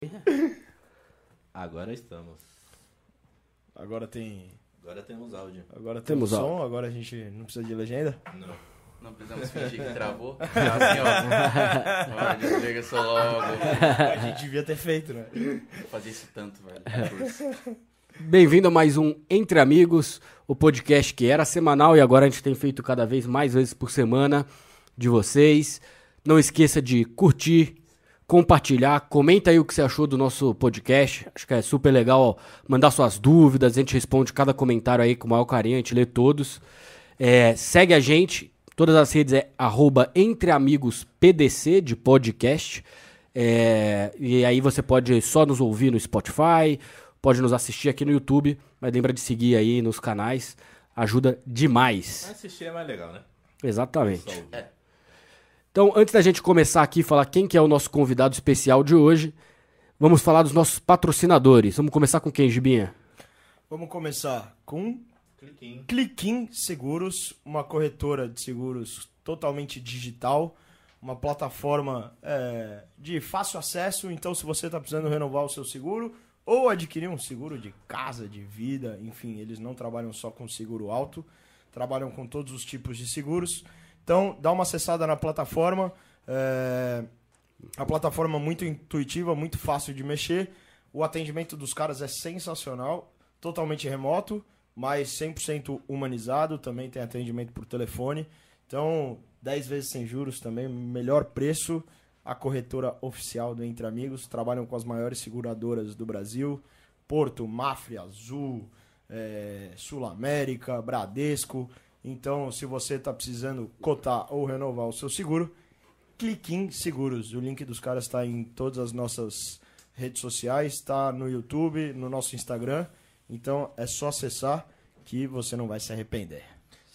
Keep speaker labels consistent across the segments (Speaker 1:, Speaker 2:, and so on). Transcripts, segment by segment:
Speaker 1: Agora estamos.
Speaker 2: Agora tem.
Speaker 1: Agora temos áudio.
Speaker 2: Agora
Speaker 3: Temos
Speaker 2: temos som, agora a gente não precisa de legenda.
Speaker 1: Não.
Speaker 4: Não precisamos fingir que travou. Assim, ó. Olha, desliga só logo.
Speaker 2: A gente devia ter feito, né?
Speaker 4: Vou fazer isso tanto, velho.
Speaker 3: Bem-vindo a mais um Entre Amigos, o podcast que era semanal e agora a gente tem feito cada vez mais vezes por semana de vocês. Não esqueça de curtir, compartilhar, comenta aí o que você achou do nosso podcast. Acho que é super legal mandar suas dúvidas, a gente responde cada comentário aí com o maior carinho, a gente lê todos. É, segue a gente, todas as redes é arroba entreamigospdc de podcast. É, e aí você pode só nos ouvir no Spotify, pode nos assistir aqui no YouTube, mas lembra de seguir aí nos canais, ajuda demais.
Speaker 1: Assistir é mais legal, né?
Speaker 3: Exatamente.
Speaker 1: Ouvir.
Speaker 3: Então, antes da gente começar aqui, falar quem que é o nosso convidado especial de hoje, vamos falar dos nossos patrocinadores. Vamos começar com quem, Gibinha?
Speaker 2: Vamos começar com. Cliquim Seguros, uma corretora de seguros totalmente digital, uma plataforma é, de fácil acesso. Então, se você está precisando renovar o seu seguro ou adquirir um seguro de casa, de vida, enfim, eles não trabalham só com seguro alto, trabalham com todos os tipos de seguros. Então, dá uma acessada na plataforma. É, a plataforma é muito intuitiva, muito fácil de mexer. O atendimento dos caras é sensacional, totalmente remoto, mas 100% humanizado. Também tem atendimento por telefone. Então, 10 vezes sem juros também, melhor preço. A corretora oficial do Entre Amigos. Trabalham com as maiores seguradoras do Brasil: Porto, Mafra, Azul, é, Sul América, Bradesco. Então, se você está precisando cotar ou renovar o seu seguro, clique em Seguros. O link dos caras está em todas as nossas redes sociais, está no YouTube, no nosso Instagram. Então, é só acessar que você não vai se arrepender.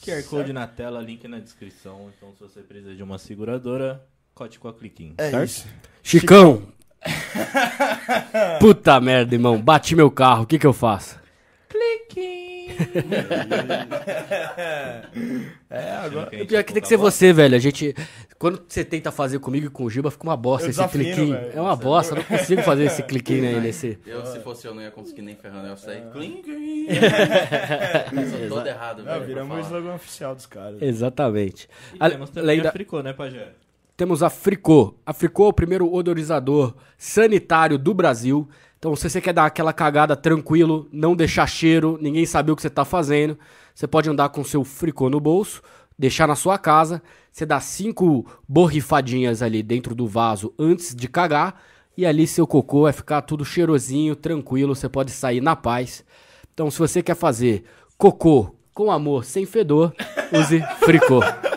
Speaker 1: QR Code na tela, link na descrição. Então, se você precisa de uma seguradora, cote com a Cliquinho.
Speaker 2: É
Speaker 1: certo?
Speaker 2: isso.
Speaker 3: Chicão! Puta merda, irmão. Bati meu carro, o que que eu faço?
Speaker 2: É, agora.
Speaker 1: Gente
Speaker 3: Pior que tem que ser você, velho. A gente. Quando você tenta fazer comigo e com o Giba, fica uma bosta
Speaker 2: Eu
Speaker 3: esse
Speaker 2: desafio,
Speaker 3: cliquinho.
Speaker 2: velho.
Speaker 3: É uma bosta, eu não consigo fazer esse cliquinho aí nesse.
Speaker 4: Eu, se fosse eu, não ia conseguir nem ferrando. Eu sair.
Speaker 2: É.
Speaker 4: Clink. Eu sou todo errado, velho.
Speaker 2: viramos o slogan oficial dos caras.
Speaker 3: Exatamente.
Speaker 1: E
Speaker 3: A-
Speaker 1: temos também
Speaker 3: da-
Speaker 1: a Fricô, né, Pajé?
Speaker 3: Temos a Fricô. A Fricô é o primeiro odorizador sanitário do Brasil. Então, se você quer dar aquela cagada tranquilo, não deixar cheiro, ninguém saber o que você tá fazendo, você pode andar com seu Fricô no bolso, deixar na sua casa, você dá cinco borrifadinhas ali dentro do vaso antes de cagar, e ali seu cocô vai ficar tudo cheirosinho, tranquilo, você pode sair na paz. Então, se você quer fazer cocô com amor, sem fedor, use Fricô.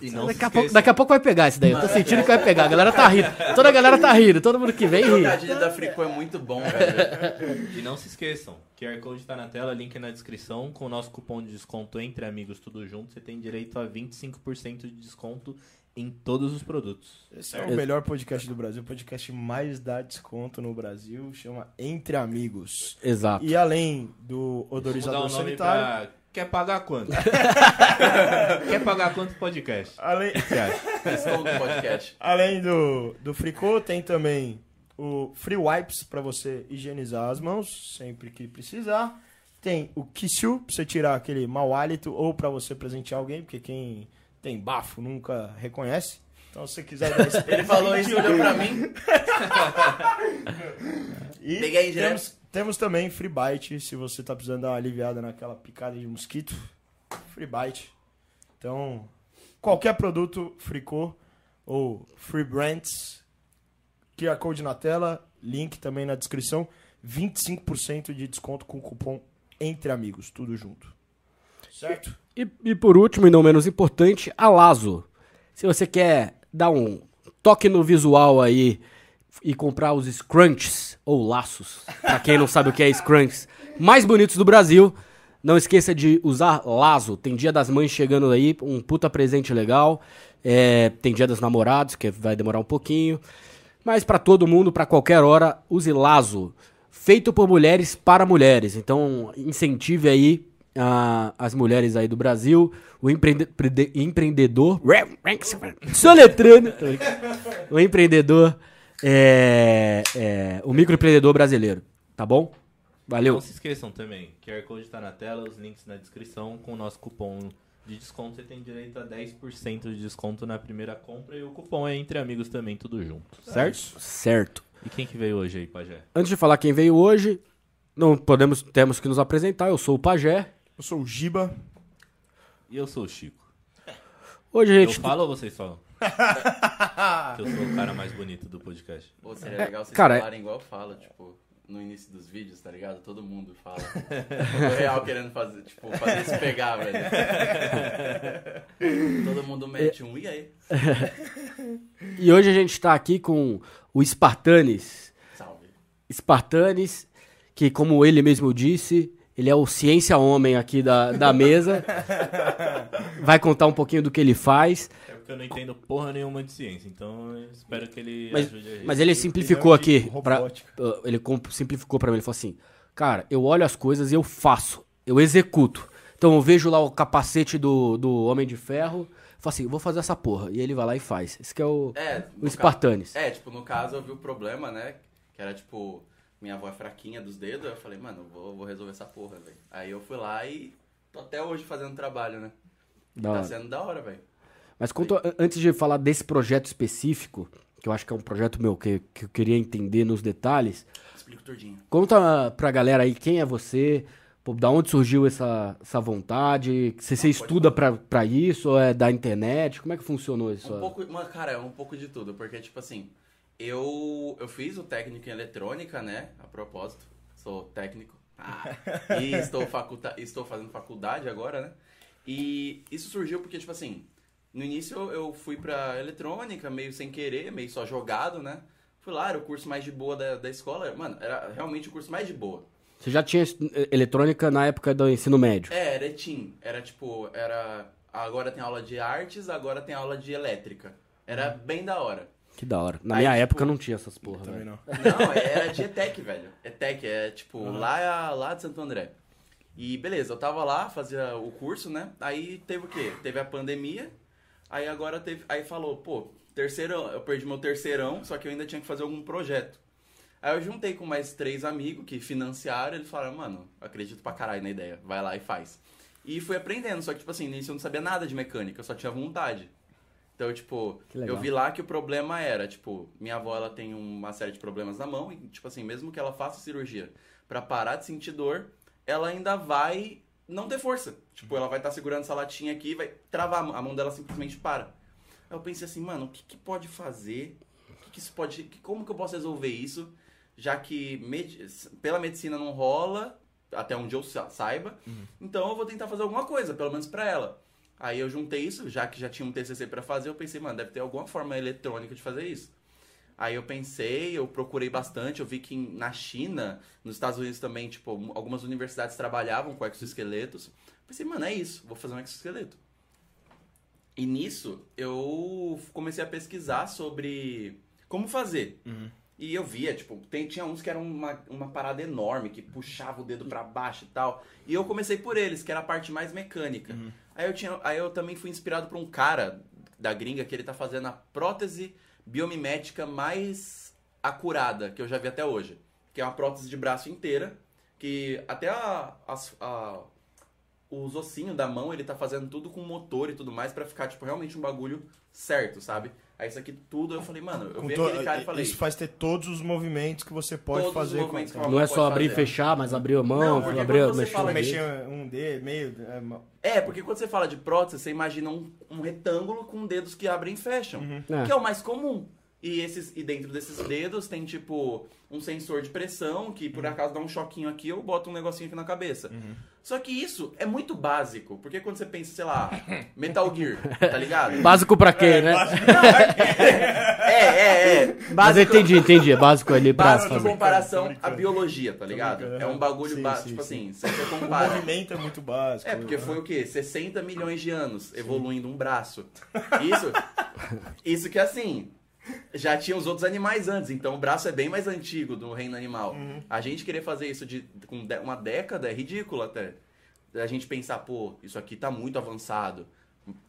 Speaker 1: E não
Speaker 3: Daqui
Speaker 1: se
Speaker 3: a, pouco, daqui a pouco vai pegar esse daí. Eu tô sentindo que vai pegar. A galera tá rindo. Toda a galera tá rindo. Todo mundo que vem
Speaker 4: O
Speaker 3: ri.
Speaker 4: trocadilho da Fricô é muito bom, velho.
Speaker 1: E não se esqueçam, QR Code tá na tela, link na descrição. Com o nosso cupom de desconto Entre Amigos Tudo Junto, você tem direito a 25% de desconto em todos os produtos.
Speaker 2: Esse é o melhor podcast do Brasil, o podcast mais dá desconto no Brasil, chama Entre Amigos.
Speaker 3: Exato.
Speaker 2: E além do odorizador sanitário.
Speaker 1: Quer pagar quanto? Quer pagar quanto podcast?
Speaker 2: além,
Speaker 4: do podcast.
Speaker 2: além do, do Fricô, tem também o Free Wipes para você higienizar as mãos sempre que precisar. Tem o Kissu, pra você tirar aquele mau hálito ou para você presentear alguém, porque quem tem bafo nunca reconhece. Então, se você quiser dar esse
Speaker 4: Ele falou isso, olhou pra mim.
Speaker 2: E
Speaker 4: Peguei
Speaker 2: temos, temos também Free Bite, se você tá precisando dar uma aliviada naquela picada de mosquito. Free Bite. Então, qualquer produto Fricô ou Free Brands, QR Code na tela, link também na descrição. 25% de desconto com o cupom Entre Amigos, tudo junto. Certo?
Speaker 3: E, e por último, e não menos importante, a Lazo. Se você quer dar um toque no visual aí e comprar os scrunchies ou laços, pra quem não sabe o que é scrunchies, mais bonitos do Brasil, não esqueça de usar Lazo. Tem Dia das Mães chegando aí, um puta presente legal. É, tem Dia dos Namorados, que vai demorar um pouquinho. Mas pra todo mundo, pra qualquer hora, use Lazo. Feito por mulheres para mulheres. Então, incentive aí ah, as mulheres aí do Brasil, o empreende- empreendedor, soletrando, o empreendedor é, é, o microempreendedor brasileiro, tá bom? Valeu.
Speaker 1: Não se esqueçam também, QR Code tá na tela, os links na descrição. Com o nosso cupom de desconto, você tem direito a 10% de desconto na primeira compra. E o cupom é entre amigos também, tudo junto, certo?
Speaker 3: Certo.
Speaker 1: E quem que veio hoje aí, Pajé?
Speaker 3: Antes de falar quem veio hoje, não podemos, temos que nos apresentar. Eu sou o Pajé.
Speaker 2: Eu sou o Giba.
Speaker 1: E eu sou o Chico.
Speaker 3: Hoje a
Speaker 1: Eu
Speaker 3: gente.
Speaker 1: falo ou vocês falam? que eu sou o cara mais bonito do podcast.
Speaker 4: Pô, seria legal vocês
Speaker 3: cara,
Speaker 4: falarem igual eu falo, tipo, no início dos vídeos, tá ligado? Todo mundo fala. O real querendo fazer, tipo, fazer isso pegar, velho. Todo mundo mete um, e aí?
Speaker 3: E hoje a gente tá aqui com o Spartanes.
Speaker 4: Salve.
Speaker 3: Spartanes, que como ele mesmo disse, ele é o ciência homem aqui da, da mesa. Vai contar um pouquinho do que ele faz.
Speaker 1: Porque eu não entendo porra nenhuma de ciência, então eu espero que ele
Speaker 3: Mas,
Speaker 1: ajude a gente.
Speaker 3: mas ele simplificou aqui. Pra, ele simplificou pra mim. Ele falou assim: Cara, eu olho as coisas e eu faço. Eu executo. Então eu vejo lá o capacete do, do Homem de Ferro. Falo assim: vou fazer essa porra. E ele vai lá e faz. Esse que é o,
Speaker 4: É,
Speaker 3: o
Speaker 4: no
Speaker 3: Spartanes.
Speaker 4: ca- É, tipo, no caso eu vi o problema, né? Que era tipo, minha avó é fraquinha dos dedos, eu falei, mano, vou, vou resolver essa porra, velho. Aí eu fui lá e tô até hoje fazendo trabalho, né? E
Speaker 3: Da
Speaker 4: tá
Speaker 3: hora.
Speaker 4: sendo da hora, velho.
Speaker 3: Mas conta, an- antes de falar desse projeto específico, que eu acho que é um projeto meu que, que eu queria entender nos detalhes,
Speaker 4: Explico tudinho.
Speaker 3: conta pra galera aí quem é você, pô, da onde surgiu essa, essa vontade, se você estuda pra, pra isso, ou é da internet, como é que funcionou isso?
Speaker 4: Um pouco, mano, cara, é um pouco de tudo, porque, tipo assim, eu, eu fiz o técnico em eletrônica, né? A propósito, sou técnico. Ah, e estou, faculta estou fazendo faculdade agora, né? E isso surgiu porque, tipo assim, no início eu, eu fui pra eletrônica, meio sem querer, meio só jogado, né? Fui lá, era o curso mais de boa da, da escola. Mano, era realmente o curso mais de boa.
Speaker 3: Você já tinha eh, eletrônica na época do ensino médio?
Speaker 4: É, era ETIM. Era tipo, era. Agora tem aula de artes, agora tem aula de elétrica. Era bem da hora.
Speaker 3: Que da hora. Na
Speaker 4: Aí,
Speaker 3: minha
Speaker 4: tipo,
Speaker 3: época não tinha essas porra,
Speaker 2: Também
Speaker 3: velho.
Speaker 2: não.
Speaker 4: Não, era de ETEC, velho. ETEC, é tipo, lá, lá de Santo André. E beleza, eu tava lá, fazia o curso, né? Aí teve o quê? Teve a pandemia. Aí agora teve. Aí falou, pô, terceirão, eu perdi meu terceirão, só que eu ainda tinha que fazer algum projeto. Aí eu juntei com mais três amigos que financiaram, eles falaram, mano, acredito pra caralho na ideia, vai lá e faz. E fui aprendendo, só que, tipo assim, no início eu não sabia nada de mecânica, eu só tinha vontade. Então, tipo, eu vi lá que o problema era, tipo, minha avó ela tem uma série de problemas na mão e, tipo assim, mesmo que ela faça cirurgia pra parar de sentir dor, ela ainda vai não ter força. Tipo, ela vai estar segurando essa latinha aqui e vai travar, a mão dela simplesmente para. Aí eu pensei assim, mano, o que, que pode fazer? O que, que isso pode. que- como que eu posso resolver isso? Já que medi- pela medicina não rola, até onde eu sa- saiba. Então eu vou tentar fazer alguma coisa, pelo menos pra ela. Aí eu juntei isso, já que já tinha um TCC pra fazer, eu pensei, mano, deve ter alguma forma eletrônica de fazer isso. Aí eu pensei, eu procurei bastante, eu vi que na China, nos Estados Unidos também, tipo, algumas universidades trabalhavam com exoesqueletos. Pensei, mano, é isso, vou fazer um exoesqueleto. E nisso, eu comecei a pesquisar sobre como fazer. E eu via, tipo, tem- tinha uns que eram uma, uma parada enorme, que puxava o dedo pra baixo e tal. E eu comecei por eles, que era a parte mais mecânica. Aí, eu tinha, aí eu também fui inspirado por um cara da gringa que ele tá fazendo a prótese biomimética mais acurada que eu já vi até hoje. Que é uma prótese de braço inteira, que até a, as- a- os ossinhos da mão ele tá fazendo tudo com motor e tudo mais pra ficar, tipo, realmente um bagulho certo, sabe? Aí isso aqui tudo eu falei, mano, eu
Speaker 2: Com
Speaker 4: vi
Speaker 2: to-
Speaker 4: aquele cara e falei.
Speaker 2: Isso faz ter todos os movimentos que você pode
Speaker 4: Todos os
Speaker 2: fazer. com...
Speaker 4: que
Speaker 3: Não é só abrir e fechar, mas abrir a mão,
Speaker 4: Não, porque
Speaker 3: abrir, mexer.
Speaker 2: Mexer um dedo, meio. é,
Speaker 4: É, porque quando você fala de prótese, você imagina um, um retângulo com dedos que abrem e fecham.
Speaker 3: É.
Speaker 4: Que é o mais comum. E, esses, e dentro desses dedos tem, tipo, um sensor de pressão que, por acaso, dá um choquinho aqui ou bota um negocinho aqui na cabeça. Só que isso é muito básico. Porque quando você pensa, sei lá, Metal Gear, tá ligado?
Speaker 3: Básico pra quê, né?
Speaker 4: É, é, é.
Speaker 3: Mas eu entendi, entendi. É básico ali pra
Speaker 4: Básico
Speaker 3: fazer.
Speaker 4: comparação à biologia, tá ligado? É um bagulho básico, tipo
Speaker 2: sim.
Speaker 4: assim, você
Speaker 2: O
Speaker 4: compara...
Speaker 2: movimento é muito básico.
Speaker 4: É, porque foi o quê? 60 milhões de anos evoluindo um braço. Isso, isso que assim, já tinha os outros animais antes, então o braço é bem mais antigo do reino animal. A gente querer fazer isso de, com de- uma década é ridículo até. A gente pensar, pô, isso aqui tá muito avançado.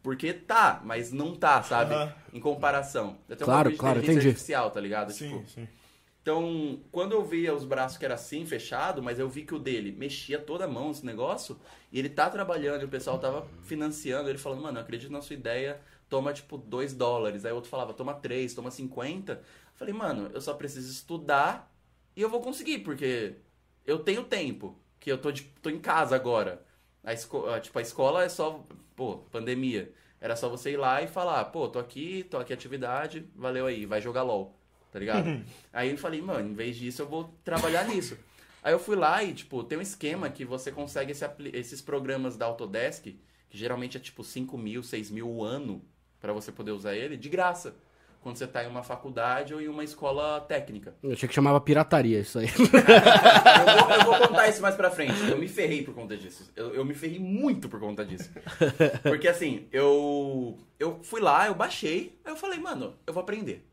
Speaker 4: Porque tá, mas não tá, sabe?
Speaker 2: Aham.
Speaker 4: Em comparação. Eu tenho um
Speaker 3: Claro, claro, entendi.
Speaker 4: artificial, tá ligado?
Speaker 2: Sim,
Speaker 4: Tipo,
Speaker 2: sim.
Speaker 4: então, quando eu via os braços que era assim, fechado, mas eu vi que o dele mexia toda a mão esse negócio, e ele tá trabalhando, e o pessoal tava financiando, ele falando, mano, eu acredito na sua ideia, toma tipo 2 dólares. Aí o outro falava, toma 3, toma 50. Eu falei, mano, eu só preciso estudar e eu vou conseguir, porque eu tenho tempo, que eu tô, de, tô em casa agora. A esco ah, tipo, a escola é só, pô, pandemia. Era só você ir lá e falar, pô, tô aqui, tô aqui atividade, valeu aí, vai jogar LOL, tá ligado? aí eu falei, mano, em vez disso eu vou trabalhar nisso. Aí eu fui lá e, tipo, tem um esquema que você consegue esse esses programas da Autodesk, que geralmente é tipo 5 mil, 6 mil o ano, pra você poder usar ele, de graça. Quando você tá em uma faculdade ou em uma escola técnica.
Speaker 3: Eu achei que chamava pirataria isso aí.
Speaker 4: Eu vou, eu vou contar isso mais pra frente. Eu me ferrei por conta disso. Eu, eu me ferrei muito por conta disso. Porque assim, eu, eu fui lá, eu baixei, aí eu falei, mano, eu vou aprender.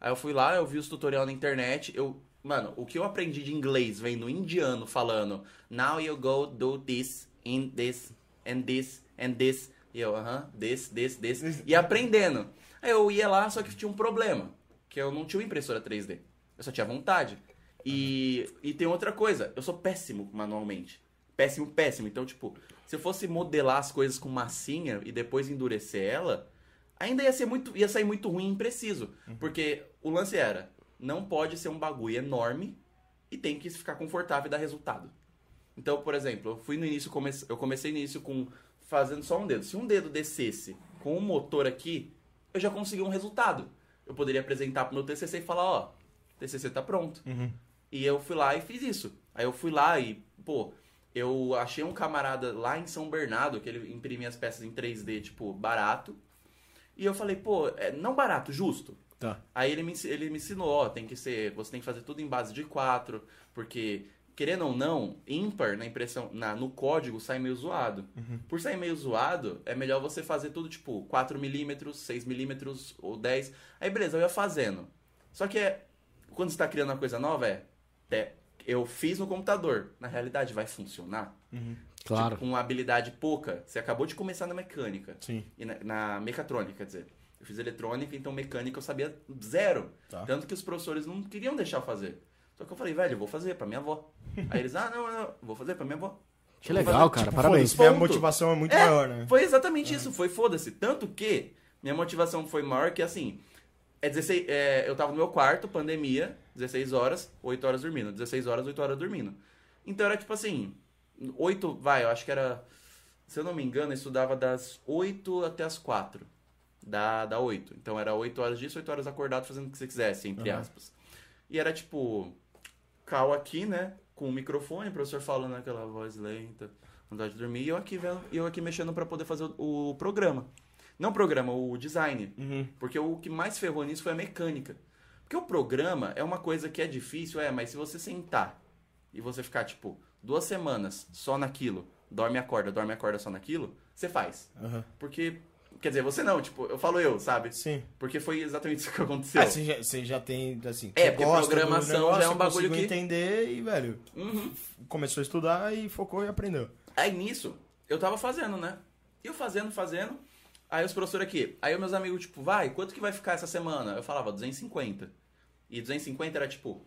Speaker 4: Aí eu fui lá, eu vi os tutorial na internet, eu. Mano, o que eu aprendi de inglês vendo indiano falando Now you go do this, in this, and this, and this. E eu, aham, this, this, this. E aprendendo. Aí eu ia lá, só que tinha um problema. Que eu não tinha uma impressora 3D. Eu só tinha vontade. E, e tem outra coisa, eu sou péssimo manualmente. Péssimo, péssimo. Então, tipo, se eu fosse modelar as coisas com massinha e depois endurecer ela, ainda ia ser muito. ia sair muito ruim e impreciso. Porque o lance era, não pode ser um bagulho enorme e tem que ficar confortável e dar resultado. Então, por exemplo, eu fui no início, comece- eu comecei no início com fazendo só um dedo. Se um dedo descesse com o motor aqui, eu já consegui um resultado. Eu poderia apresentar pro meu TCC e falar, ó, TCC tá pronto. E eu fui lá e fiz isso. Aí eu fui lá e, pô, eu achei um camarada lá em São Bernardo, que ele imprimia as peças em 3D, tipo, barato. E eu falei, pô, é, não barato, justo.
Speaker 2: Tá.
Speaker 4: Aí ele me, ele me ensinou, ó, tem que ser, você tem que fazer tudo em base de 4, porque querendo ou não, ímpar na impressão, na, no código sai meio zoado. Por sair meio zoado, é melhor você fazer tudo tipo 4 milímetros, 6 milímetros ou 10. Aí beleza, eu ia fazendo. Só que é, quando você tá criando uma coisa nova, é, é, eu fiz no computador, na realidade vai funcionar?
Speaker 3: Claro.
Speaker 4: Tipo, com uma habilidade pouca, você acabou de começar na mecânica.
Speaker 2: Sim.
Speaker 4: E na, na mecatrônica, quer dizer. Eu fiz eletrônica, então mecânica eu sabia zero.
Speaker 2: Tá.
Speaker 4: Tanto que os professores não queriam deixar eu fazer. Só que eu falei, velho, eu vou fazer pra minha avó. Aí eles, ah, não, não, vou fazer pra minha avó.
Speaker 3: Que legal, cara.
Speaker 2: Tipo,
Speaker 3: Parabéns.
Speaker 2: minha
Speaker 4: Ponto.
Speaker 2: motivação é muito
Speaker 4: É,
Speaker 2: maior, né?
Speaker 4: Foi exatamente isso, foi foda-se. Tanto que minha motivação foi maior que assim. É 16, é, eu tava no meu quarto, pandemia, 16 horas, 8 horas dormindo. 16 horas, 8 horas dormindo. Então era tipo assim, 8, vai, eu acho que era. Se eu não me engano, eu estudava das 8 até as 4. Da, da 8. Então era 8 horas disso, 8 horas acordado fazendo o que você quisesse, entre
Speaker 2: Aham.
Speaker 4: aspas. E era tipo, cal aqui, né? Com o microfone, o professor falando aquela voz lenta, vontade de dormir, e eu aqui, eu aqui mexendo pra poder fazer o, o programa. Não o programa, o design.
Speaker 2: Uhum.
Speaker 4: Porque o que mais ferrou nisso foi a mecânica. Porque o programa é uma coisa que é difícil, é, mas se você sentar e você ficar, tipo, duas semanas só naquilo, dorme acorda, dorme acorda só naquilo, você faz.
Speaker 2: Aham.
Speaker 4: Porque, quer dizer, você não, tipo, eu falo eu, sabe?
Speaker 2: Sim.
Speaker 4: Porque foi exatamente isso que aconteceu.
Speaker 2: Ah, você, já, você já tem, assim,
Speaker 4: É, porque programação
Speaker 2: negócio,
Speaker 4: já é um bagulho que-
Speaker 2: entender e, velho,
Speaker 4: Uhum.
Speaker 2: começou a estudar e focou e aprendeu.
Speaker 4: Aí nisso, eu tava fazendo, né? E eu fazendo, fazendo. Aí os professores aqui. Aí meus amigos, tipo, vai, quanto que vai ficar essa semana? Eu falava, 250. E 250 era, tipo,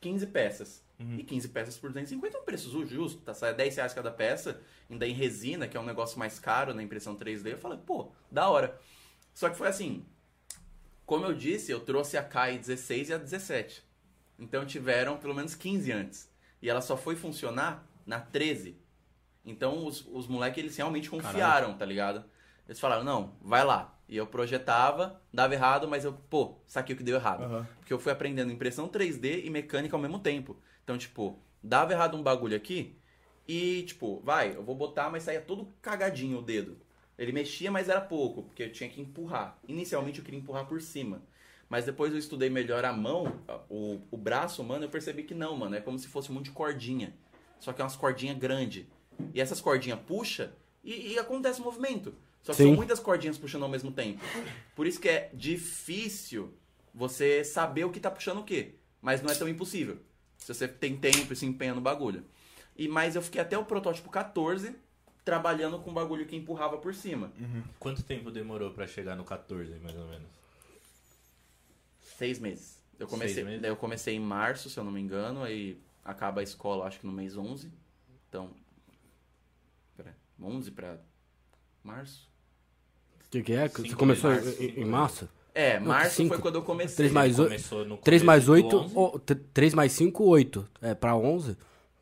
Speaker 4: 15 peças. E 15 peças por 250 é um preço ju- justo, tá? Sai 10 reais cada peça, ainda em resina, que é um negócio mais caro na impressão 3D. Eu falei, pô, da hora. Só que foi assim, como eu disse, eu trouxe a KAI 16 e a 17. Então tiveram pelo menos 15 antes. E ela só foi funcionar na 13. Então os, os moleques, eles realmente confiaram, tá ligado? Eles falaram, não, vai lá. E eu projetava, dava errado, mas eu, pô, saquei o que deu errado.
Speaker 2: Aham.
Speaker 4: Porque eu fui aprendendo impressão 3D e mecânica ao mesmo tempo. Então, tipo, dava errado um bagulho aqui e, tipo, vai, eu vou botar, mas saía todo cagadinho o dedo. Ele mexia, mas era pouco, porque eu tinha que empurrar. Inicialmente eu queria empurrar por cima. Mas depois eu estudei melhor a mão, o, o braço, mano, eu percebi que não, mano. É como se fosse um monte de cordinha. Só que é umas cordinhas grandes. E essas cordinhas puxa e, e acontece movimento. Só que
Speaker 3: Sim.
Speaker 4: são muitas cordinhas puxando ao mesmo tempo. Por isso que é difícil você saber o que tá puxando o quê. Mas não é tão impossível. Se você tem tempo e se empenha no bagulho. E mas eu fiquei até o protótipo 14 trabalhando com bagulho que empurrava por cima.
Speaker 1: Quanto tempo demorou pra chegar no 14, mais ou menos?
Speaker 4: Seis meses. Eu comecei,
Speaker 1: Seis meses?
Speaker 4: daí eu comecei em março, se eu não me engano, aí acaba a escola, acho que no mês 11. Então, pera, 11 pra março?
Speaker 3: O que, que é? Você
Speaker 1: Cinco
Speaker 3: começou
Speaker 1: meses.
Speaker 3: em, em- março?
Speaker 4: É,
Speaker 3: Não,
Speaker 4: março
Speaker 3: cinco.
Speaker 4: foi quando eu comecei.
Speaker 3: 3 mais 8.
Speaker 1: Começou no
Speaker 3: 3 mais
Speaker 1: começo do
Speaker 3: 8.
Speaker 1: 11?
Speaker 3: 3 mais 5, 8. É, pra 11,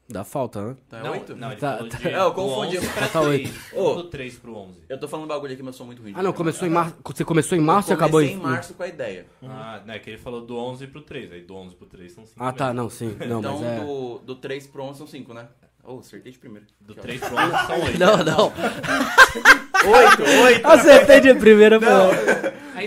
Speaker 3: dá falta, né?
Speaker 4: Então é
Speaker 1: Não,
Speaker 4: 8?
Speaker 1: não, ele
Speaker 3: Tá-
Speaker 1: falou
Speaker 3: tá-
Speaker 1: de
Speaker 4: É, eu confundi.
Speaker 1: 11 pra
Speaker 3: Tá
Speaker 1: 3.
Speaker 4: Ô.
Speaker 1: Do 3 pro 11.
Speaker 4: Eu tô falando um bagulho aqui, mas eu sou muito ruim.
Speaker 3: Ah, não, começou em março. Você começou em março e
Speaker 4: eu
Speaker 3: acabou
Speaker 4: comecei
Speaker 3: em.
Speaker 4: em março com a ideia.
Speaker 1: Ah, né, que ele falou do 11 pro 3. Aí do 11 pro 3 são 5
Speaker 3: Ah, tá, não, sim. Não,
Speaker 4: então,
Speaker 3: mas é.
Speaker 4: do, do 3 pro 11 são 5, né? Oh, acertei de primeiro.
Speaker 1: Do 3 pro 11 são 8.
Speaker 3: Não, não.
Speaker 4: 8, 8.
Speaker 3: Acertei de primeira, pô.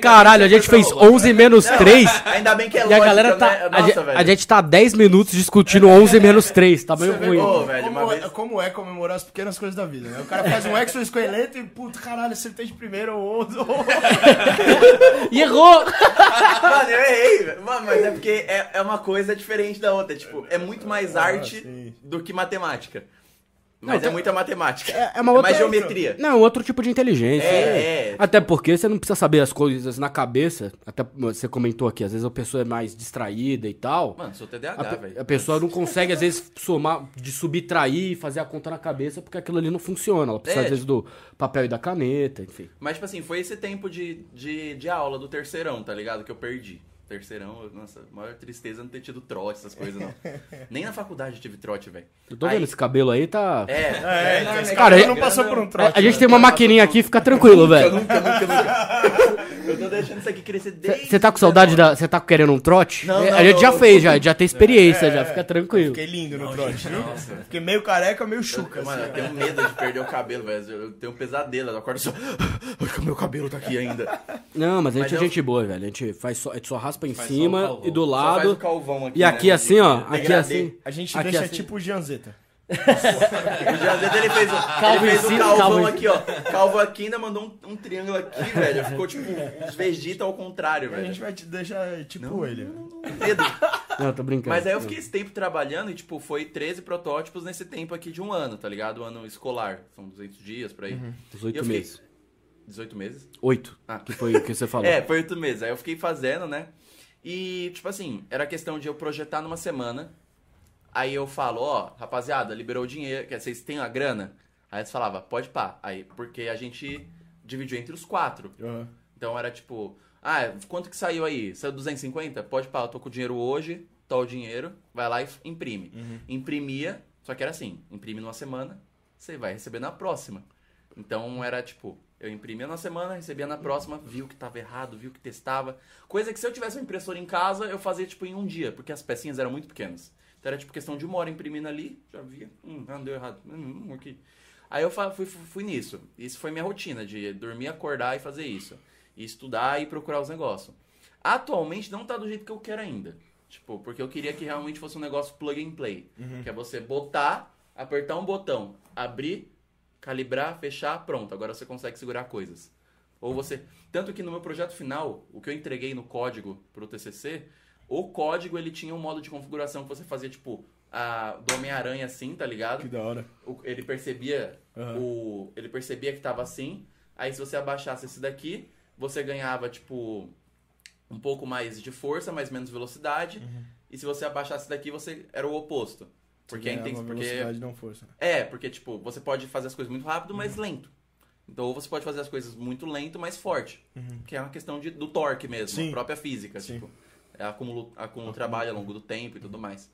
Speaker 3: Caralho, a gente fez 11 menos 3.
Speaker 4: Ainda bem que é
Speaker 3: E a
Speaker 4: lógica,
Speaker 3: galera tá.
Speaker 4: né?
Speaker 3: A,
Speaker 4: Nossa,
Speaker 3: gente,
Speaker 4: velho.
Speaker 3: a gente tá 10 minutos discutindo 11 menos 3. Tá meio ruim.
Speaker 4: Ô,
Speaker 2: como,
Speaker 4: velho,
Speaker 2: como
Speaker 4: uma
Speaker 2: é,
Speaker 4: vez-
Speaker 2: como é comemorar as pequenas coisas da vida, né? O cara faz um exoesqueleto e, puta, caralho, acertei de primeiro ou outro.
Speaker 3: E errou!
Speaker 4: Mano, eu errei, velho. Mano, mas é porque é, é uma coisa diferente da outra. Tipo, é muito mais arte
Speaker 2: sim.
Speaker 4: do que matemática.
Speaker 3: Não,
Speaker 4: Mas é
Speaker 3: tem-
Speaker 4: muita matemática.
Speaker 3: É, é uma outra.
Speaker 4: mais geometria.
Speaker 3: Não, é outro tipo de inteligência.
Speaker 4: É, é.
Speaker 3: Até porque você não precisa saber as coisas na cabeça. Até você comentou aqui, às vezes a pessoa é mais distraída e tal.
Speaker 4: Mano, sou TDAH, velho.
Speaker 3: a pessoa não consegue, às vezes, somar, de subtrair e fazer a conta na cabeça, porque aquilo ali não funciona. Ela precisa,
Speaker 4: É.
Speaker 3: às vezes, do papel e da caneta, enfim.
Speaker 4: Mas, tipo assim, foi esse tempo de, de, de aula do terceirão, tá ligado? Que eu perdi. Terceirão, eu- nossa, maior tristeza não ter tido trote, essas coisas, não. Nem na faculdade eu tive trote, velho.
Speaker 3: Eu tô
Speaker 4: Aí-
Speaker 3: vendo esse cabelo aí, tá.
Speaker 4: É,
Speaker 2: É,
Speaker 4: não,
Speaker 2: esse
Speaker 4: né,
Speaker 2: cara
Speaker 3: Cara,
Speaker 2: não passou por um trote.
Speaker 3: a gente
Speaker 2: né?
Speaker 3: tem uma maquininha aqui, fica tranquilo, velho.
Speaker 4: Nunca, nunca, nunca. Eu tô deixando isso aqui crescer desde...
Speaker 3: Você tá com saudade da. Você tá querendo um trote?
Speaker 4: Não,
Speaker 3: É,
Speaker 4: não,
Speaker 3: a gente
Speaker 4: não,
Speaker 3: já
Speaker 4: eu-
Speaker 3: fez, já, já tem experiência,
Speaker 2: É,
Speaker 3: já
Speaker 2: é.
Speaker 3: fica tranquilo.
Speaker 2: Fiquei lindo no trote, viu?
Speaker 4: Nossa.
Speaker 2: Fiquei meio careca, meio chuca.
Speaker 4: Mano, eu
Speaker 2: assim,
Speaker 4: tenho medo de perder o cabelo, velho. Eu tenho um pesadelo. Eu acordo só. Ai, que o meu cabelo tá aqui ainda.
Speaker 3: Não, mas a gente
Speaker 4: Mas
Speaker 3: é
Speaker 4: eu-
Speaker 3: gente boa, velho. A gente faz só, a gente só raspa em
Speaker 1: Faz
Speaker 3: cima e do
Speaker 4: Só faz
Speaker 3: lado.
Speaker 4: o calvão aqui,
Speaker 3: E aqui
Speaker 4: né,
Speaker 3: assim, ó.
Speaker 4: de
Speaker 3: Aqui
Speaker 4: degradê.
Speaker 3: assim.
Speaker 2: A gente
Speaker 3: Aqui
Speaker 2: deixa
Speaker 3: assim.
Speaker 2: tipo o Gianzeta.
Speaker 4: O Jazeta, ele fez, o,
Speaker 3: Calvo
Speaker 4: ele fez o
Speaker 3: cima,
Speaker 4: calvão
Speaker 3: calvo
Speaker 4: aqui, ó. Calvo aqui, ainda mandou um, um triângulo aqui, velho. Ficou tipo os Vegeta ao contrário,
Speaker 2: A gente
Speaker 4: velho.
Speaker 2: vai te deixar tipo ele.
Speaker 4: Medo.
Speaker 3: Não, tô brincando.
Speaker 4: Mas aí eu fiquei esse tempo trabalhando e, tipo, foi 13 protótipos nesse tempo aqui de um ano, tá ligado? O ano escolar. São 200 dias por aí.
Speaker 3: Oito
Speaker 4: fiquei-
Speaker 3: meses.
Speaker 4: 18 meses?
Speaker 3: Oito.
Speaker 4: Ah.
Speaker 3: Que foi o que você falou.
Speaker 4: É, foi oito meses. Aí eu fiquei fazendo, né? E, tipo assim, era questão de eu projetar numa semana. Aí eu falo, ó, rapaziada, liberou o dinheiro, quer vocês têm a grana? Aí eles falavam, pode pá. Aí, porque a gente dividiu entre os quatro.
Speaker 2: Aham.
Speaker 4: Então era tipo, ah, quanto que saiu aí? Saiu 250? Pode pá, eu tô com o dinheiro hoje, tá o dinheiro, vai lá e imprime. Imprimia, só que era assim, imprime numa semana, você vai receber na próxima. Então era tipo, eu imprimia na semana, recebia na próxima, viu que tava errado, viu que testava. Coisa que se eu tivesse uma impressora em casa, eu fazia tipo em um dia, porque as pecinhas eram muito pequenas. Então era tipo questão de uma hora imprimindo ali, já via, hum, ah, deu errado, hum, hum, aqui. Aí eu fui, fui, fui nisso. Isso foi minha rotina, de dormir, acordar e fazer isso. E estudar e procurar os negócios. Atualmente não tá do jeito que eu quero ainda. Tipo, porque eu queria que realmente fosse um negócio plug and play. Que é você botar, apertar um botão, abrir, calibrar, fechar, pronto. Agora você consegue segurar coisas. Ou você. Tanto que no meu projeto final, o que eu entreguei no código pro TCC, o código ele tinha um modo de configuração que você fazia, tipo, a, do Homem-Aranha assim, tá ligado?
Speaker 2: Que da hora.
Speaker 4: o- ele percebia
Speaker 2: Aham.
Speaker 4: o ele percebia que tava assim aí se você abaixasse esse daqui você ganhava tipo um pouco mais de força mas menos velocidade e se você abaixasse daqui você era o oposto porque a
Speaker 2: Ganhava
Speaker 4: intenção porque
Speaker 2: velocidade, não força. né?
Speaker 4: é porque tipo você pode fazer as coisas muito rápido mas lento então ou você pode fazer as coisas muito lento mas forte que é uma questão de, do torque mesmo
Speaker 2: Sim.
Speaker 4: a própria física
Speaker 2: Sim.
Speaker 4: tipo é, acumula, acumula trabalho ao longo do tempo e tudo mais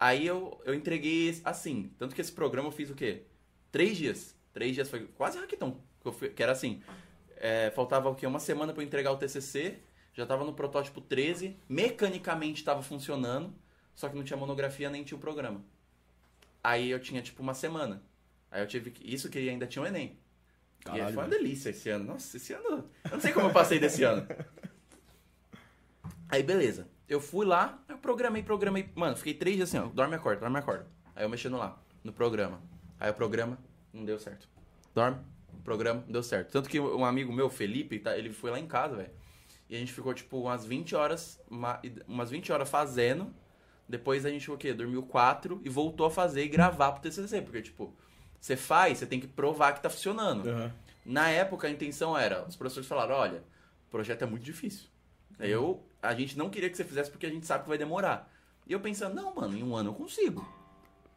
Speaker 4: Aí eu, eu entreguei assim. Tanto que esse programa eu fiz o quê? Três dias. Três dias foi quase raquetão. Que, fui- que era assim. é, faltava o quê? Uma semana pra eu entregar o TCC. Já tava no protótipo 13. Mecanicamente tava funcionando. Só que não tinha monografia nem tinha o programa. Aí eu tinha tipo uma semana. Aí eu tive que. Isso que ainda tinha o Enem. e
Speaker 2: Caralho,
Speaker 4: foi uma delícia esse ano. Nossa, esse ano. Eu não sei como eu passei desse ano. Aí beleza. Eu fui lá, eu programei, programei. Mano, fiquei três dias assim, ó. Dorme e acorda, dorme e acorda. Aí eu mexendo lá, no programa. Aí o programa não deu certo. Dorme, programa não deu certo. Tanto que um amigo meu, Felipe, tá, ele foi lá em casa, velho. E a gente ficou, tipo, umas 20 horas, uma- umas 20 horas fazendo. Depois a gente, o quê? Dormiu quatro e voltou a fazer e gravar pro TCC. Porque, tipo, Você faz, você tem que provar que tá funcionando.
Speaker 2: Aham.
Speaker 4: Na época, a intenção era, os professores falaram, olha, o projeto é muito difícil. Eu, a gente não queria que você fizesse porque a gente sabe que vai demorar. E eu pensando, não, mano, em um ano eu consigo.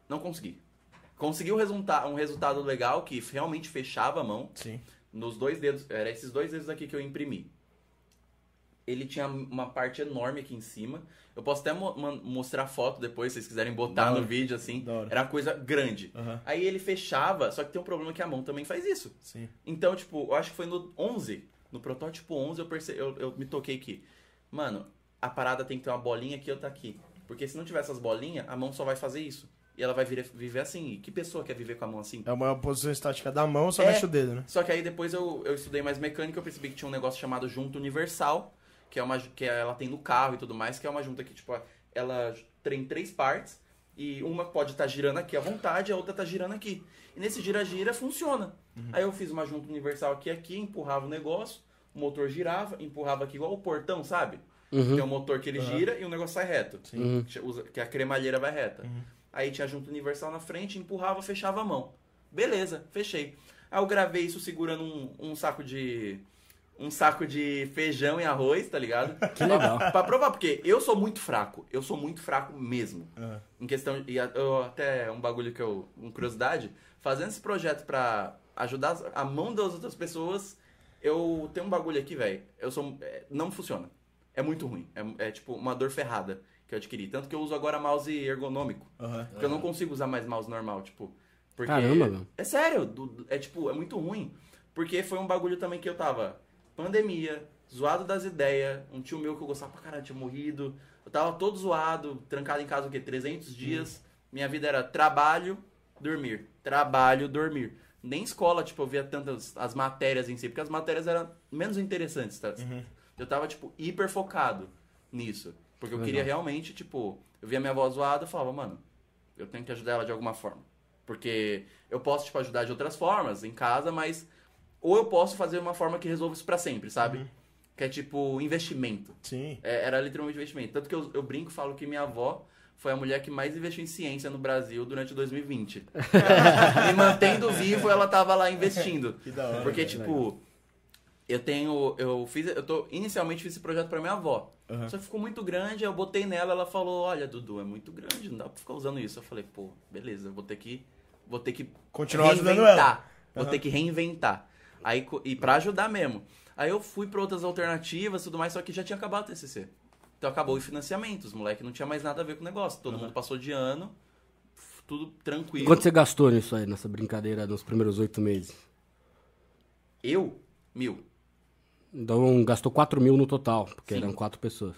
Speaker 4: Não consegui. Consegui um, resulta um resultado legal que realmente fechava a mão.
Speaker 2: Sim.
Speaker 4: Nos dois dedos, era esses dois dedos aqui que eu imprimi. Ele tinha uma parte enorme aqui em cima. Eu posso até mo mostrar foto depois, se vocês quiserem botar no vídeo, assim. Era uma coisa grande.
Speaker 2: Aham.
Speaker 4: Aí ele fechava, só que tem um problema que a mão também faz isso.
Speaker 2: Sim.
Speaker 4: Então, tipo, eu acho que foi no 11, no protótipo 11, eu, perce... eu, eu me toquei que, mano, a parada tem que ter uma bolinha aqui e outra aqui. Porque se não tiver essas bolinhas, a mão só vai fazer isso. E ela vai vir- viver assim. E que pessoa quer viver com a mão assim?
Speaker 2: É uma posição estática da mão, só
Speaker 4: É.
Speaker 2: mexe o dedo, né?
Speaker 4: Só que aí depois eu, eu estudei mais mecânica, eu percebi que tinha um negócio chamado junta universal, que é uma que ela tem no carro e tudo mais, que é uma junta que, tipo, ela tem três partes, e uma pode estar girando aqui à vontade, a outra tá girando aqui. E nesse gira-gira funciona. Aí eu fiz uma junta universal aqui aqui, empurrava o negócio, o motor girava, empurrava aqui igual o portão, sabe? Tem um motor que ele gira e o negócio sai reto.
Speaker 3: Uhum.
Speaker 4: Que a cremalheira vai reta. Aí tinha a junta universal na frente, empurrava, fechava a mão. Beleza, fechei. Aí eu gravei isso segurando um, um saco de. Um saco de feijão e arroz, tá ligado?
Speaker 3: Que legal.
Speaker 4: pra provar, porque eu sou muito fraco. Eu sou muito fraco mesmo.
Speaker 2: Aham.
Speaker 4: Em questão. E eu, até um bagulho que eu. Uma curiosidade. Fazendo esse projeto pra ajudar a mão das outras pessoas, eu tenho um bagulho aqui, velho. Eu sou. é, não funciona. É muito ruim. É, é tipo uma dor ferrada que eu adquiri. Tanto que eu uso agora mouse ergonômico.
Speaker 2: Aham.
Speaker 4: Porque eu não consigo usar mais mouse normal, tipo. Porque.
Speaker 3: Caramba, meu.
Speaker 4: É sério, é tipo, é muito ruim. Porque foi um bagulho também que eu tava. Pandemia, zoado das ideias. Um tio meu que eu gostava pra caralho tinha morrido. Eu tava todo zoado, trancado em casa o quê? 300 dias. Minha vida era trabalho, dormir. Trabalho, dormir. Nem escola, tipo, eu via tantas as matérias em si, porque as matérias eram menos interessantes, tá? Eu tava, tipo, hiper focado nisso. Porque eu
Speaker 3: Legal.
Speaker 4: queria realmente, tipo, eu via minha avó zoada e falava, mano, eu tenho que ajudar ela de alguma forma. Porque eu posso, tipo, ajudar de outras formas em casa, mas. Ou eu posso fazer uma forma que resolva isso pra sempre, sabe? Que é tipo investimento.
Speaker 2: Sim.
Speaker 4: É, era literalmente investimento. Tanto que eu, eu brinco e falo que minha avó foi a mulher que mais investiu em ciência no Brasil durante 2020. Me mantendo vivo, ela tava lá investindo.
Speaker 2: Que da hora.
Speaker 4: Porque, tipo, eu tenho. Eu fiz. Eu tô. Inicialmente fiz esse projeto pra minha avó.
Speaker 2: Aham.
Speaker 4: Só que ficou muito grande, eu botei nela, ela falou, olha, Dudu, é muito grande, não dá pra ficar usando isso. Eu falei, pô, beleza, eu vou ter que. Vou ter que
Speaker 2: Continuar ajudando
Speaker 4: reinventar.
Speaker 2: ela.
Speaker 4: Vou
Speaker 2: Aham.
Speaker 4: ter que reinventar. Aí, e pra ajudar mesmo. Aí eu fui pra outras alternativas e tudo mais, só que já tinha acabado o TCC. Então acabou o financiamento, os moleques não tinha mais nada a ver com o negócio. Todo mundo passou de ano, tudo tranquilo.
Speaker 3: Quanto você gastou nisso aí, nessa brincadeira, nos primeiros oito meses?
Speaker 4: Eu, mil,
Speaker 3: Então gastou 4 mil no total, porque
Speaker 4: Sim.
Speaker 3: eram quatro pessoas.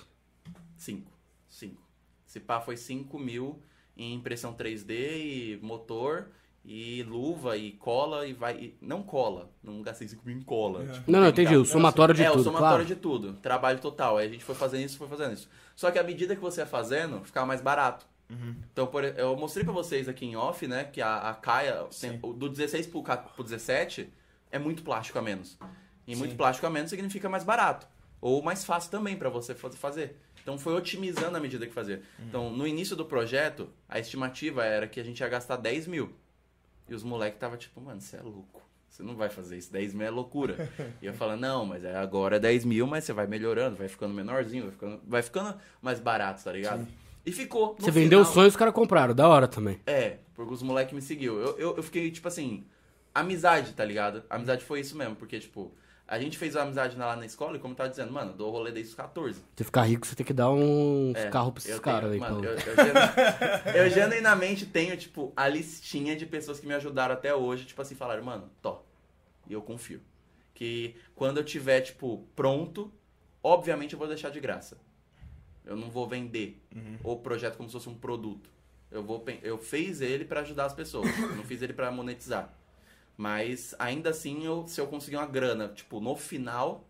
Speaker 4: cinco. Cinco. Se pá, foi 5 mil em impressão 3D e motor e luva e cola e vai. e- não cola, não gastei 5 mil em cola. tipo,
Speaker 3: Não, não, entendi. O somatório de
Speaker 4: é,
Speaker 3: tudo,
Speaker 4: o somatório
Speaker 3: claro.
Speaker 4: de tudo. Trabalho total. Aí a gente foi fazendo isso, foi fazendo isso. Só que à medida que você ia fazendo, ficava mais barato. Então, por, eu mostrei pra vocês aqui em off, né, que a, a Caia, tem- do 16 pro, pro 17, é muito plástico a menos. E muito plástico a menos significa mais barato. Ou mais fácil também pra você fa- fazer. Então, foi otimizando à medida que fazia. Então, no início do projeto, a estimativa era que a gente ia gastar 10 mil. E os moleques tava tipo, mano, você é louco. Você não vai fazer isso, 10 mil é loucura. e eu falando, não, mas é agora é 10 mil, mas você vai melhorando, vai ficando menorzinho, vai ficando, vai ficando mais barato, tá ligado? E ficou.
Speaker 3: Você vendeu o
Speaker 4: final-
Speaker 3: sonho, os caras compraram. Da hora também.
Speaker 4: É, porque os moleques me seguiu. Eu, eu, eu fiquei, tipo assim, amizade, tá ligado? Amizade foi isso mesmo, porque, tipo, a gente fez a amizade lá na escola e, como eu tava dizendo, mano, eu dou rolê desde os 14.
Speaker 3: Você ficar rico, você tem que dar uns
Speaker 4: É,
Speaker 3: carros pra esses
Speaker 4: eu
Speaker 3: caras aí.
Speaker 4: mano, eu, eu, genu- eu genuinamente tenho, tipo, a listinha de pessoas que me ajudaram até hoje, tipo assim, falaram, mano, tó. E eu confio. Que quando eu tiver, tipo, pronto, obviamente eu vou deixar de graça. Eu não vou vender o projeto como se fosse um produto. Eu vou eu fiz ele pra ajudar as pessoas, eu não fiz ele pra monetizar. Mas ainda assim, eu, se eu conseguir uma grana, tipo, no final,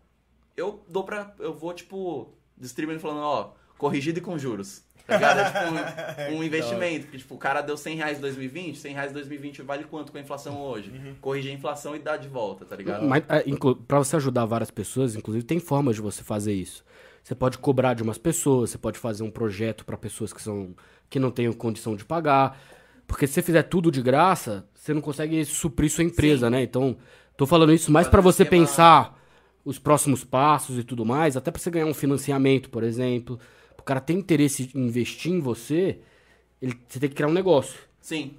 Speaker 4: eu dou pra. Eu vou, tipo, distribuindo falando, ó, corrigido e com juros. Tá ligado? É tipo um, um investimento. Porque, tipo, o cara deu 100 reais em 2020, 100 reais em 2020 vale quanto com a inflação hoje? Corrigir a inflação e dar de volta, tá ligado?
Speaker 3: Mas, é, pra você ajudar várias pessoas, inclusive, tem formas de você fazer isso. Você pode cobrar de umas pessoas, você pode fazer um projeto pra pessoas que são que não tenham condição de pagar. Porque se você fizer tudo de graça, você não consegue suprir sua empresa, né? Então, tô falando isso mais pra você pensar os próximos passos e tudo mais, até pra você ganhar um financiamento, por exemplo. O cara tem interesse em investir em você, ele, você tem que criar um negócio.
Speaker 4: Sim.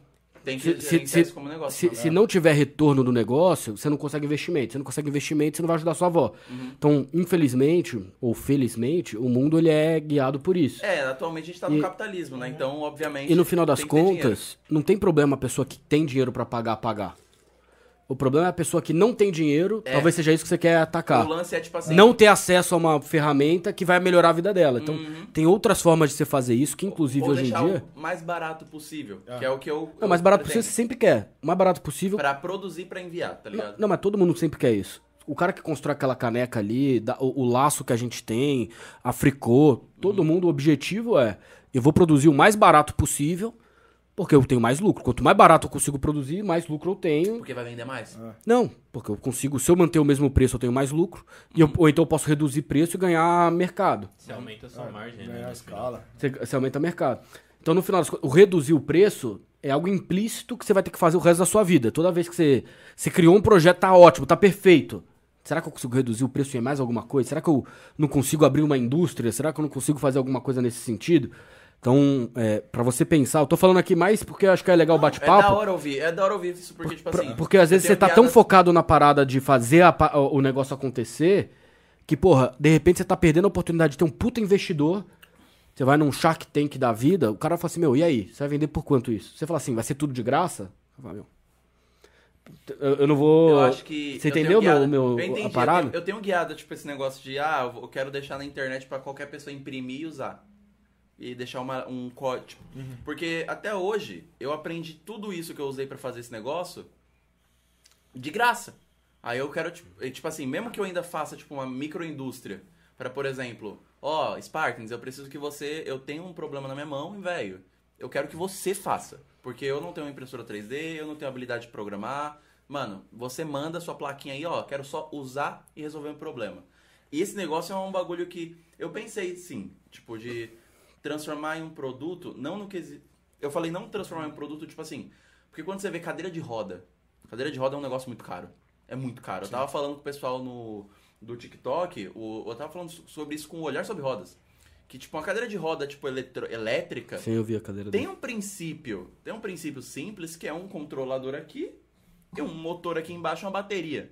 Speaker 4: Tem que
Speaker 3: Se, se,
Speaker 4: isso como negócio.
Speaker 3: se-
Speaker 4: né?
Speaker 3: se não tiver retorno do negócio, você não consegue investimento. Você não consegue investimento, você não vai ajudar sua avó.
Speaker 4: Uhum.
Speaker 3: Então, infelizmente, ou felizmente, o mundo ele é guiado por isso.
Speaker 4: É, atualmente a gente tá no capitalismo, né? Então, obviamente.
Speaker 3: E no final das contas, não tem problema a pessoa que tem dinheiro pra pagar, pagar. O problema é a pessoa que não tem dinheiro,
Speaker 4: É.
Speaker 3: talvez seja isso que você quer atacar.
Speaker 4: O lance é tipo assim.
Speaker 3: Não ter acesso a uma ferramenta que vai melhorar a vida dela. Então,
Speaker 4: Uhum.
Speaker 3: tem outras formas de você fazer isso, que inclusive
Speaker 4: ou
Speaker 3: hoje em dia.
Speaker 4: o mais barato possível. Que é o que eu.
Speaker 3: Não, mais barato possível você sempre quer. O mais barato possível.
Speaker 4: Pra produzir pra enviar, tá
Speaker 3: Não,
Speaker 4: ligado?
Speaker 3: não, mas todo mundo sempre quer isso. O cara que constrói aquela caneca ali, dá- o, o laço que a gente tem, a fricô, todo mundo, o objetivo é: eu vou produzir o mais barato possível, porque eu tenho mais lucro. Quanto mais barato eu consigo produzir, mais lucro eu tenho.
Speaker 4: Porque vai vender mais.
Speaker 3: Não, porque eu consigo, se eu manter o mesmo preço, eu tenho mais lucro. E eu- ou então eu posso reduzir preço e ganhar mercado.
Speaker 1: Você aumenta a sua margem, né?
Speaker 2: A escala.
Speaker 3: Você, você aumenta o mercado. Então, no final das contas, o reduzir o preço é algo implícito que você vai ter que fazer o resto da sua vida. Toda vez que você, você criou um projeto, tá ótimo, tá perfeito. Será que eu consigo reduzir o preço em mais alguma coisa? Será que eu não consigo abrir uma indústria? Será que eu não consigo fazer alguma coisa nesse sentido? Então, é, para você pensar, eu tô falando aqui mais porque eu acho que é legal o
Speaker 4: É da
Speaker 3: bate-papo.
Speaker 4: hora ouvir, é da hora ouvir isso, porque, tipo
Speaker 3: Pra-
Speaker 4: assim.
Speaker 3: porque às vezes
Speaker 4: eu
Speaker 3: você tá tão focado na parada de fazer a o negócio acontecer que, porra, de repente você tá perdendo a oportunidade de ter um puta investidor. Você vai num Shark Tank da vida, o cara fala assim, meu, e aí? Você vai vender por quanto isso? Você fala assim, vai ser tudo de graça? Eu falo, meu, eu, eu não vou...
Speaker 4: Eu acho que.
Speaker 3: Você
Speaker 4: eu
Speaker 3: entendeu meu, meu,
Speaker 4: eu entendi,
Speaker 3: a
Speaker 4: eu
Speaker 3: parada?
Speaker 4: tenho- Eu tenho, guiada, tipo, esse negócio de, ah, eu eu quero deixar na internet pra qualquer pessoa imprimir e usar. E deixar uma, um código.
Speaker 3: Uhum.
Speaker 4: Porque até hoje, eu aprendi tudo isso que eu usei pra fazer esse negócio de graça. Aí eu quero, tipo, tipo assim, mesmo que eu ainda faça, tipo, uma microindústria, para por exemplo, ó, Spartans, eu preciso que você, eu tenho um problema na minha mão, velho, eu quero que você faça. Porque eu não tenho uma impressora 3D, eu não tenho habilidade de programar. Mano, você manda sua plaquinha aí, ó, quero só usar e resolver um problema. E esse negócio é um bagulho que eu pensei, sim, tipo, de transformar em um produto, não no que. Eu falei não transformar em um produto, tipo assim, porque quando você vê cadeira de roda, cadeira de roda é um negócio muito caro. É muito caro. Eu tava falando com o pessoal no, do TikTok, o, eu tava falando so- sobre isso com o Olhar Sobre Rodas. Que, tipo, uma cadeira de roda, tipo, eletro, elétrica,
Speaker 3: Sim, eu vi a cadeira
Speaker 4: tem
Speaker 3: dele.
Speaker 4: um princípio, tem um princípio simples que é um controlador aqui e um motor aqui embaixo, uma bateria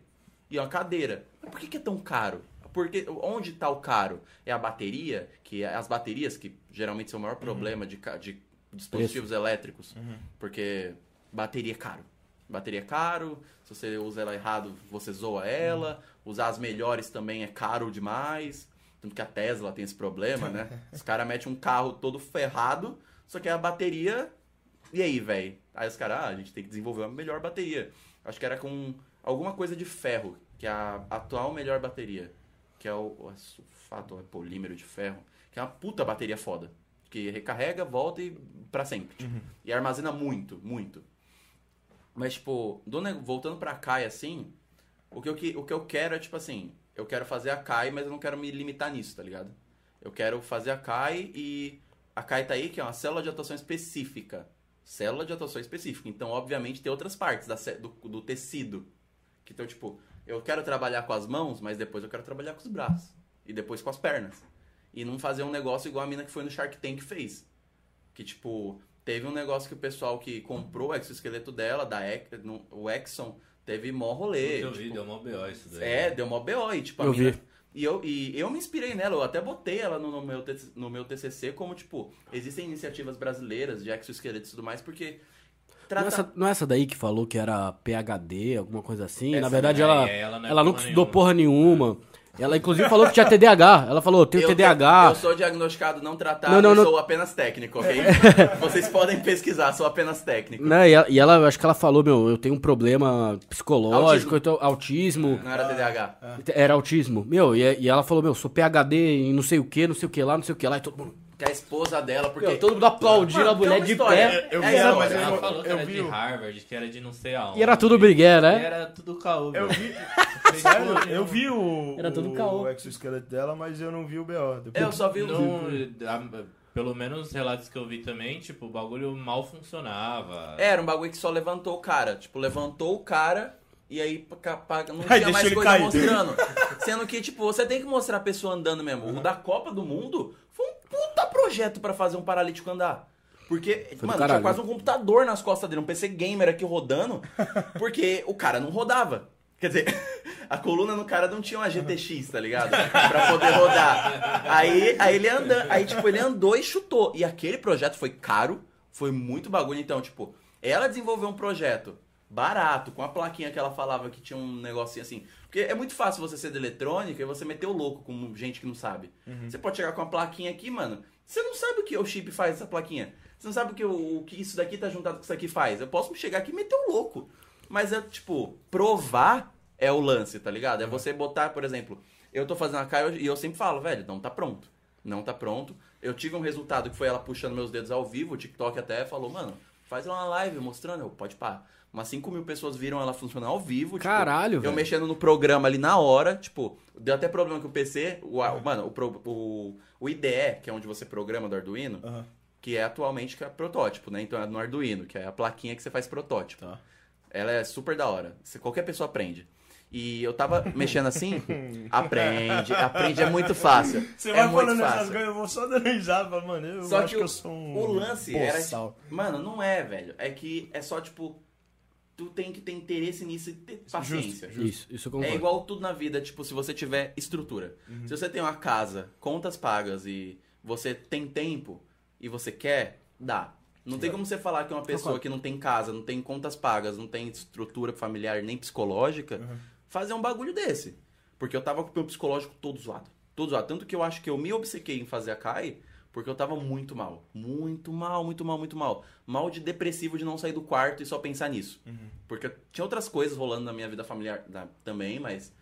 Speaker 4: e uma cadeira. Mas por que, que é tão caro? Porque onde está o caro? É a bateria, que é as baterias que geralmente são o maior problema de, de dispositivos elétricos, porque bateria é caro. Bateria é caro, se você usa ela errado, você zoa ela. Usar as melhores também é caro demais. Tanto que a Tesla tem esse problema, né? Os caras metem um carro todo ferrado, só que a bateria. E aí, velho? Aí os caras, ah, a gente tem que desenvolver uma melhor bateria. Acho que era com alguma coisa de ferro, que é a atual melhor bateria. Que é o, o sulfato, é polímero de ferro. Que é uma puta bateria foda. Que recarrega, volta e pra sempre. tipo. E armazena muito, muito. Mas, tipo, voltando pra Kai, assim, o que, eu, o que eu quero é, tipo assim, eu quero fazer a Kai, mas eu não quero me limitar nisso, tá ligado? Eu quero fazer a Kai e a Kai tá aí, que é uma célula de atuação específica. Célula de atuação específica. Então, obviamente, tem outras partes da, do, do tecido. Que então, tipo, eu quero trabalhar com as mãos, mas depois eu quero trabalhar com os braços. E depois com as pernas. E não fazer um negócio igual a mina que foi no Shark Tank fez. Que, tipo, teve um negócio que o pessoal que comprou o exoesqueleto dela, da Ex- no- o Exxon, teve mó rolê.
Speaker 1: Eu vi,
Speaker 4: tipo,
Speaker 1: deu mó BO isso daí.
Speaker 4: é, deu mó BO. E, tipo, a
Speaker 3: Eu
Speaker 4: mina...
Speaker 3: vi.
Speaker 4: E eu, e eu me inspirei nela, eu até botei ela no, no meu, TC no meu TCC como, tipo, existem iniciativas brasileiras de exoesqueletos e tudo mais, porque...
Speaker 3: Não é,
Speaker 4: Trata...
Speaker 3: essa, não é essa daí que falou que era PHD, alguma coisa assim?
Speaker 4: Essa
Speaker 3: Na verdade,
Speaker 1: não é,
Speaker 3: ela,
Speaker 1: é, ela
Speaker 3: ela,
Speaker 1: não é
Speaker 3: nunca
Speaker 1: porra
Speaker 3: estudou
Speaker 1: nenhuma.
Speaker 3: porra nenhuma. Ela, inclusive, falou que tinha TDAH. Ela falou, tenho
Speaker 4: Eu,
Speaker 3: TDAH.
Speaker 4: eu sou diagnosticado não tratado
Speaker 3: Não, não, não.
Speaker 4: sou apenas técnico, ok? Vocês podem pesquisar, sou apenas técnico.
Speaker 3: Né? E ela, e ela, acho que ela falou, meu, eu tenho um problema psicológico,
Speaker 4: Autismo.
Speaker 3: eu tenho autismo.
Speaker 4: Não era TDAH.
Speaker 3: Era autismo. Meu, e, e ela falou, meu, sou PHD em não sei o que, não sei o que lá, não sei o que lá, e todo mundo.
Speaker 4: Que é a esposa dela, porque...
Speaker 3: Meu, todo mundo aplaudindo
Speaker 4: Mano,
Speaker 3: a mulher de pé.
Speaker 2: Eu
Speaker 4: É
Speaker 2: vi mas eu,
Speaker 1: Ela falou que
Speaker 2: eu
Speaker 1: era
Speaker 2: vi
Speaker 1: de
Speaker 2: o...
Speaker 1: Harvard, que era de não sei aonde.
Speaker 3: E era tudo brigué,
Speaker 1: E
Speaker 3: né?
Speaker 1: era tudo caô,
Speaker 2: Eu vi... Sério, eu vi o,
Speaker 3: Era tudo
Speaker 2: o
Speaker 3: caô.
Speaker 2: exoesqueleto dela, mas eu não vi o BO.
Speaker 4: É, eu só vi o...
Speaker 1: Não, a- Pelo menos os relatos que eu vi também, tipo, o bagulho mal funcionava.
Speaker 4: Era um bagulho que só levantou o cara. Tipo, levantou o cara e aí não tinha
Speaker 2: deixa
Speaker 4: mais
Speaker 2: ele
Speaker 4: coisa
Speaker 2: cair.
Speaker 4: mostrando. Sendo que, tipo, você tem que mostrar a pessoa andando mesmo. O da Copa do Mundo foi um puta projeto pra fazer um paralítico andar. Porque,
Speaker 3: do
Speaker 4: mano, tinha quase um computador nas costas dele, um PC gamer aqui rodando, porque o cara não rodava. Quer dizer, a coluna no cara não tinha uma GTX, tá ligado? Pra poder rodar. Aí, aí ele anda, aí tipo, ele andou e chutou. E aquele projeto foi caro, foi muito bagulho. Então, tipo, ela desenvolveu um projeto barato, com a plaquinha que ela falava que tinha um negocinho assim. Porque é muito fácil você ser de eletrônica e você meter o louco com gente que não sabe. Você pode chegar com uma plaquinha aqui, mano. Você não sabe o que o chip faz essa plaquinha. Você não sabe o que, o, o que isso daqui tá juntado com isso aqui faz. Eu posso chegar aqui e meter o louco. Mas é, tipo, provar é o lance, tá ligado? É você botar, por exemplo, eu tô fazendo a Caio e eu sempre falo, velho, não tá pronto. Não tá pronto. Eu tive um resultado que foi ela puxando meus dedos ao vivo, o TikTok até falou, mano, faz uma live mostrando. Eu, pode pá. Umas 5 mil pessoas viram ela funcionar ao vivo. tipo,
Speaker 3: Caralho,
Speaker 4: Eu
Speaker 3: velho.
Speaker 4: mexendo no programa ali na hora, tipo, deu até problema com o PC. O, a- mano, o, pro- o, o IDE, que é onde você programa do Arduino,
Speaker 2: Aham.
Speaker 4: que é atualmente que é protótipo, né? Então é no Arduino, que é a plaquinha que você faz protótipo.
Speaker 2: Tá.
Speaker 4: Ela é super da hora. Você- qualquer pessoa aprende. E eu tava mexendo assim, aprende, aprende, é muito fácil.
Speaker 2: Você
Speaker 4: é
Speaker 2: vai
Speaker 4: muito
Speaker 2: falando essas
Speaker 4: fácil.
Speaker 2: coisas, eu vou só dando risada, mano, eu
Speaker 4: Só
Speaker 2: acho
Speaker 4: que
Speaker 2: que,
Speaker 4: o,
Speaker 2: eu sou um
Speaker 4: o lance era.
Speaker 2: boçal.
Speaker 4: tipo, Mano, não é, velho. É que é só tipo. Tu tem que ter interesse nisso e ter paciência.
Speaker 3: Isso, isso eu concordo.
Speaker 4: É igual tudo na vida, tipo, se você tiver estrutura. Se você tem uma casa, contas pagas e você tem tempo e você quer, dá. Não tem como você falar que uma pessoa que não tem casa, não tem contas pagas, não tem estrutura familiar nem psicológica, fazer um bagulho desse. Porque eu tava com o meu psicológico todo zoado. Todo zoado. Tanto que eu acho que eu me obcequei em fazer a CAI porque eu tava muito mal. Muito mal, muito mal, muito mal. Mal de depressivo de não sair do quarto e só pensar nisso. Porque tinha outras coisas rolando na minha vida familiar da- também, mas.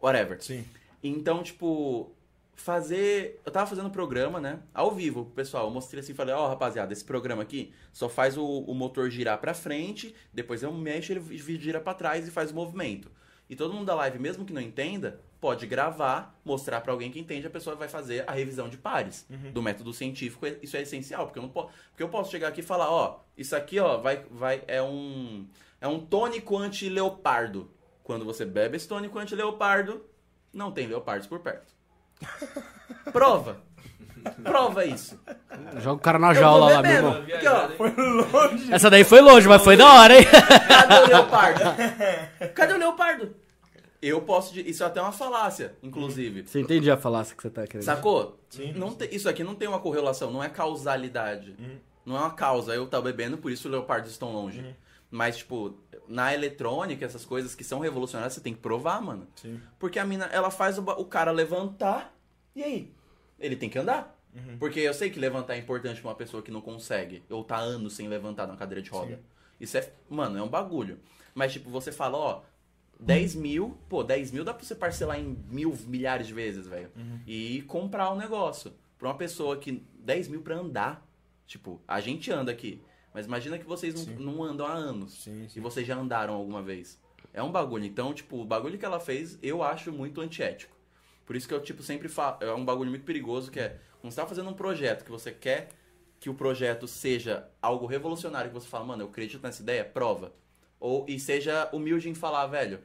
Speaker 4: Whatever.
Speaker 2: Sim.
Speaker 4: Então, tipo, fazer. Eu tava fazendo programa, né? Ao vivo, pessoal. Eu mostrei assim, falei, ó, rapaziada, esse programa aqui só faz o, o motor girar pra frente, depois eu mexo, ele gira pra trás e faz o movimento. E todo mundo da live, mesmo que não entenda, pode gravar, mostrar pra alguém que entende, a pessoa vai fazer a revisão de pares do método científico. Isso é essencial, porque eu não posso, porque eu posso chegar aqui e falar, ó, isso aqui, ó, vai, vai é um é um tônico anti-leopardo. Quando você bebe esse tônico anti-leopardo, não tem leopardos por perto. Prova. Prova isso.
Speaker 3: Joga o cara na jaula lá, meu irmão.
Speaker 4: Aqui, ó.
Speaker 3: Essa daí foi longe, mas foi da hora, hein?
Speaker 4: Cadê o leopardo? Cadê o leopardo? Eu posso. di- Isso é até uma falácia, inclusive.
Speaker 3: Você entende a falácia que você tá querendo?
Speaker 4: Sacou?
Speaker 2: Sim.
Speaker 4: Não tem- isso aqui não tem uma correlação, não é causalidade. Não é uma causa. Eu tava bebendo, por isso os leopardos estão longe. Mas, tipo, na eletrônica, essas coisas que são revolucionárias, você tem que provar, mano.
Speaker 2: Sim.
Speaker 4: Porque a mina, ela faz o, ba- o cara levantar, e aí? Ele tem que andar. Porque eu sei que levantar é importante pra uma pessoa que não consegue, ou tá anos sem levantar na cadeira de roda. Isso é, mano, é um bagulho. Mas, tipo, você fala, ó, 10 mil, pô, 10 mil dá pra você parcelar em mil, milhares de vezes, velho. E comprar um negócio. Pra uma pessoa que. 10 mil pra andar. Tipo, a gente anda aqui. Mas imagina que vocês não, não andam há anos.
Speaker 2: Sim, sim.
Speaker 4: E vocês já andaram alguma vez. É um bagulho. Então, tipo, o bagulho que ela fez, eu acho muito antiético. Por isso que eu, tipo, sempre falo. É um bagulho muito perigoso que é. Quando você tá fazendo um projeto que você quer que o projeto seja algo revolucionário, que você fala, mano, eu acredito nessa ideia, prova. Ou, e seja humilde em falar, velho,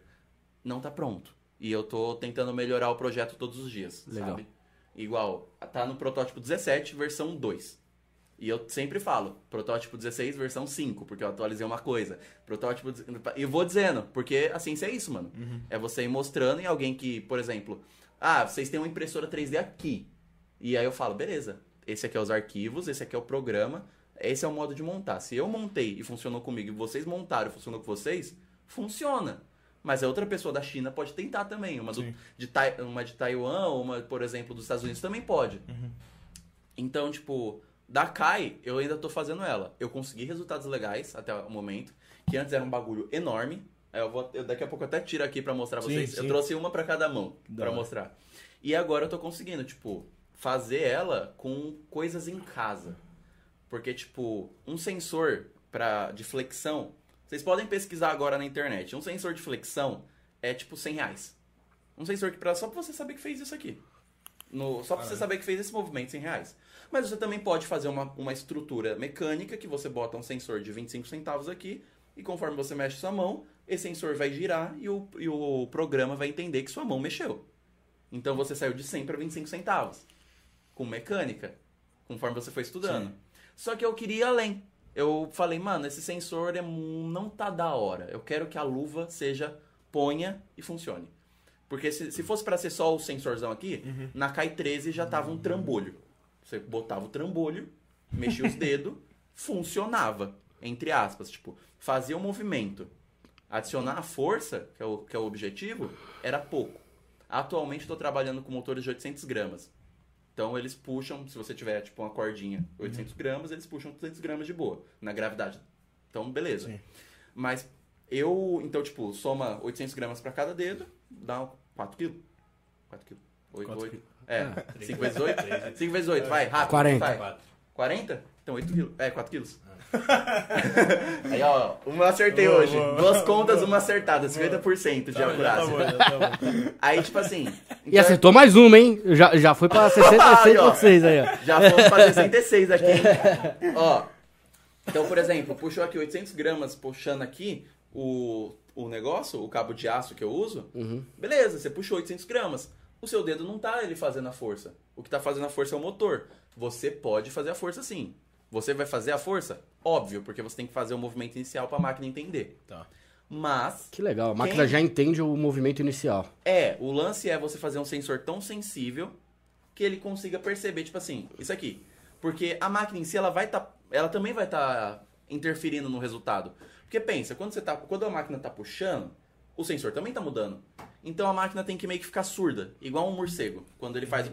Speaker 4: não tá pronto. E eu tô tentando melhorar o projeto todos os dias,
Speaker 3: Legal.
Speaker 4: sabe? Igual, tá no protótipo 17, versão 2. E eu sempre falo, protótipo 16, versão 5, porque eu atualizei uma coisa. Protótipo. E vou dizendo, porque a ciência é isso, mano. É você ir mostrando em alguém que, por exemplo, ah, vocês têm uma impressora 3D aqui. E aí eu falo, beleza, esse aqui é os arquivos, esse aqui é o programa, esse é o modo de montar. Se eu montei e funcionou comigo e vocês montaram e funcionou com vocês, funciona. Mas a outra pessoa da China pode tentar também. Uma, do- de, Tai- uma de Taiwan, ou uma, por exemplo, dos Estados Unidos também pode. Então, tipo, da Kai, eu ainda tô fazendo ela. Eu consegui resultados legais até o momento, que antes era um bagulho enorme. Aí Eu vou, eu daqui a pouco eu até tiro aqui pra mostrar pra
Speaker 2: Sim,
Speaker 4: vocês.
Speaker 2: sim.
Speaker 4: Eu trouxe uma pra cada mão
Speaker 2: hora.
Speaker 4: mostrar. E agora eu tô conseguindo, tipo, fazer ela com coisas em casa. Porque, tipo, um sensor pra, de flexão, vocês podem pesquisar agora na internet. Um sensor de flexão é tipo 100 reais. Um sensor que pra, só pra você saber que fez isso aqui. No, só pra você saber que fez esse movimento 100 reais. Mas você também pode fazer uma, uma estrutura mecânica que você bota um sensor de 25 centavos aqui e conforme você mexe sua mão, esse sensor vai girar e o, e o programa vai entender que sua mão mexeu. Então você saiu de 100 para 25 centavos. Com mecânica. Conforme você foi estudando. Só que eu queria ir além. Eu falei, mano, esse sensor é, não tá da hora. Eu quero que a luva seja ponha e funcione. Porque se, se fosse para ser só o sensorzão aqui, na CAI 13 já tava um trambolho. Você botava o trambolho, mexia os dedos, funcionava. Entre aspas. Tipo, fazia o movimento. Adicionar a força, que é o, que é o objetivo, era pouco. Atualmente estou trabalhando com motores de 800 gramas. Então eles puxam, se você tiver tipo uma cordinha 800 gramas, eles puxam 200 gramas de boa, na gravidade. Então, beleza.
Speaker 2: Sim.
Speaker 4: Mas eu, então, tipo, soma 800 gramas para cada dedo, dá 4 quilos. 4 quilos. 8,
Speaker 2: Quatro
Speaker 4: 8. É, 5 vezes 8? 5 vezes 8, vai, rápido.
Speaker 3: 40.
Speaker 4: Vai.
Speaker 1: Quatro.
Speaker 4: 40? Então 8 quilos. É, 4 quilos. Aí, ó, uma acertei
Speaker 2: Boa,
Speaker 4: hoje.
Speaker 2: boa.
Speaker 4: Duas contas, uma acertada. 50% de
Speaker 2: Tá, já tá
Speaker 4: acurácia.
Speaker 2: bom, tá bom.
Speaker 4: Aí, tipo assim.
Speaker 3: E
Speaker 4: então-
Speaker 3: acertou mais uma, hein? Já, já foi pra 66,6 aí, ó.
Speaker 4: Já fomos pra 66 aqui, hein? Ó. Então, por exemplo, puxou aqui 800 gramas, puxando aqui o, o negócio, o cabo de aço que eu uso.
Speaker 3: Uhum.
Speaker 4: Beleza, você puxou 800 gramas. O seu dedo não tá ele fazendo a força. O que tá fazendo a força é o motor. Você pode fazer a força sim. Você vai fazer a força? Óbvio, porque você tem que fazer o movimento inicial pra máquina entender.
Speaker 2: Tá.
Speaker 4: Mas,
Speaker 3: Que legal, a máquina
Speaker 4: Quem-
Speaker 3: já entende o movimento inicial.
Speaker 4: é, o lance é você fazer um sensor tão sensível que ele consiga perceber, tipo assim, isso aqui. Porque a máquina em si, ela vai tá, ela também vai estar interferindo no resultado. Porque pensa, quando você tá, quando a máquina tá puxando, o sensor também tá mudando. Então a máquina tem que meio que ficar surda, igual um morcego, quando ele faz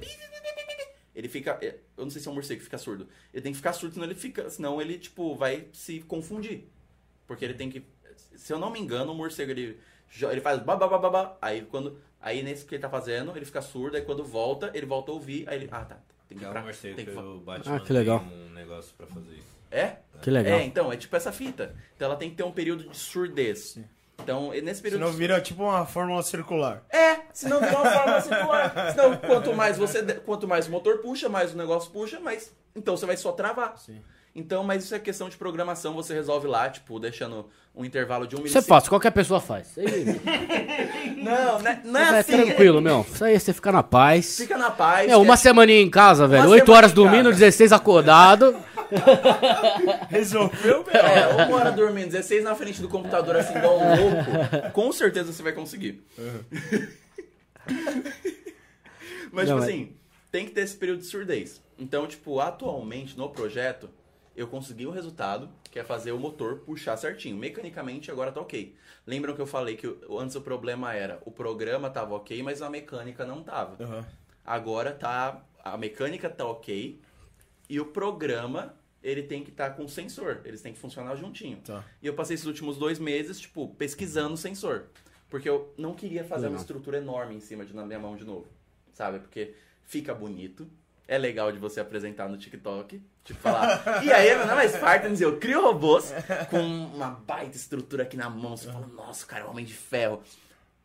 Speaker 4: ele fica, eu não sei se é um morcego que fica surdo. Ele tem que ficar surdo, senão ele fica, senão ele tipo vai se confundir. Porque ele tem que, se eu não me engano, o morcego ele ele faz babá aí quando aí nesse que ele tá fazendo, ele fica surdo, aí quando volta, ele volta a ouvir, aí ele, ah, tá, tem que
Speaker 1: Já
Speaker 4: pra-
Speaker 1: o morcego
Speaker 4: tem
Speaker 1: que o Batman
Speaker 3: Ah, que legal.
Speaker 1: tem um negócio pra fazer isso.
Speaker 4: É?
Speaker 3: Que legal.
Speaker 4: É, então, é tipo essa fita. Então ela tem que ter um período de surdez. Então, nesse período
Speaker 2: Senão vira tipo uma fórmula circular.
Speaker 4: É, senão vira uma forma circular. Senão, quanto mais você, quanto mais o motor puxa, mais o negócio puxa, mais então você vai só travar.
Speaker 2: Sim.
Speaker 4: Então, mas isso é questão de programação, você resolve lá, tipo, deixando um intervalo de um
Speaker 3: é
Speaker 4: milissegundo.
Speaker 3: fácil, qualquer pessoa faz. Aí,
Speaker 4: Não, né- não é,
Speaker 3: é
Speaker 4: assim.
Speaker 3: tranquilo, meu. Isso aí você fica na paz.
Speaker 4: Fica na paz.
Speaker 3: É, uma
Speaker 4: que
Speaker 3: semaninha em casa, velho.
Speaker 4: Uma
Speaker 3: 8
Speaker 4: semana
Speaker 3: horas dormindo,
Speaker 4: casa.
Speaker 3: 16 acordado.
Speaker 2: Resolveu, meu?
Speaker 4: É, uma hora dormindo, 16 na frente do computador, assim, igual um louco, com certeza você vai conseguir. Mas,
Speaker 3: Não,
Speaker 4: tipo
Speaker 3: mas-
Speaker 4: assim, tem que ter esse período de surdez. Então, tipo, atualmente no projeto, eu consegui o resultado, que é fazer o motor puxar certinho. Mecanicamente, agora tá ok. Lembram que eu falei que antes o problema era o programa tava ok, mas a mecânica não tava.
Speaker 2: Aham.
Speaker 4: Agora tá. A mecânica tá ok. E o programa, ele tem que estar com sensor. Eles têm que funcionar juntinho.
Speaker 2: Tá.
Speaker 4: E eu passei esses últimos dois meses, tipo, pesquisando o sensor. Porque eu não queria fazer
Speaker 3: Legal.
Speaker 4: uma estrutura enorme em cima de, na minha mão de novo. Sabe? Porque fica bonito. É legal de você apresentar no TikTok. Tipo, falar. e aí, meu nome é Spartans eu crio robôs com uma baita estrutura aqui na mão. Você fala, nossa, cara, homem de ferro.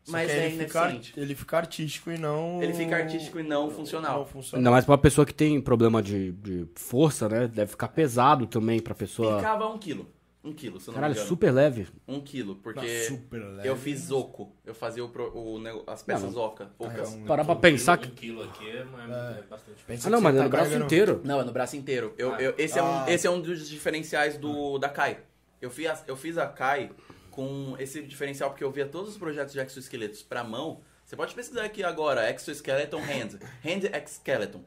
Speaker 2: Só
Speaker 4: Mas é
Speaker 2: ele fica,
Speaker 4: ineficiente.
Speaker 2: ele fica artístico e não.
Speaker 4: Ele fica artístico e não
Speaker 2: Não
Speaker 4: funcional.
Speaker 2: funcional.
Speaker 3: Ainda mais pra uma pessoa que tem problema de, de força, né? Deve ficar pesado também pra pessoa.
Speaker 4: Ficava um quilo. Um quilo, se não
Speaker 3: Caralho,
Speaker 4: me engano.
Speaker 3: super leve.
Speaker 4: Um quilo, porque
Speaker 2: Tá super leve.
Speaker 4: eu fiz oco. Eu fazia o, o nego- as peças
Speaker 3: Não,
Speaker 4: oca. ocas.
Speaker 2: um-
Speaker 3: Parar pra pensar que.
Speaker 1: Um quilo aqui é, é- é bastante.
Speaker 2: Pensa
Speaker 3: Ah, não, mas é
Speaker 2: tá
Speaker 3: no braço
Speaker 2: carregando-
Speaker 3: inteiro.
Speaker 4: Não, é no braço inteiro. Eu,
Speaker 1: Ah.
Speaker 4: eu- esse, é um,
Speaker 2: Ah.
Speaker 4: esse é um dos diferenciais do, da Kai. Eu fiz, a, eu fiz a Kai com esse diferencial porque eu via todos os projetos de exoesqueletos pra mão. Você pode pesquisar aqui agora, exoskeleton hand. Hand exskeleton.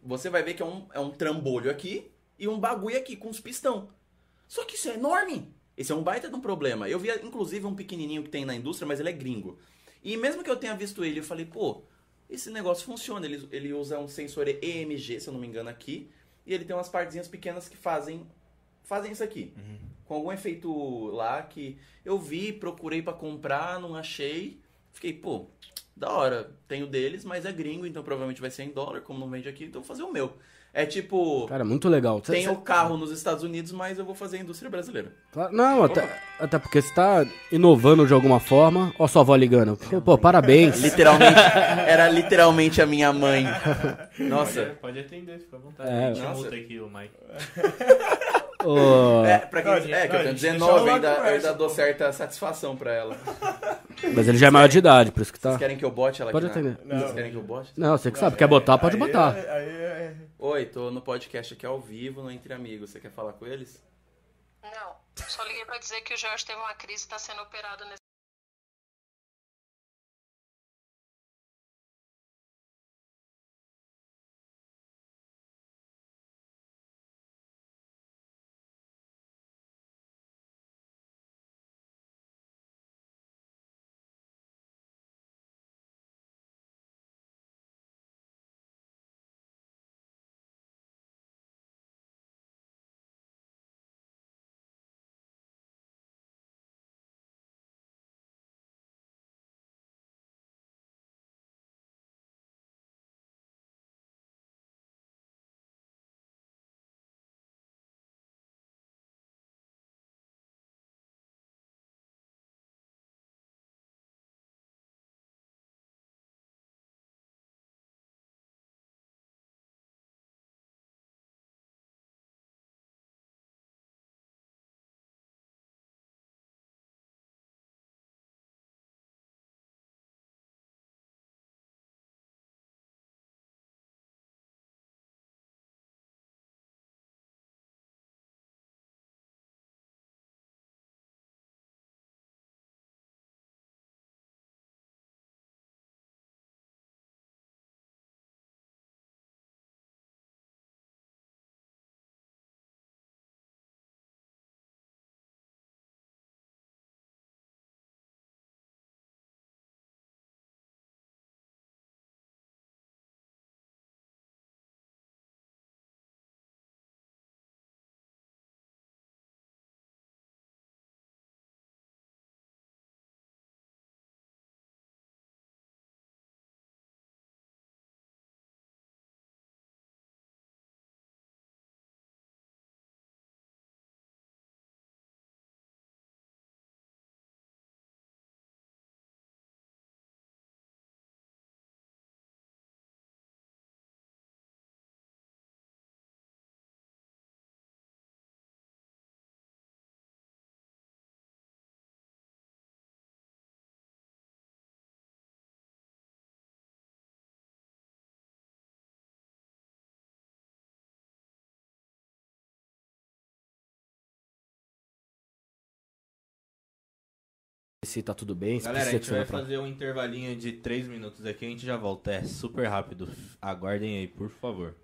Speaker 4: Você vai ver que é um, é um trambolho aqui e um bagulho aqui com os pistão. Só que isso é enorme. Esse é um baita de um problema. Eu vi, inclusive, um pequenininho que tem na indústria, mas ele é gringo. E mesmo que eu tenha visto ele, eu falei, pô, esse negócio funciona. Ele, ele usa um sensor EMG, se eu não me engano, aqui. E ele tem umas partezinhas pequenas que fazem fazem isso aqui. Com algum efeito lá que eu vi, procurei pra comprar, não achei. Fiquei, pô, da hora. Tenho deles, mas é gringo, então provavelmente vai ser em dólar, como não vende aqui, então vou fazer o meu. É tipo,
Speaker 3: Cara, muito legal. Cê-
Speaker 4: tem
Speaker 3: cê-
Speaker 4: o carro nos Estados Unidos, mas eu vou fazer a indústria brasileira.
Speaker 3: Claro- Não, até, até porque você tá inovando de alguma forma. Ó, sua avó ligando. Pô, pô, parabéns.
Speaker 4: Literalmente, era literalmente a minha mãe. Nossa.
Speaker 1: Pode, pode atender, fica à vontade.
Speaker 3: É.
Speaker 1: a gente multa aqui o Mike.
Speaker 3: Ô,
Speaker 4: É, pra quem,
Speaker 2: Não,
Speaker 4: é, que eu tenho
Speaker 2: gente,
Speaker 4: 19,
Speaker 2: deixa ela
Speaker 4: ainda,
Speaker 2: na
Speaker 4: eu ainda dou certa satisfação pra ela.
Speaker 3: Mas ele já é maior de idade, por isso que tá.
Speaker 4: Vocês querem que eu bote ela
Speaker 3: Pode
Speaker 4: aqui? na-
Speaker 3: atender.
Speaker 2: Não.
Speaker 4: Vocês querem que eu bote?
Speaker 3: Não, você que sabe. Quer botar, pode
Speaker 2: Aí
Speaker 3: botar.
Speaker 2: aí é-
Speaker 4: Oi, tô no podcast aqui ao vivo, no Entre Amigos. Você quer falar com eles?
Speaker 5: Não, só liguei pra dizer que o Jorge teve uma crise e tá sendo operado nesse.
Speaker 3: Se tá tudo bem, se
Speaker 1: Galera, a gente vai
Speaker 3: pra-
Speaker 1: fazer um intervalinho de 3 minutos aqui, a gente já volta. É super rápido. Aguardem aí, por favor.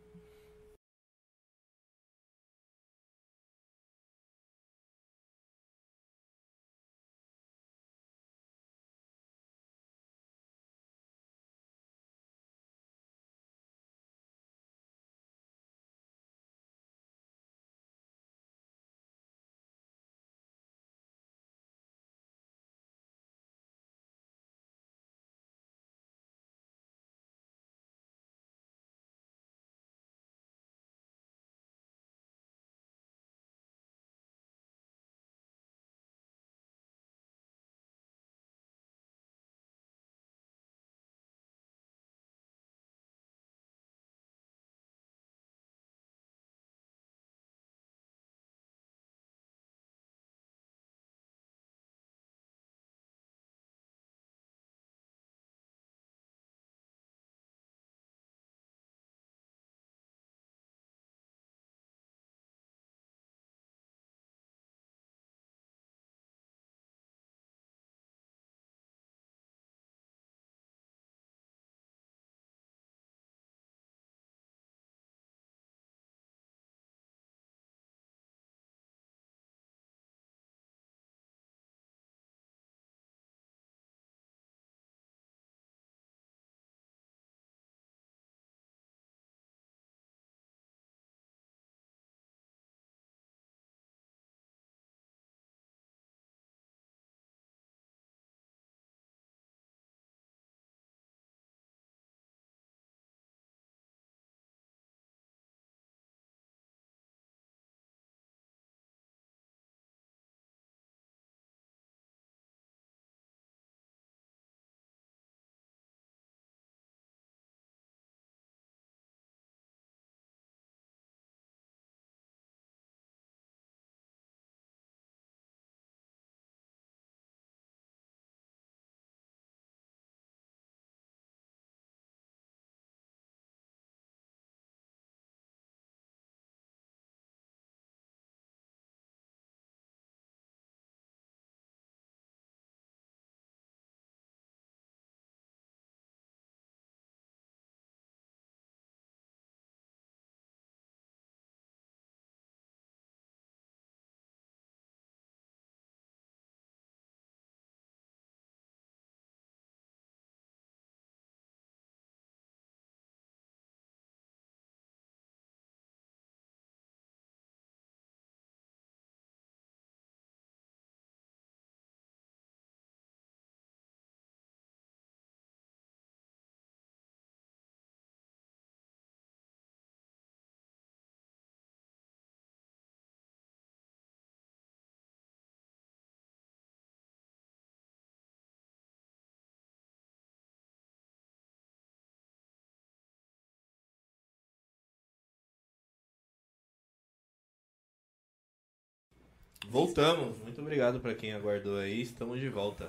Speaker 1: Voltamos. Muito obrigado pra quem aguardou aí. Estamos de volta.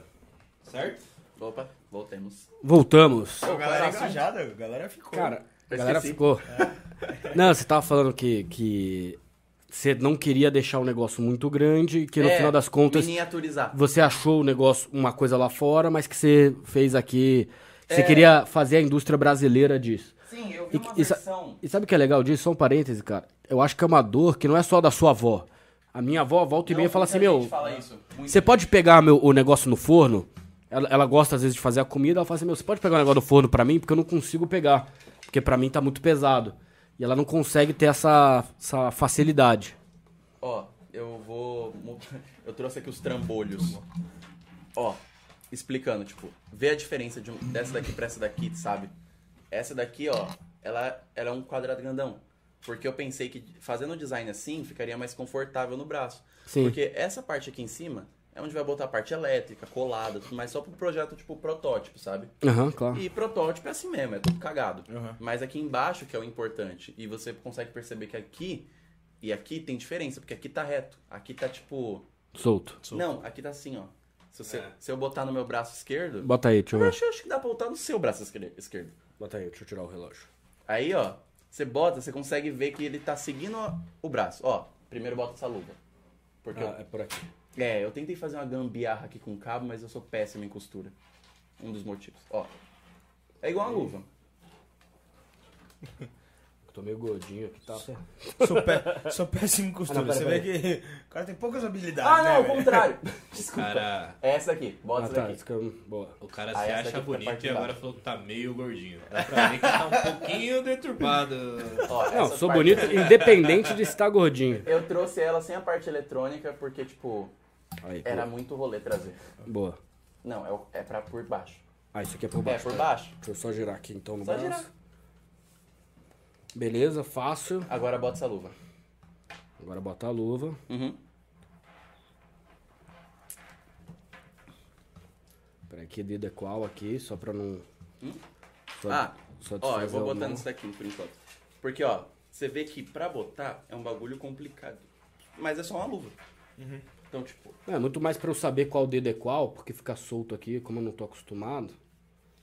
Speaker 1: Certo?
Speaker 4: Opa, voltemos.
Speaker 3: Voltamos.
Speaker 2: A
Speaker 4: Pô,
Speaker 2: galera
Speaker 4: qual era o
Speaker 2: engajada, a galera ficou.
Speaker 3: Cara, a galera ficou. Não, você tava falando que, que você não queria deixar o negócio muito grande, que no
Speaker 4: É,
Speaker 3: final das contas
Speaker 4: Miniaturizar.
Speaker 3: você achou o negócio, uma coisa lá fora, mas que você fez aqui. Você
Speaker 4: É.
Speaker 3: queria fazer a indústria brasileira disso.
Speaker 4: Sim, eu vi
Speaker 3: E-
Speaker 4: uma
Speaker 3: e
Speaker 4: versão.
Speaker 3: E sabe o que é legal disso? Só um parêntese, cara. Eu acho que é uma dor que não é só da sua avó. A minha avó volta e meia fala assim, meu,
Speaker 4: fala isso.
Speaker 3: Você pode pegar meu, o negócio no forno? Ela, ela gosta às vezes de fazer a comida, ela fala assim, meu, você pode pegar o negócio do forno pra mim? Porque eu não consigo pegar. Porque pra mim tá muito pesado. E ela não consegue ter essa, essa facilidade.
Speaker 4: Ó, eu vou. Eu trouxe aqui os trambolhos. Ó, explicando, tipo, vê a diferença de dessa daqui pra essa daqui, sabe? Essa daqui, ó, ela, ela é um quadrado grandão. Porque eu pensei que fazendo o design assim ficaria mais confortável no braço.
Speaker 3: Sim.
Speaker 4: Porque essa parte aqui em cima é onde vai botar a parte elétrica, colada, tudo mais, só pro projeto, tipo, protótipo, sabe?
Speaker 3: Aham, claro.
Speaker 4: E protótipo é assim mesmo, é tudo cagado.
Speaker 2: Uhum.
Speaker 4: Mas aqui embaixo que é o importante. E você consegue perceber que aqui e aqui tem diferença, porque aqui tá reto. Aqui tá tipo.
Speaker 3: Solto.
Speaker 4: Não, aqui tá assim, ó. Se, você-
Speaker 1: É.
Speaker 4: se eu botar no meu braço esquerdo.
Speaker 3: Bota aí, deixa eu
Speaker 4: eu
Speaker 3: ver.
Speaker 4: acho, acho que dá pra botar no seu braço esquer- esquerdo.
Speaker 3: Bota aí, deixa eu tirar o relógio.
Speaker 4: Aí, ó, você bota, você consegue ver que ele tá seguindo o braço. Ó, primeiro bota essa luva. Porque
Speaker 3: Ah, é por aqui.
Speaker 4: eu, é, eu tentei fazer uma gambiarra aqui com cabo, mas eu sou péssimo em costura. Um dos motivos. Ó. É igual uma luva.
Speaker 3: Tô meio gordinho aqui, tá?
Speaker 2: Sou, pé, sou péssimo em costura.
Speaker 3: Ah, não,
Speaker 2: Você
Speaker 3: pera,
Speaker 2: vê que o cara tem poucas habilidades.
Speaker 4: Ah, não,
Speaker 2: né,
Speaker 4: ao
Speaker 2: velho?
Speaker 4: contrário. Desculpa.
Speaker 1: Cara,
Speaker 4: É essa aqui, bota
Speaker 3: Ah,
Speaker 4: essa
Speaker 3: tá. Boa.
Speaker 1: o cara
Speaker 4: Ah,
Speaker 1: se acha
Speaker 4: a
Speaker 1: bonito e agora falou que tá meio gordinho. Dá pra ver que tá um pouquinho deturbado.
Speaker 4: Ó,
Speaker 3: Não, sou bonito
Speaker 4: aqui.
Speaker 3: independente de estar gordinho.
Speaker 4: Eu trouxe ela sem a parte eletrônica porque, tipo,
Speaker 3: Aí,
Speaker 4: era
Speaker 3: boa.
Speaker 4: muito rolê trazer.
Speaker 3: boa.
Speaker 4: Não, é, o- é pra por baixo.
Speaker 3: Ah, isso aqui é por
Speaker 4: É,
Speaker 3: baixo.
Speaker 4: por baixo.
Speaker 3: Deixa eu só girar aqui então no
Speaker 4: Só
Speaker 3: braço.
Speaker 4: girar.
Speaker 3: Beleza, fácil.
Speaker 4: Agora bota essa luva.
Speaker 3: Agora bota a luva.
Speaker 4: Uhum.
Speaker 3: Peraí, que dedo é qual aqui, só pra não... Só,
Speaker 4: Ah,
Speaker 3: só
Speaker 4: ó, eu vou botando isso daqui por enquanto. Porque, ó, você vê que pra botar é um bagulho complicado. Mas é só uma luva. Então, tipo,
Speaker 3: É, muito mais pra eu saber qual dedo é qual, porque fica solto aqui, como eu não tô acostumado.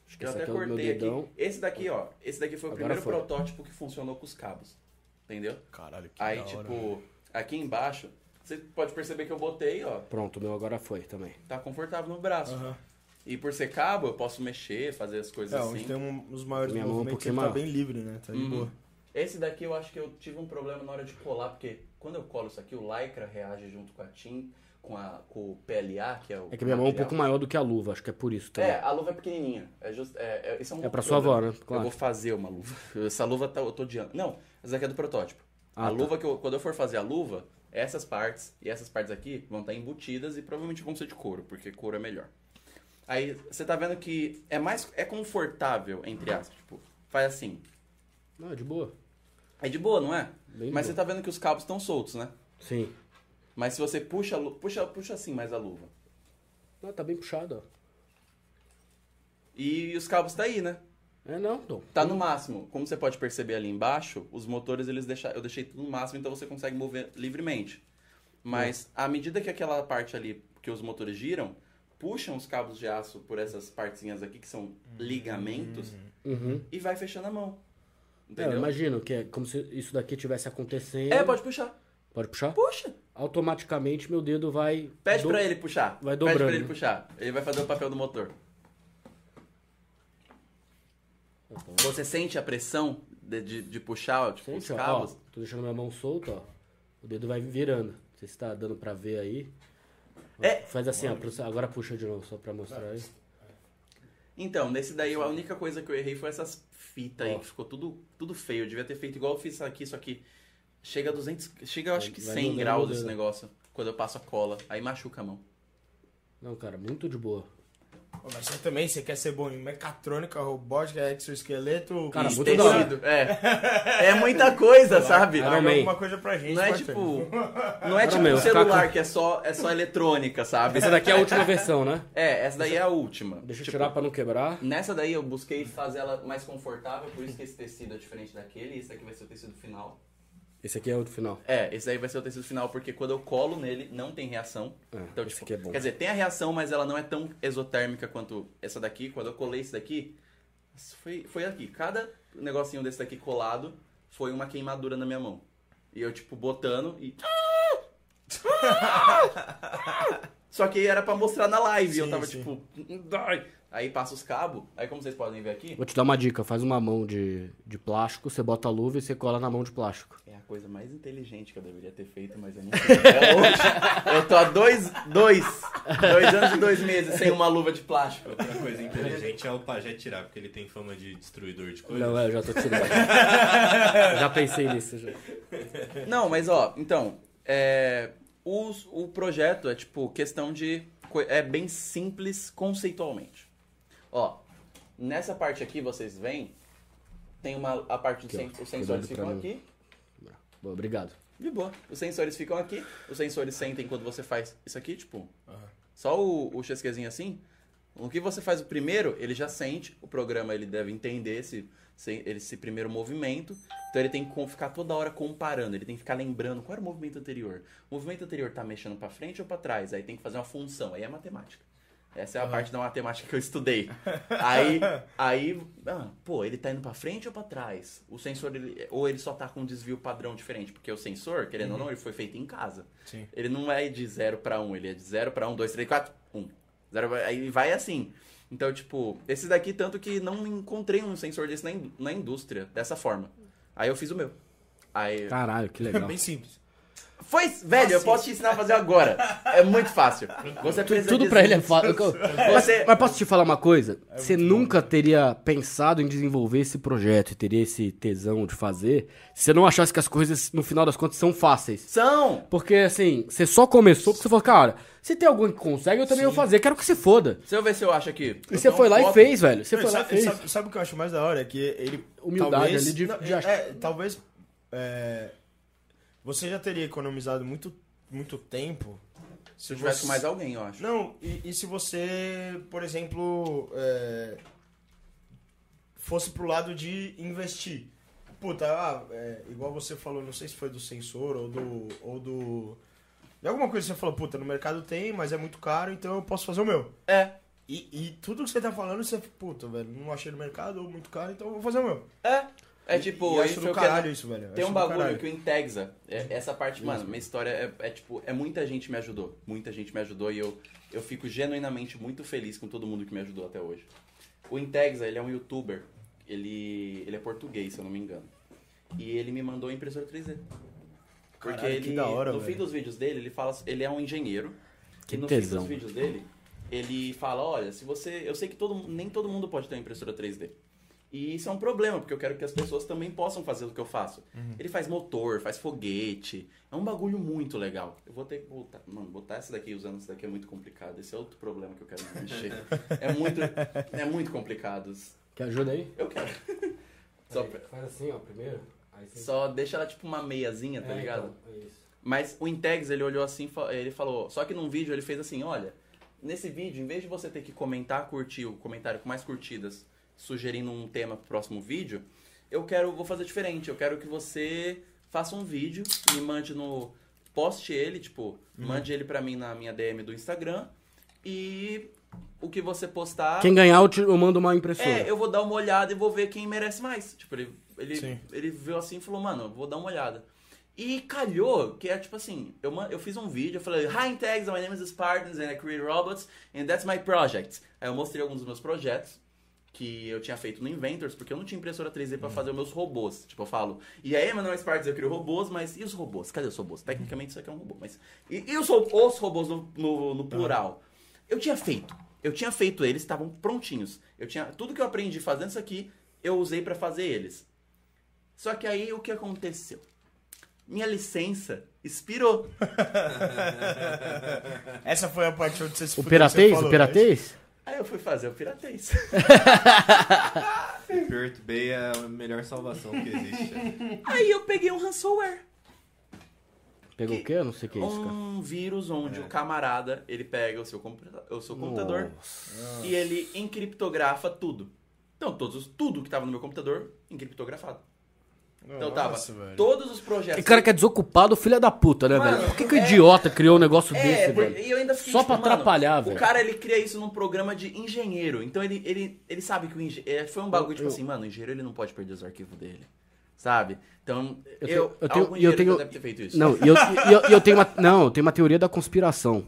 Speaker 3: Acho que
Speaker 4: eu
Speaker 3: esse
Speaker 4: até
Speaker 3: aqui é
Speaker 4: cortei
Speaker 3: dedão.
Speaker 4: aqui. Esse daqui, ó, esse daqui foi o
Speaker 3: Agora
Speaker 4: primeiro
Speaker 3: foi.
Speaker 4: protótipo que funcionou com os cabos. Entendeu?
Speaker 2: Caralho, que
Speaker 4: Aí,
Speaker 2: da hora,
Speaker 4: tipo,
Speaker 2: velho.
Speaker 4: aqui embaixo, você pode perceber que eu botei, ó,
Speaker 3: Pronto, o meu agora foi também.
Speaker 4: tá confortável no braço.
Speaker 2: Aham.
Speaker 4: E por ser cabo, eu posso mexer, fazer as coisas
Speaker 2: É,
Speaker 4: assim.
Speaker 2: onde tem um, os maiores
Speaker 3: Minha mão é um
Speaker 2: movimentos,
Speaker 3: pouquinho
Speaker 2: ele tá bem livre, né? Tá de
Speaker 4: Uhum.
Speaker 2: boa.
Speaker 4: Esse daqui eu acho que eu tive um problema na hora de colar, porque quando eu colo isso aqui, o lycra reage junto com a TIM, com, a, com o PLA, que é o.
Speaker 3: É que minha mão é um pouco maior do que a luva, acho que é por isso também.
Speaker 4: É, a luva é pequenininha. É, just, é, é, esse é, um
Speaker 3: É pra sua avó, né? Claro.
Speaker 4: Eu vou fazer uma luva. Essa luva tá, eu tô odiando. Não, essa daqui é do protótipo.
Speaker 3: Ah,
Speaker 4: a
Speaker 3: tá.
Speaker 4: luva que eu, quando eu for fazer a luva, essas partes e essas partes aqui vão estar embutidas e provavelmente vão ser de couro, porque couro é melhor. Aí você tá vendo que é mais é confortável entre aspas, tipo, faz assim.
Speaker 3: Não, é de boa.
Speaker 4: É de boa, não é?
Speaker 3: Bem
Speaker 4: Mas
Speaker 3: boa.
Speaker 4: você tá vendo que os cabos estão soltos, né?
Speaker 3: Sim.
Speaker 4: Mas se você puxa, puxa, puxa assim mais a luva.
Speaker 3: Não, tá bem puxado, ó.
Speaker 4: E os cabos tá aí, né?
Speaker 3: É, não, não.
Speaker 4: Tá no máximo. Como você pode perceber ali embaixo, os motores eles deixa... eu deixei tudo no máximo, então você consegue mover livremente. Mas à medida que aquela parte ali que os motores giram, puxam os cabos de aço por essas partezinhas aqui que são ligamentos
Speaker 3: Uhum.
Speaker 4: e vai fechando a mão.
Speaker 3: É, eu
Speaker 4: Entendeu?
Speaker 3: imagino que é como se isso daqui tivesse acontecendo.
Speaker 4: É, pode puxar.
Speaker 3: Pode puxar?
Speaker 4: Puxa.
Speaker 3: Automaticamente meu dedo vai.
Speaker 4: Pede
Speaker 3: do-
Speaker 4: pra ele puxar.
Speaker 3: vai
Speaker 4: Pede
Speaker 3: dobrando.
Speaker 4: pra ele puxar. Ele vai fazer o papel do motor. Você sente a pressão de, de, de puxar tipo,
Speaker 3: Sente,
Speaker 4: os
Speaker 3: ó,
Speaker 4: cabos?
Speaker 3: ó, tô deixando minha mão solta, ó. O dedo vai virando. Não sei se tá dando pra ver aí.
Speaker 4: É.
Speaker 3: Faz assim, ó. Agora puxa de novo, só pra mostrar aí.
Speaker 4: Então, nesse daí a única coisa que eu errei foi essas fitas aí,
Speaker 3: Ó.
Speaker 4: que ficou tudo, tudo feio. Eu devia ter feito igual eu fiz aqui, isso aqui. Chega a 200, chega eu acho que
Speaker 3: Vai
Speaker 4: 100
Speaker 3: dobrando
Speaker 4: graus esse negócio, quando eu passo a cola. Aí machuca a mão.
Speaker 3: Não, cara, muito de boa.
Speaker 2: Pô, Mas você também, você quer ser bom em mecatrônica, robótica, exoesqueleto...
Speaker 3: Cara,
Speaker 4: E
Speaker 3: muito da hora.
Speaker 4: tecido, É. É muita coisa, sabe?
Speaker 2: Larga
Speaker 3: Man.
Speaker 2: alguma coisa pra gente,
Speaker 4: Não é tipo. Não é tipo
Speaker 3: Man,
Speaker 4: um celular que é só, é só eletrônica, sabe?
Speaker 3: Essa daqui é a última versão, né?
Speaker 4: É, essa daí é a última.
Speaker 3: Deixa eu
Speaker 4: Tipo,
Speaker 3: tirar pra não quebrar.
Speaker 4: Nessa daí eu busquei fazer ela mais confortável, por isso que esse tecido é diferente daquele. Esse aqui vai ser o tecido final.
Speaker 3: Esse aqui é o do final.
Speaker 4: É, esse aí vai ser o tecido final, porque quando eu colo nele, não tem reação.
Speaker 3: É,
Speaker 4: então,
Speaker 3: esse
Speaker 4: tipo,
Speaker 3: aqui é bom.
Speaker 4: quer dizer, tem a reação, mas ela não é tão exotérmica quanto essa daqui. Quando eu colei esse daqui, foi, foi aqui. Cada negocinho desse daqui colado foi uma queimadura na minha mão. E eu, tipo, botando e. Só que era pra mostrar na live. e eu
Speaker 2: Sim,
Speaker 4: tava,
Speaker 2: sim.
Speaker 4: tipo. "Dai". Aí passa os cabos. Aí, como vocês podem ver aqui,
Speaker 3: Vou te dar uma dica, faz uma mão de, de plástico, você bota a luva e você cola na mão de plástico.
Speaker 4: É a coisa mais inteligente que eu deveria ter feito, mas eu não até hoje. Eu tô há dois, dois, dois anos e dois meses sem uma luva de plástico.
Speaker 1: Outra coisa inteligente é o pajé tirar, porque ele tem fama de destruidor de coisas.
Speaker 3: Não, é, eu já tô tirando. já pensei nisso já.
Speaker 4: Não, mas ó, então, é, os- o projeto é tipo questão de. É bem simples conceitualmente. Ó, nessa parte aqui vocês veem, tem uma. A parte dos sen- os sensores ficam aqui.
Speaker 3: Bom, obrigado.
Speaker 4: De boa. Os sensores ficam aqui, os sensores sentem quando você faz isso aqui, tipo, só o, o chesquezinho assim. O que você faz o primeiro, ele já sente, o programa ele deve entender esse, esse, primeiro movimento, então ele tem que ficar toda hora comparando, ele tem que ficar lembrando qual era o movimento anterior. O movimento anterior tá mexendo pra frente ou pra trás, aí tem que fazer uma função, aí é matemática. Essa é a parte da matemática que eu estudei. Aí, aí, ah, pô, ele tá indo pra frente ou pra trás? O sensor, ele- ou ele só tá com um desvio padrão diferente? Porque o sensor, querendo ou não, ele foi feito em casa.
Speaker 2: Sim.
Speaker 4: Ele não é de 0 pra 1, um, ele é de 0 pra 1, 2, 3, 4, 1. Zero, aí vai assim. Então, tipo, esse daqui, tanto que não encontrei um sensor desse na, in- na indústria, dessa forma. Aí eu fiz o meu. Aí.
Speaker 3: Caralho, que legal.
Speaker 2: Bem simples.
Speaker 4: Foi, velho, eu posso te ensinar a fazer agora. É muito fácil. Você precisa
Speaker 3: Tudo pra ele é fácil.
Speaker 4: Você-
Speaker 3: Mas posso te falar uma coisa? Você nunca teria pensado em desenvolver esse projeto e teria esse tesão de fazer se você não achasse que as coisas, no final das contas, são fáceis.
Speaker 4: São!
Speaker 3: Porque, assim, você só começou porque você falou, cara, se tem alguém que consegue, eu também vou fazer. Quero que você foda.
Speaker 4: Deixa eu ver se eu acho aqui.
Speaker 3: E você foi lá e fez, velho. Você
Speaker 2: Não,
Speaker 3: foi lá e
Speaker 2: sabe,
Speaker 3: fez.
Speaker 2: sabe- sabe o que eu acho mais da hora? É que ele.
Speaker 3: Humildade
Speaker 2: talvez,
Speaker 3: ali de-
Speaker 2: não,
Speaker 3: de
Speaker 2: é,
Speaker 3: achar.
Speaker 2: é, talvez. é, você já teria economizado muito, muito tempo.
Speaker 4: Se eu tivesse
Speaker 2: você-
Speaker 4: mais alguém, eu acho.
Speaker 2: Não, e, e se você, por exemplo, é, fosse pro lado de investir? Puta, ah, é, igual você falou, não sei se foi do sensor ou do. ou do. De alguma coisa que você falou, puta, no mercado tem, mas é muito caro, então eu posso fazer o meu.
Speaker 4: É.
Speaker 2: E, e tudo que você tá falando, você, puta, velho, não achei no mercado ou muito caro, então eu vou fazer o meu.
Speaker 4: É. É
Speaker 2: E-
Speaker 4: tipo,
Speaker 2: e
Speaker 4: isso
Speaker 2: do
Speaker 4: eu
Speaker 2: caralho
Speaker 4: quero-
Speaker 2: isso, velho.
Speaker 4: Tem um bagulho que o Intexa, é- essa parte, mano, minha história é, é, tipo, é muita gente me ajudou. Muita gente me ajudou e eu, eu fico genuinamente muito feliz com todo mundo que me ajudou até hoje. O Intexa, ele é um youtuber, ele, ele é português, se eu não me engano. E ele me mandou a impressora 3D. Porque
Speaker 2: Caralho,
Speaker 4: ele,
Speaker 2: hora,
Speaker 4: no
Speaker 2: velho.
Speaker 4: fim dos vídeos dele, ele fala, ele é um engenheiro.
Speaker 3: Que
Speaker 4: e no
Speaker 3: tesão.
Speaker 4: fim dos vídeos dele, ele fala, olha, se você, eu sei que todo, nem todo mundo pode ter uma impressora 3D. E isso é um problema, porque eu quero que as pessoas também possam fazer o que eu faço. Ele faz motor, faz foguete. É um bagulho muito legal. Eu vou ter que botar. Mano, botar essa daqui usando essa daqui é muito complicado. Esse é outro problema que eu quero mexer. é muito, é muito complicado.
Speaker 3: Quer ajuda aí?
Speaker 4: Eu quero. Só,
Speaker 3: Aí, Faz assim, ó, primeiro. Aí você...
Speaker 4: só deixa ela tipo uma meiazinha, tá
Speaker 3: É,
Speaker 4: ligado?
Speaker 3: então, é isso.
Speaker 4: Mas o Integs, ele olhou assim, ele falou, só que num vídeo ele fez assim, olha, nesse vídeo, em vez de você ter que comentar, curtir o comentário com mais curtidas, sugerindo um tema pro próximo vídeo, eu quero, vou fazer diferente, eu quero que você faça um vídeo, me mande no, poste ele, tipo, mande ele pra mim na minha DM do Instagram, e o que você postar...
Speaker 3: Quem ganhar, eu, te- eu mando uma impressora.
Speaker 4: É, eu vou dar uma olhada e vou ver quem merece mais. Tipo, ele, ele,
Speaker 2: Sim.
Speaker 4: ele viu assim e falou, mano, eu vou dar uma olhada. E calhou que é tipo assim, eu, eu fiz um vídeo, eu falei, Hi Tags, my name is Spartans and I create robots and that's my project. Aí eu mostrei alguns dos meus projetos que eu tinha feito no Inventors, porque eu não tinha impressora 3D pra fazer os meus robôs. Tipo, eu falo, e aí, é Spartans, eu crio robôs, mas e os robôs? Cadê os robôs? Tecnicamente isso aqui é um robô, mas... E, e os, os robôs no, no, no plural? Eu tinha feito. Eu tinha feito eles, estavam prontinhos. Eu tinha tudo que eu aprendi fazendo isso aqui, eu usei pra fazer eles. Só que aí o que aconteceu? Minha licença expirou.
Speaker 2: Essa foi a parte onde você se
Speaker 3: O
Speaker 2: falou,
Speaker 3: O Piratês?
Speaker 4: Aí eu fui fazer o piratês.
Speaker 1: Pirate Bay é a melhor salvação que existe.
Speaker 4: Aí eu peguei um ransomware.
Speaker 3: Pegou o quê? Eu não sei o que é isso, cara.
Speaker 4: Um vírus onde o camarada, ele pega o seu, computa- o seu computador e ele encriptografa tudo. Então, todos, tudo que tava no meu computador, encriptografado. Então tava
Speaker 2: Nossa, velho.
Speaker 4: todos os projetos.
Speaker 3: E cara que é desocupado, filha da puta, né,
Speaker 4: Mano,
Speaker 3: velho? Por que, que o
Speaker 4: é-
Speaker 3: idiota criou um negócio
Speaker 4: É,
Speaker 3: desse,
Speaker 4: por-
Speaker 3: velho?
Speaker 4: e eu ainda fiquei,
Speaker 3: Só
Speaker 4: tipo,
Speaker 3: pra
Speaker 4: mano,
Speaker 3: atrapalhar,
Speaker 4: O
Speaker 3: velho.
Speaker 4: cara, ele cria isso num programa de engenheiro. Então ele, ele, ele sabe que o engenheiro... Foi um bagulho, tipo
Speaker 3: eu-
Speaker 4: assim, mano, o engenheiro ele não pode perder os arquivos dele. Sabe? Então,
Speaker 3: Eu
Speaker 4: eu...
Speaker 3: tenho- eu tenho-
Speaker 4: algum
Speaker 3: eu
Speaker 4: engenheiro
Speaker 3: tenho-
Speaker 4: deve ter feito isso.
Speaker 3: Não, e eu, e eu, e eu tenho uma, não, eu tenho uma teoria da conspiração.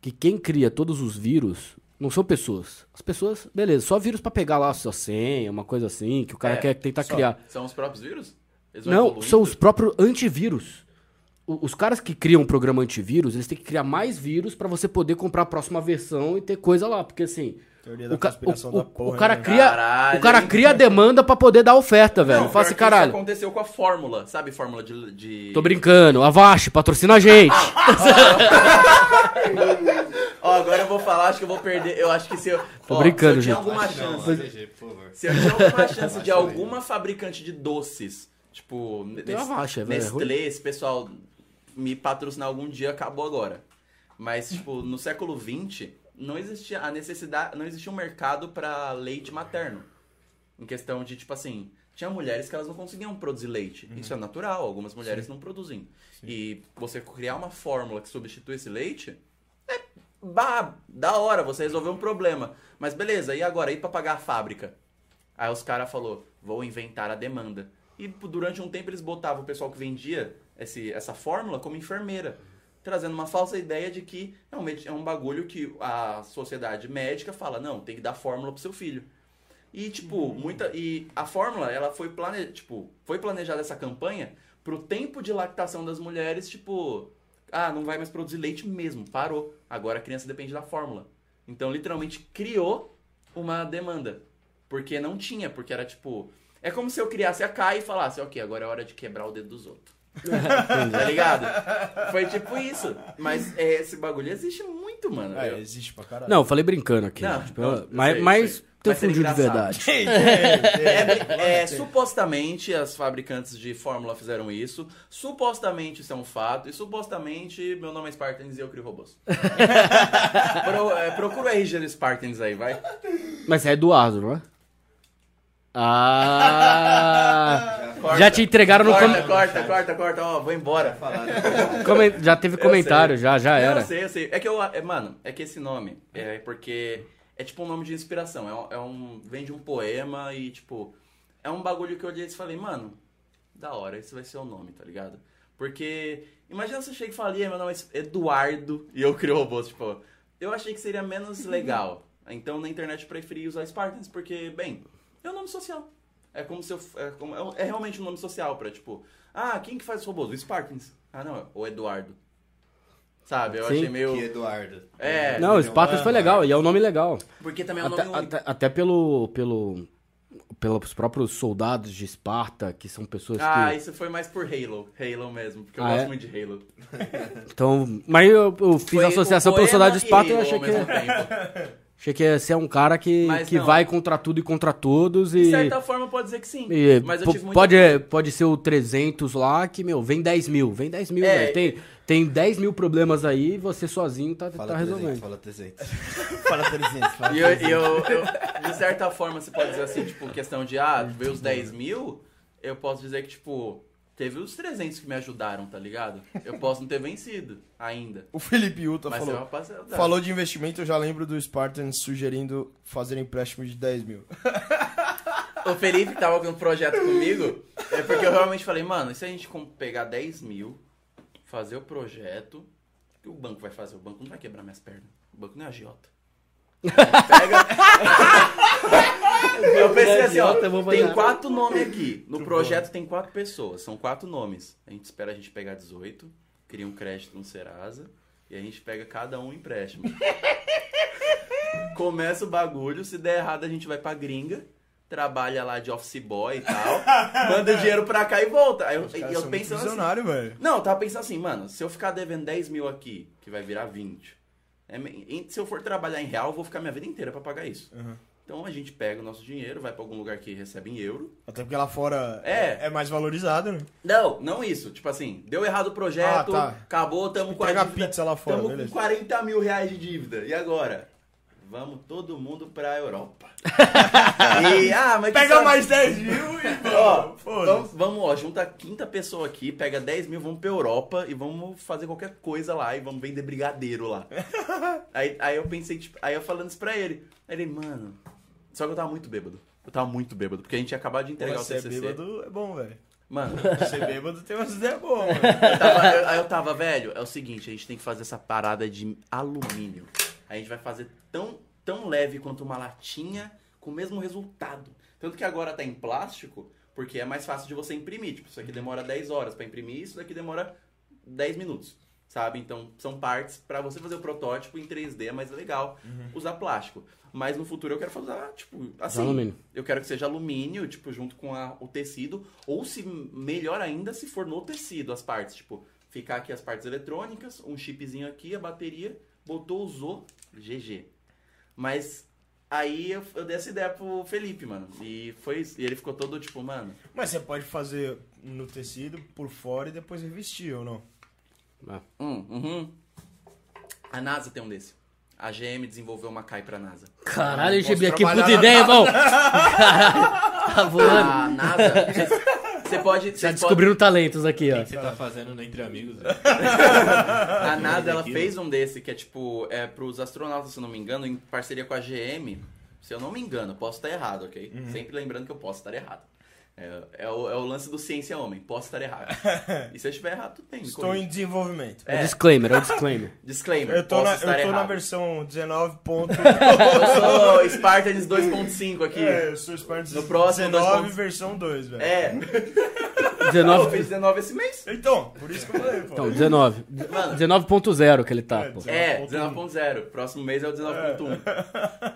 Speaker 3: Que quem cria todos os vírus não são pessoas. As pessoas, beleza, só vírus pra pegar lá a sua senha, uma coisa assim, que o cara
Speaker 4: É,
Speaker 3: quer tentar
Speaker 2: só.
Speaker 3: criar.
Speaker 4: São os próprios vírus? Eles
Speaker 3: Não,
Speaker 4: evoluindo?
Speaker 3: são os próprios antivírus. O- Os caras que criam um programa antivírus, eles têm que criar mais vírus pra você poder comprar a próxima versão e ter coisa lá. Porque assim.
Speaker 2: Teoria da
Speaker 3: O,
Speaker 2: conspiração
Speaker 3: o-
Speaker 2: da
Speaker 3: o-
Speaker 2: porra,
Speaker 3: o cara
Speaker 2: né?
Speaker 3: cria,
Speaker 4: Caralho,
Speaker 3: o cara
Speaker 4: hein?
Speaker 3: cria a demanda pra poder dar oferta, velho.
Speaker 4: Não,
Speaker 3: Fala assim, caralho.
Speaker 4: Isso aconteceu com a fórmula, sabe? Fórmula de... de...
Speaker 3: Tô brincando. Avast, patrocina a gente.
Speaker 4: Ó, agora eu vou falar, acho que eu vou perder. Eu acho que se eu.
Speaker 3: Tô
Speaker 4: ó,
Speaker 3: brincando,
Speaker 4: se eu tinha
Speaker 3: gente.
Speaker 4: alguma
Speaker 1: não,
Speaker 4: chance.
Speaker 1: Favor.
Speaker 4: Se eu tinha alguma chance de alguma fabricante de doces, tipo,
Speaker 3: é ruim.
Speaker 4: Nestlé, esse pessoal me patrocinar algum dia, acabou agora. Mas, tipo, no século XX, não existia a necessidade, não existia um mercado pra leite materno. Em questão de, tipo assim, tinha mulheres que elas não conseguiam produzir leite.
Speaker 3: Uhum.
Speaker 4: Isso é natural, algumas mulheres não produzem. E você criar uma fórmula que substitui esse leite, é bah, da hora, você resolveu um problema. Mas beleza, e agora? E pra pagar a fábrica? Aí os caras falou, vou inventar a demanda. E durante um tempo eles botavam o pessoal que vendia esse, essa fórmula como enfermeira. Trazendo uma falsa ideia de que é um, é um bagulho que a sociedade médica fala, não, tem que dar fórmula pro seu filho. E, tipo, muita. E a fórmula, ela foi, plane, tipo, foi planejada essa campanha pro tempo de lactação das mulheres, tipo. Ah, não vai mais produzir leite mesmo, parou. Agora a criança depende da fórmula. Então, literalmente, criou uma demanda. Porque não tinha, porque era tipo. É como se eu criasse a Kai e falasse, ok, agora é hora de quebrar o dedo dos outros. tá ligado? Foi tipo isso. Mas é, esse bagulho existe muito, mano.
Speaker 2: É, existe pra caralho.
Speaker 3: Não, eu falei brincando aqui.
Speaker 4: Não,
Speaker 3: né? Tipo,
Speaker 4: não,
Speaker 3: mas
Speaker 4: sei,
Speaker 3: mas
Speaker 4: sei. Mas
Speaker 3: de verdade.
Speaker 4: É, é, supostamente as fabricantes de fórmula fizeram isso. Supostamente isso é um fato. E supostamente meu nome é Spartans e eu crio robôs. Pro, é, procura o RG do Spartans aí, vai.
Speaker 3: Mas é Eduardo, não é? Ah!
Speaker 4: Corta.
Speaker 3: já te entregaram no
Speaker 4: Corta,
Speaker 3: com...
Speaker 4: corta, corta, corta. Ó, vou embora.
Speaker 3: comen- Já teve
Speaker 4: Eu
Speaker 3: comentário, já, já era.
Speaker 4: Eu sei, eu sei. É que eu. É, mano, é que esse nome é porque. É tipo um nome de inspiração. É um, é um- Vem de um poema e, tipo. É um bagulho que eu olhei e falei, mano, da hora, esse vai ser o nome, tá ligado? Porque. Imagina você chega e fala, "E aí, meu nome é Eduardo e eu crio robôs, tipo. Eu achei que seria menos legal. Então na internet eu preferi usar Spartans, porque, bem, é um nome social. É como se eu. É, como- é- é realmente um nome social pra, tipo, ah, quem que faz os robôs? O Spartans. Ah, não, o Eduardo. Sabe? Eu
Speaker 3: Sim.
Speaker 4: achei meio.
Speaker 1: Que Eduardo.
Speaker 4: É.
Speaker 3: Não, o Spartans foi legal, e é um nome legal.
Speaker 4: Porque também é um
Speaker 3: Até,
Speaker 4: nome único.
Speaker 3: até, até pelo, pelo, pelos próprios soldados de Esparta, que são pessoas
Speaker 4: Ah,
Speaker 3: que...
Speaker 4: isso foi mais por Halo. Halo mesmo, porque eu
Speaker 3: Ah,
Speaker 4: gosto
Speaker 3: é?
Speaker 4: muito de Halo.
Speaker 3: Então, mas eu, eu fiz
Speaker 4: Foi
Speaker 3: a associação pelo soldado de Esparta e eu achei que,
Speaker 4: tempo.
Speaker 3: achei que ia ser um cara que,
Speaker 4: Mas
Speaker 3: que
Speaker 4: não.
Speaker 3: vai contra tudo e contra todos
Speaker 4: De
Speaker 3: e...
Speaker 4: certa forma pode dizer que sim.
Speaker 3: e
Speaker 4: mas eu tive
Speaker 3: pode, pode ser o 300 lá, que, meu, vem 10 mil, vem 10 mil,
Speaker 4: É,
Speaker 3: velho. Tem, tem 10 mil problemas aí e você sozinho tá,
Speaker 1: Fala
Speaker 3: tá
Speaker 1: 300,
Speaker 3: resolvendo.
Speaker 1: fala 300.
Speaker 2: Fala 300, fala
Speaker 4: E eu, eu- eu- de certa forma, você pode dizer assim, tipo, questão de, ah, ver os 10 mil, eu posso dizer que, tipo, teve os 300 que me ajudaram, tá ligado? Eu posso não ter vencido ainda.
Speaker 2: O Felipe Uta
Speaker 4: Mas é
Speaker 2: falou.
Speaker 4: uma rapaziada.
Speaker 2: Falou de investimento, eu já lembro do Spartans sugerindo fazer empréstimo de 10 mil.
Speaker 4: O Felipe tava com um projeto comigo, é porque eu realmente falei, mano, e se a gente pegar 10 mil, fazer o projeto, o que o banco vai fazer? O banco não vai quebrar minhas pernas. O banco não é agiota. Pega. eu pensei assim, ó, tem quatro nomes aqui. No projeto tem quatro pessoas, são quatro nomes. A gente espera a gente pegar 18, cria um crédito no Serasa, e a gente pega cada um empréstimo. Começa o bagulho, se der errado a gente vai pra gringa, trabalha lá de office boy e tal, manda dinheiro pra cá e volta. Aí eu, eu pensando assim,
Speaker 2: velho.
Speaker 4: não, eu tava pensando assim, mano, se eu ficar devendo 10 mil aqui, que vai virar 20, é se eu for trabalhar em real, eu vou ficar minha vida inteira pra pagar isso.
Speaker 2: Uhum.
Speaker 4: Então a gente pega o nosso dinheiro, vai pra algum lugar que recebe em euro.
Speaker 2: Até porque lá fora
Speaker 4: É.
Speaker 2: é, é mais valorizado, né?
Speaker 4: Não, não isso. Tipo assim, deu errado o projeto,
Speaker 2: Ah, tá.
Speaker 4: acabou, tamo com a dívida.
Speaker 2: pizza lá fora,
Speaker 4: tamo
Speaker 2: beleza.
Speaker 4: com 40 mil reais de dívida. E agora? vamos todo mundo pra Europa. e, ah, mas que
Speaker 2: Pega
Speaker 4: sabe-
Speaker 2: mais 10 mil e
Speaker 4: Ó, vamos, vamos, ó, junta a quinta pessoa aqui, pega 10 mil, vamos pra Europa e vamos fazer qualquer coisa lá e vamos vender brigadeiro lá. aí, aí eu pensei, tipo, aí eu falando isso pra ele. Aí ele, mano. Só que eu tava muito bêbado. Eu tava muito bêbado, porque a gente tinha acabado de entregar
Speaker 2: Pô,
Speaker 4: o
Speaker 2: Ser
Speaker 4: TCC.
Speaker 2: bêbado é bom, velho.
Speaker 4: Mano,
Speaker 2: Ser bêbado tem umas ideias boas, mano.
Speaker 4: eu tava, eu- aí eu tava, velho, é o seguinte, a gente tem que fazer essa parada de alumínio. A gente vai fazer tão, tão leve quanto uma latinha com o mesmo resultado. Tanto que agora tá em plástico, porque é mais fácil de você imprimir. Tipo, isso aqui demora 10 horas pra imprimir, isso daqui demora 10 minutos. Sabe? Então, são partes pra você fazer o protótipo em 3D, é mais legal usar plástico. Mas no futuro eu quero fazer, tipo, assim.
Speaker 3: alumínio.
Speaker 4: Eu quero que seja alumínio, tipo, junto com a- o tecido. Ou se melhor ainda, se for no tecido as partes. Tipo, ficar aqui as partes eletrônicas, um chipzinho aqui, a bateria, botou, usou, GG. Mas aí eu, eu dei essa ideia pro Felipe, mano. E foi isso. E ele ficou todo tipo, mano.
Speaker 2: Mas você pode fazer no tecido, por fora e depois revestir, ou não?
Speaker 4: Hum, uhum. A NASA tem um desse. A GM desenvolveu uma CAI pra NASA.
Speaker 3: Caralho, Gibi, que
Speaker 2: trabalhar
Speaker 3: puta ideia, irmão. Caralho, tá voando.
Speaker 4: A NASA. Você pode.
Speaker 3: Já
Speaker 4: cês
Speaker 3: descobriram talentos aqui,
Speaker 1: O
Speaker 3: ó.
Speaker 1: que você tá fazendo Entre Amigos? velho?
Speaker 4: A NASA ela fez um desse que é tipo, é pros astronautas, se eu não me engano, em parceria com a GM. Se eu não me engano, posso estar errado, ok?
Speaker 3: Uhum.
Speaker 4: Sempre lembrando que eu posso estar errado. É, é o, é o lance do ciência homem, posso estar errado. e se eu estiver errado, tudo bem. me
Speaker 2: Estou em desenvolvimento.
Speaker 3: É o
Speaker 4: É.
Speaker 3: disclaimer, é o disclaimer.
Speaker 4: Disclaimer,
Speaker 2: Eu tô,
Speaker 4: posso
Speaker 2: na,
Speaker 4: estar
Speaker 2: eu tô na
Speaker 4: errado.
Speaker 2: versão 19. ponto-
Speaker 4: Eu sou Spartans 2.5 aqui.
Speaker 2: é, eu sou Spartans
Speaker 4: No próximo,
Speaker 2: 19,
Speaker 4: dois pontos.
Speaker 2: versão 2, velho.
Speaker 4: É, eu
Speaker 3: 19.
Speaker 4: fiz 19 esse mês.
Speaker 2: Então, por isso que eu falei, pô.
Speaker 3: Então, 19. 19.0 que ele tá,
Speaker 2: É,
Speaker 3: pô.
Speaker 4: É,
Speaker 2: 19.1.
Speaker 4: 19.0. Próximo mês é o 19.1.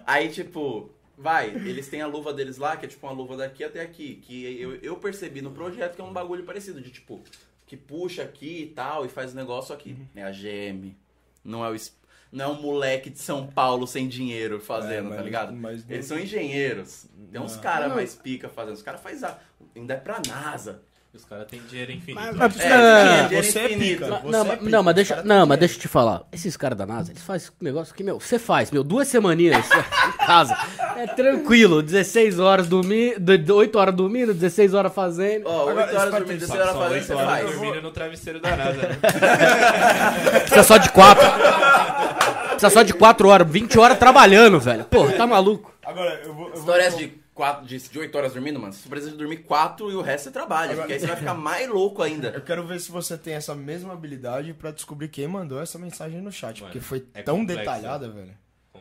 Speaker 4: Aí, tipo, vai, eles têm a luva deles lá, que é tipo uma luva daqui até aqui. Que eu, eu percebi no projeto que é um bagulho parecido, de tipo, que puxa aqui e tal, e faz o negócio aqui. É a GM. Não é o. Não é um moleque de São Paulo sem dinheiro fazendo,
Speaker 2: É, mas-
Speaker 4: tá ligado?
Speaker 2: mas
Speaker 4: Eles são engenheiros. Tem uns
Speaker 2: Não.
Speaker 4: caras mais pica fazendo. Os caras fazem. a- Ainda é pra NASA.
Speaker 1: Os caras têm dinheiro infinito.
Speaker 3: Mas- mas-
Speaker 4: É,
Speaker 3: Não,
Speaker 4: dinheiro
Speaker 2: você é
Speaker 4: infinito.
Speaker 2: pica.
Speaker 3: Não,
Speaker 2: Você
Speaker 3: não,
Speaker 2: é
Speaker 3: mas-
Speaker 2: pica,
Speaker 3: não, mas deixa, não, mas
Speaker 2: dinheiro.
Speaker 3: deixa eu te falar. Esses caras da NASA, eles fazem um negócio que, meu, você faz, meu, duas semaninhas em casa. É tranquilo, 16 horas dormindo, 8 horas dormindo, 16 horas fazendo.
Speaker 4: Ó, 8
Speaker 2: Agora,
Speaker 4: horas
Speaker 2: Spartan,
Speaker 4: dormindo,
Speaker 1: Só
Speaker 4: 16 horas fazendo, você faz.
Speaker 1: dormindo no travesseiro da NASA, né?
Speaker 3: Precisa só de 4. Precisa só de 4 horas, 20 horas trabalhando, velho. Pô, tá maluco.
Speaker 2: Agora, eu vou. Eu
Speaker 4: História essa de, quatro, de, de 8 horas dormindo, mano. Você precisa dormir 4 e o resto você trabalha. Porque aí você vai ficar mais louco ainda.
Speaker 2: Eu quero ver se você tem essa mesma habilidade pra descobrir quem mandou essa mensagem no chat.
Speaker 1: Mano,
Speaker 2: porque foi
Speaker 1: é
Speaker 2: tão
Speaker 1: complexo,
Speaker 2: detalhada, velho.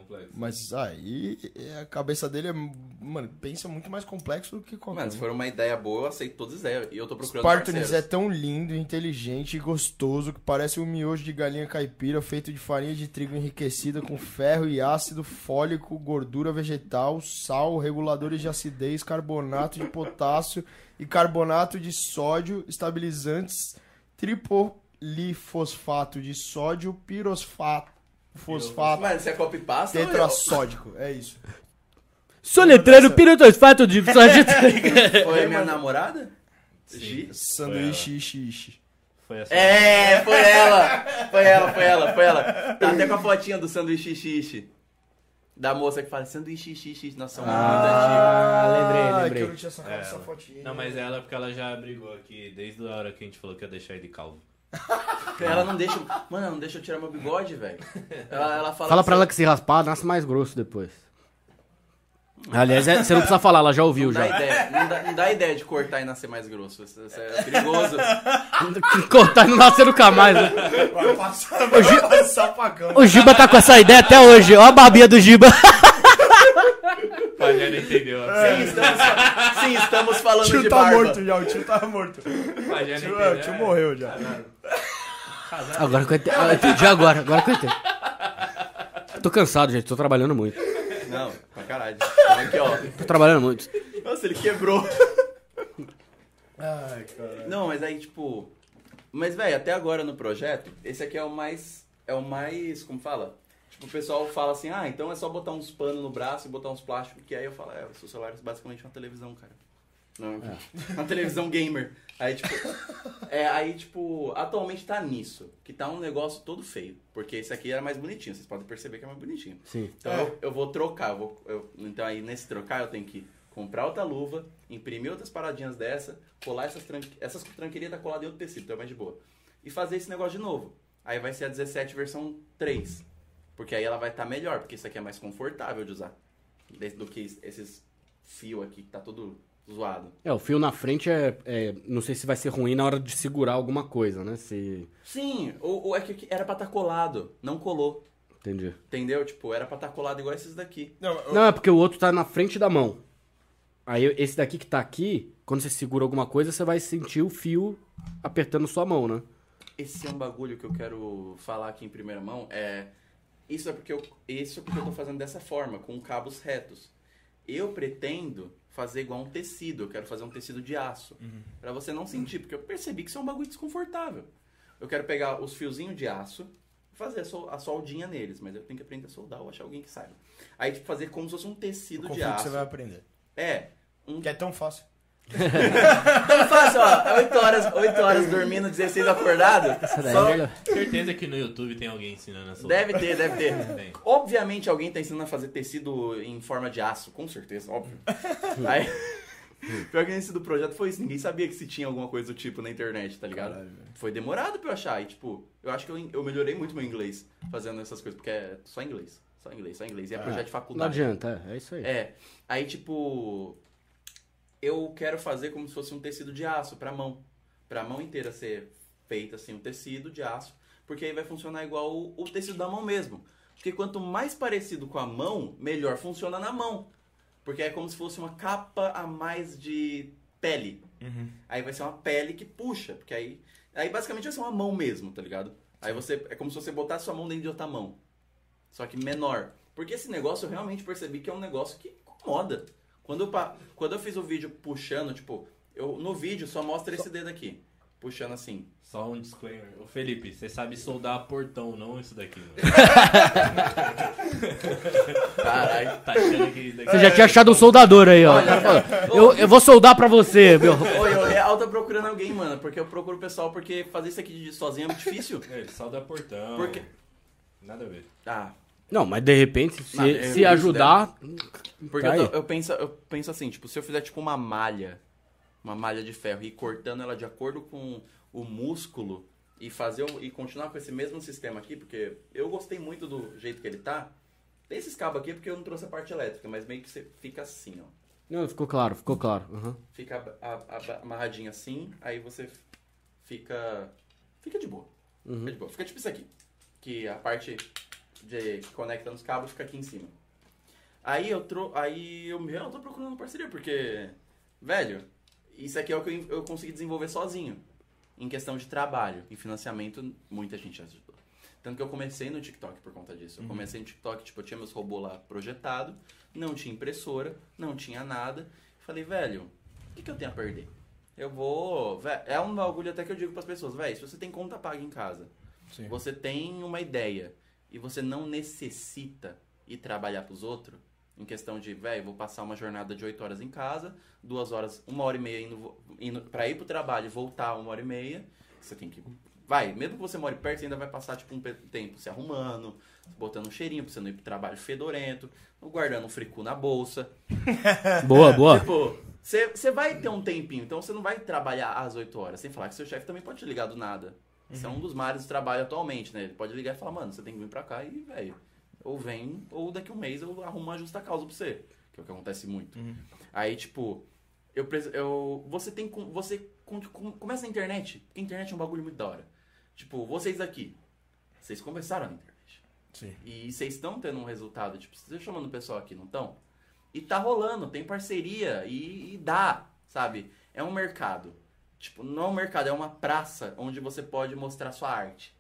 Speaker 1: Complexo.
Speaker 2: Mas aí a cabeça dele é. Mano, pensa muito mais complexo do que qualquer
Speaker 4: Mano, se for uma ideia boa, eu aceito todas as ideias. E eu tô procurando
Speaker 2: Spartans é tão lindo, inteligente e gostoso que parece um miojo de galinha caipira feito de farinha de trigo enriquecida com ferro e ácido fólico, gordura vegetal, sal, reguladores de acidez, carbonato de potássio e carbonato de sódio, estabilizantes, tripolifosfato de sódio, pirosfato, fosfato
Speaker 4: Mano, você é copy pasta
Speaker 2: tetrassódico. É isso.
Speaker 3: Soletreiro pirotosfato de.
Speaker 4: Foi minha namorada? Gi?
Speaker 2: Sanduíche, ishi.
Speaker 1: Foi assim.
Speaker 4: É, foi ela! Foi ela, foi ela, foi ela. Tá até com a fotinha do sanduíche xixi. Da moça que fala sanduíche xixi. Nossa, muito
Speaker 3: Ah, lembrei,
Speaker 2: Ah,
Speaker 3: lembrei.
Speaker 2: que eu não tinha sacado
Speaker 1: É,
Speaker 2: essa
Speaker 1: ela-
Speaker 2: fotinha.
Speaker 1: Não, mas ela, porque ela já brigou aqui desde a hora que a gente falou que ia deixar ele calvo.
Speaker 4: Ela não deixa. Mano, ela não deixa eu tirar meu bigode, velho. Ela, ela fala.
Speaker 3: Fala
Speaker 4: assim,
Speaker 3: pra ela que se raspar, nasce mais grosso depois. Aliás, é- você não precisa falar, ela já ouviu
Speaker 4: Não dá,
Speaker 3: já.
Speaker 4: ideia, não, dá, não dá ideia de cortar e nascer mais grosso. Isso, isso é perigoso.
Speaker 3: Cortar e não nascer nunca mais. Né?
Speaker 2: Vai passar, vai passar pagão.
Speaker 3: O Giba tá com essa ideia até hoje. Ó a babinha do Giba.
Speaker 1: Pajé entendeu.
Speaker 4: Sim, estamos, fa- sim, estamos
Speaker 2: O
Speaker 4: falando
Speaker 2: tio
Speaker 4: de
Speaker 2: tá
Speaker 4: barba.
Speaker 2: morto já, o tio tá morto.
Speaker 1: O Pajé
Speaker 2: tio,
Speaker 1: entendeu.
Speaker 2: é, o tio morreu já.
Speaker 3: Agora que eu entendi. Eu entendi agora, agora que eu entendi. Tô cansado, gente. Tô trabalhando muito.
Speaker 4: Não, pra caralho. Aqui, ó.
Speaker 3: Tô trabalhando muito.
Speaker 4: Nossa, ele quebrou.
Speaker 2: Ai, cara.
Speaker 4: Não, mas aí, tipo. Mas, velho, até agora no projeto, esse aqui é o mais. É o mais. Como fala? Tipo, o pessoal fala assim, ah, então é só botar uns panos no braço e botar uns plásticos, que aí eu falo, é, o seu celular é basicamente uma televisão, cara. Não, Uma televisão gamer. Aí, tipo, é, aí, tipo, atualmente tá nisso. Que tá um negócio todo feio. Porque esse aqui era mais bonitinho. Vocês podem perceber que é mais bonitinho.
Speaker 3: Sim.
Speaker 4: Então
Speaker 2: É.
Speaker 4: eu, eu vou trocar. eu vou- eu- então aí nesse trocar eu tenho que comprar outra luva, imprimir outras paradinhas dessa, colar essas, tranque, essas tranqueirinhas tá colada em outro tecido, então é mais de boa. E fazer esse negócio de novo. Aí vai ser a 17 versão 3. Porque aí ela vai estar melhor, porque isso aqui é mais confortável de usar. Do que esses fios aqui que tá todo zoado.
Speaker 3: É, o fio na frente é, é- Não sei se vai ser ruim na hora de segurar alguma coisa, né? Se.
Speaker 4: Sim, ou, ou é que era pra estar colado, não colou.
Speaker 3: Entendi.
Speaker 4: Entendeu? Tipo, era pra estar colado igual esses daqui.
Speaker 2: Não, eu-
Speaker 3: Não, é porque o outro tá na frente da mão. Aí esse daqui que tá aqui, quando você segura alguma coisa, você vai sentir o fio apertando sua mão, né?
Speaker 4: Esse é um bagulho que eu quero falar aqui em primeira mão. É isso é porque eu isso é porque eu tô fazendo dessa forma, com cabos retos. Eu pretendo fazer igual um tecido, eu quero fazer um tecido de aço, Pra você não sentir, porque eu percebi que isso é um bagulho desconfortável. Eu quero pegar os fiozinhos de aço, fazer a, sol- a soldinha neles, mas eu tenho que aprender a soldar ou achar alguém que saiba. Aí tipo fazer como se fosse um tecido de
Speaker 2: confio que
Speaker 4: aço.
Speaker 2: você vai aprender.
Speaker 4: É, um
Speaker 2: Que é tão fácil.
Speaker 4: Não fácil, ó. 8 horas, 8 horas dormindo, 16 acordado. Só-
Speaker 3: é.
Speaker 1: Certeza que no YouTube tem alguém ensinando a soldar.
Speaker 4: Deve ter, deve ter.
Speaker 1: Tem.
Speaker 4: Obviamente alguém tá ensinando a fazer tecido em forma de aço, com certeza, óbvio. Aí, pior que nesse do projeto foi isso, ninguém sabia que se tinha alguma coisa do tipo na internet, tá ligado?
Speaker 2: Caralho,
Speaker 4: foi demorado pra eu achar, e tipo, eu acho que eu, eu melhorei muito meu inglês fazendo essas coisas, porque é só inglês, só inglês, só inglês, e é projeto de
Speaker 3: Não
Speaker 4: faculdade.
Speaker 3: adianta, é, é isso aí.
Speaker 4: É, aí tipo, eu quero fazer como se fosse um tecido de aço pra mão. Pra mão inteira ser feita assim, um tecido de aço, porque aí vai funcionar igual o, o tecido da mão mesmo. Porque quanto mais parecido com a mão, melhor funciona na mão. Porque é como se fosse uma capa a mais de pele. Aí vai ser uma pele que puxa, porque aí, aí basicamente vai ser uma mão mesmo, tá ligado? Aí você é como se você botasse sua mão dentro de outra mão. Só que menor. Porque esse negócio eu realmente percebi que é um negócio que incomoda. Quando eu, quando eu fiz o vídeo puxando, tipo, eu, no vídeo só mostra esse dedo aqui. Puxando assim.
Speaker 1: Só um disclaimer. Ô Felipe, você sabe soldar portão, não isso daqui. Mano.
Speaker 4: Caralho.
Speaker 1: Tá achando que isso daqui
Speaker 3: Você já tinha achado um soldador aí, ó. O cara falou, eu, eu vou soldar pra você, meu.
Speaker 4: Oi, eu real tô procurando alguém, mano. Porque eu procuro o pessoal, porque fazer isso aqui sozinho é muito difícil.
Speaker 1: É, Ele solda portão.
Speaker 4: Porque.
Speaker 1: Nada a ver.
Speaker 4: Ah,
Speaker 3: Não, mas de repente, se,
Speaker 4: é-
Speaker 3: se ajudar.
Speaker 4: Porque
Speaker 3: Tá
Speaker 4: eu, eu penso, eu penso assim, tipo, se eu fizer tipo uma malha, uma malha de ferro e cortando ela de acordo com o músculo e fazer e continuar com esse mesmo sistema aqui, porque eu gostei muito do jeito que ele tá. Tem esses cabos aqui porque eu não trouxe a parte elétrica, mas meio que você fica assim, ó.
Speaker 3: Não, ficou claro, ficou claro. Uhum.
Speaker 4: Fica a- a- amarradinho assim, aí você fica fica de boa. Fica de boa. Fica tipo isso aqui, que a parte de que conecta nos cabos fica aqui em cima. Aí eu tro... aí eu, eu tô procurando parceria porque velho, isso aqui é o que eu, eu consegui desenvolver sozinho. Em questão de trabalho e financiamento, muita gente ajudou. Tanto que eu comecei no TikTok por conta disso. Eu comecei no TikTok, tipo, eu tinha meus robôs lá projetado, não tinha impressora, não tinha nada. Falei, velho, o que, que eu tenho a perder? Eu vou. vé- É um bagulho até que eu digo pras pessoas, velho, se você tem conta paga em casa,
Speaker 2: Sim.
Speaker 4: você tem uma ideia e você não necessita ir trabalhar pros outros, em questão de, velho, vou passar uma jornada de 8 horas em casa, duas horas, uma hora e meia indo, indo pra ir pro trabalho e voltar uma hora e meia, você tem que. Vai, mesmo que você more perto, você ainda vai passar tipo um tempo se arrumando, botando um cheirinho pra você não ir pro trabalho fedorento, guardando um fricu na bolsa.
Speaker 3: Boa, boa.
Speaker 4: Tipo, você você vai ter um tempinho, então você não vai trabalhar às 8 horas. Sem falar que seu chefe também pode te ligar do nada. Isso é um dos mares do trabalho atualmente, né? Ele pode ligar e falar, mano, você tem que vir pra cá e, velho, ou vem, ou daqui a um mês eu arrumo uma justa causa pra você. Que é o que acontece muito. Aí, tipo, eu, eu você tem com- você com- com- começa na internet, porque a internet é um bagulho muito da hora. Tipo, vocês aqui, vocês começaram na internet.
Speaker 2: Sim.
Speaker 4: E vocês estão tendo um resultado, tipo, vocês estão chamando o pessoal aqui, não estão? E tá rolando, tem parceria e, e dá, sabe? É um mercado. Tipo, não é um mercado, é uma praça onde você pode mostrar sua arte.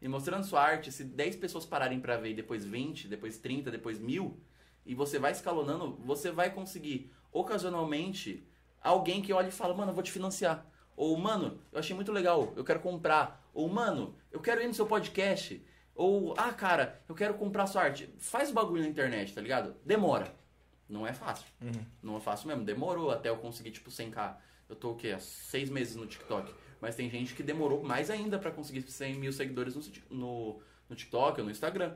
Speaker 4: E mostrando sua arte, se 10 pessoas pararem pra ver, depois 20, depois 30, depois mil, e você vai escalonando, você vai conseguir, ocasionalmente, alguém que olha e fala, mano, eu vou te financiar. Ou, mano, eu achei muito legal, eu quero comprar. Ou, mano, eu quero ir no seu podcast. Ou, ah, cara, eu quero comprar sua arte. Faz o bagulho na internet, tá ligado? Demora. Não é fácil.
Speaker 2: Uhum.
Speaker 4: Não é fácil mesmo. Demorou até eu conseguir, tipo, 100k. Eu tô o quê? Há seis meses no TikTok. Mas tem gente que demorou mais ainda pra conseguir 100 mil seguidores no, no, no TikTok ou no Instagram.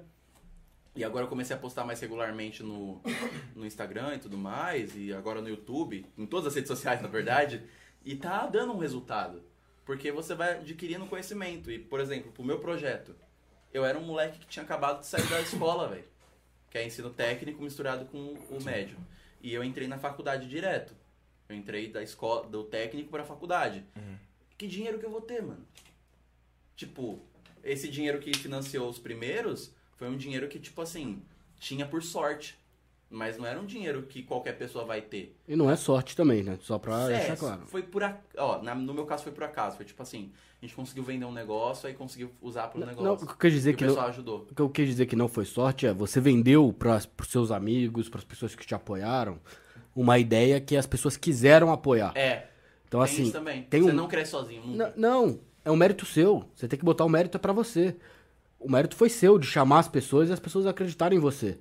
Speaker 4: E agora eu comecei a postar mais regularmente no, no Instagram e tudo mais, e agora no YouTube, em todas as redes sociais, na verdade, e tá dando um resultado. Porque você vai adquirindo conhecimento. E, por exemplo, pro meu projeto, eu era um moleque que tinha acabado de sair da escola, velho. Que é ensino técnico misturado com o médio. E eu entrei na faculdade direto. Eu entrei da escola, do técnico pra faculdade. Que dinheiro que eu vou ter, mano? Tipo, esse dinheiro que financiou os primeiros foi um dinheiro que, tipo assim, tinha por sorte. Mas não era um dinheiro que qualquer pessoa vai ter.
Speaker 3: E não é sorte também, né? Só pra
Speaker 4: É,
Speaker 3: deixar claro.
Speaker 4: Foi por ac... ó, na- no meu caso foi por acaso. Foi tipo assim, a gente conseguiu vender um negócio, aí conseguiu usar pro
Speaker 3: Não,
Speaker 4: negócio.
Speaker 3: o que eu quis dizer
Speaker 4: e
Speaker 3: que
Speaker 4: o
Speaker 3: não,
Speaker 4: pessoal ajudou.
Speaker 3: o que eu quis dizer que não foi sorte é você vendeu para os seus amigos, para as pessoas que te apoiaram, uma ideia que as pessoas quiseram apoiar.
Speaker 4: É,
Speaker 3: Então
Speaker 4: tem
Speaker 3: assim,
Speaker 4: isso também.
Speaker 3: tem
Speaker 4: Você
Speaker 3: um-
Speaker 4: não cresce sozinho.
Speaker 3: Não, não, é um mérito seu. Você tem que botar o mérito é pra você. O mérito foi seu de chamar as pessoas e as pessoas acreditarem em você.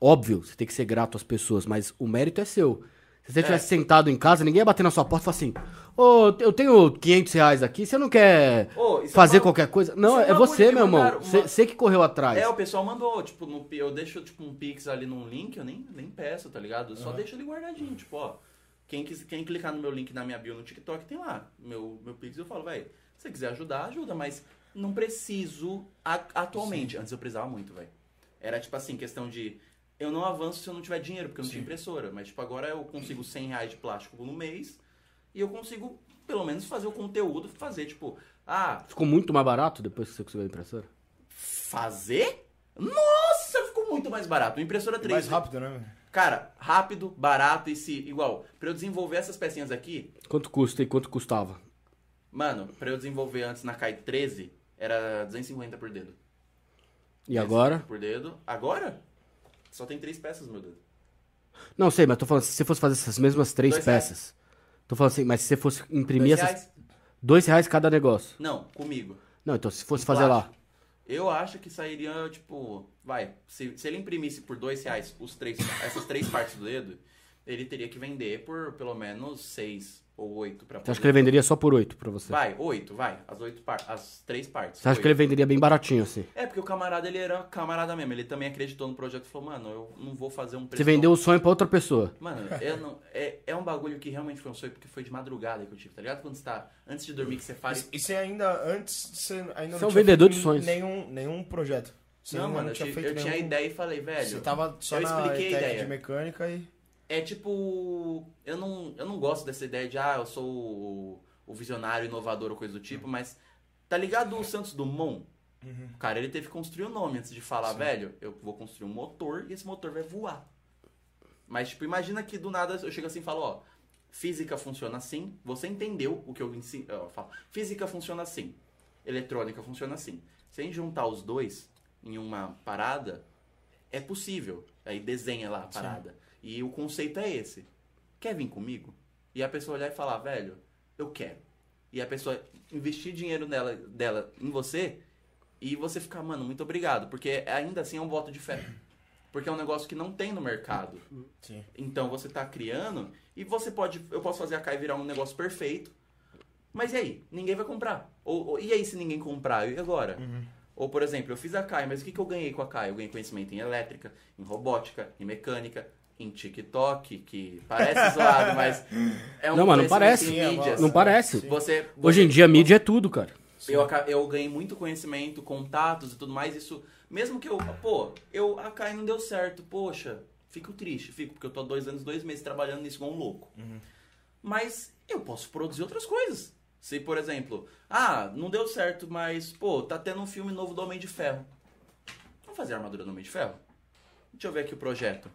Speaker 3: Óbvio, você tem que ser grato às pessoas, mas o mérito é seu. Se você estivesse sentado em casa, ninguém ia bater na sua porta e falar assim: Ô, eu tenho 500 reais aqui, você não quer
Speaker 4: Ô, isso é
Speaker 3: fazer
Speaker 4: uma-
Speaker 3: qualquer coisa? Não,
Speaker 4: isso é
Speaker 3: é
Speaker 4: uma
Speaker 3: você,
Speaker 4: coisa que
Speaker 3: meu irmão.
Speaker 4: mandaram uma-
Speaker 3: você que correu atrás.
Speaker 4: É, o pessoal mandou, tipo, no, eu deixo tipo um pix ali num link, eu nem, nem peço, tá ligado? Eu só deixo ele guardadinho, tipo, ó. Quem, quis, quem clicar no meu link na minha bio no TikTok tem lá. Meu, meu pix eu falo, velho, se você quiser ajudar, ajuda, mas não preciso a- atualmente. Antes eu precisava muito, velho. Era tipo assim, questão de. Eu não avanço se eu não tiver dinheiro, porque eu não tinha impressora. Mas, tipo, agora eu consigo 100 reais de plástico no mês e eu consigo, pelo menos, fazer o conteúdo, fazer, tipo, ah,
Speaker 3: Ficou muito mais barato depois que você conseguiu a impressora?
Speaker 4: Fazer? Nossa, ficou muito mais barato. Impressora 3.
Speaker 2: Mais rápido, né?
Speaker 4: Cara, rápido, barato e se. Igual, pra eu desenvolver essas pecinhas aqui,
Speaker 3: Quanto custa e quanto custava?
Speaker 4: mano, pra eu desenvolver antes na KAI 13, era 250 por dedo.
Speaker 3: E agora?
Speaker 4: 250 Por dedo. Agora? Só tem três peças, meu dedo.
Speaker 3: Não sei, mas tô falando, se você fosse fazer essas mesmas três
Speaker 4: Dois reais.
Speaker 3: peças. Tô falando assim, mas se você fosse imprimir
Speaker 4: Dois
Speaker 3: essas.
Speaker 4: reais?
Speaker 3: Dois reais cada negócio.
Speaker 4: Não, comigo.
Speaker 3: Não, então se fosse fazer lá.
Speaker 4: Eu acho que sairia, tipo, vai, se, se ele imprimisse por dois reais os três, essas três partes do dedo, ele teria que vender por pelo menos seis ou oito pra
Speaker 3: Você acha que ele venderia só por oito pra você?
Speaker 4: Vai, oito, vai. As oito par... as três partes.
Speaker 3: Você acha que ele venderia bem baratinho assim?
Speaker 4: É, porque o camarada, ele era camarada mesmo. Ele também acreditou no projeto e falou, mano, eu não vou fazer um preço...
Speaker 3: Você vendeu o sonho pra outra pessoa.
Speaker 4: Mano, eu não... é, é um bagulho que realmente foi um sonho, porque foi de madrugada que eu tive, tá ligado? Quando você tá... Antes de dormir, que você faz...
Speaker 2: E você ainda, antes, você ainda
Speaker 3: Você é um
Speaker 2: tinha
Speaker 3: vendedor de sonhos.
Speaker 2: Nenhum, nenhum projeto. Você
Speaker 4: não,
Speaker 2: ainda
Speaker 4: mano, eu,
Speaker 2: tinha
Speaker 4: tive-
Speaker 2: feito
Speaker 4: eu tinha a
Speaker 2: nenhum-
Speaker 4: ideia e falei, velho...
Speaker 2: Você tava só
Speaker 4: eu
Speaker 2: na
Speaker 4: expliquei a ideia.
Speaker 2: de mecânica e...
Speaker 4: É tipo. Eu não, eu não gosto dessa ideia de, ah, eu sou o, o visionário, inovador ou coisa do tipo, mas. Tá ligado o Santos Dumont? O cara, ele teve que construir o nome antes de falar, velho, eu vou construir um motor e esse motor vai voar. Mas, tipo, imagina que do nada eu chego assim e falo, ó, física funciona assim, você entendeu o que eu ensino. Eu falo, física funciona assim, eletrônica funciona assim. Se a gente juntar os dois em uma parada, é possível. Aí desenha lá a parada. E o conceito é esse. Quer vir comigo? E a pessoa olhar e falar, velho, eu quero. E a pessoa investir dinheiro nela, dela em você e você ficar, mano, muito obrigado. Porque ainda assim é um voto de fé. Porque é um negócio que não tem no mercado.
Speaker 2: Sim.
Speaker 4: Então você tá criando e você pode. Eu posso fazer a Kai virar um negócio perfeito. Mas e aí? Ninguém vai comprar. Ou, ou- e aí se ninguém comprar? E agora? Ou, por exemplo, eu fiz a Kai, mas o que, que eu ganhei com a Kai? Eu ganhei conhecimento em elétrica, em robótica, em mecânica, em TikTok, que parece zoado, mas é um
Speaker 3: Não, mas não parece.
Speaker 4: em
Speaker 2: Sim, é
Speaker 4: mídias.
Speaker 3: Não parece.
Speaker 4: Você,
Speaker 3: Hoje
Speaker 4: você-
Speaker 3: em dia, mídia é tudo, cara.
Speaker 4: eu, eu ganhei muito conhecimento, contatos e tudo mais. Isso, mesmo que eu, pô, eu a Kai não deu certo, poxa, fico triste, fico, porque eu tô há dois anos, dois meses trabalhando nisso igual um louco. Mas eu posso produzir outras coisas. Se, por exemplo, ah, não deu certo, mas, pô, tá tendo um filme novo do Homem de Ferro. Vamos fazer a armadura do Homem de Ferro? Deixa eu ver aqui o projeto.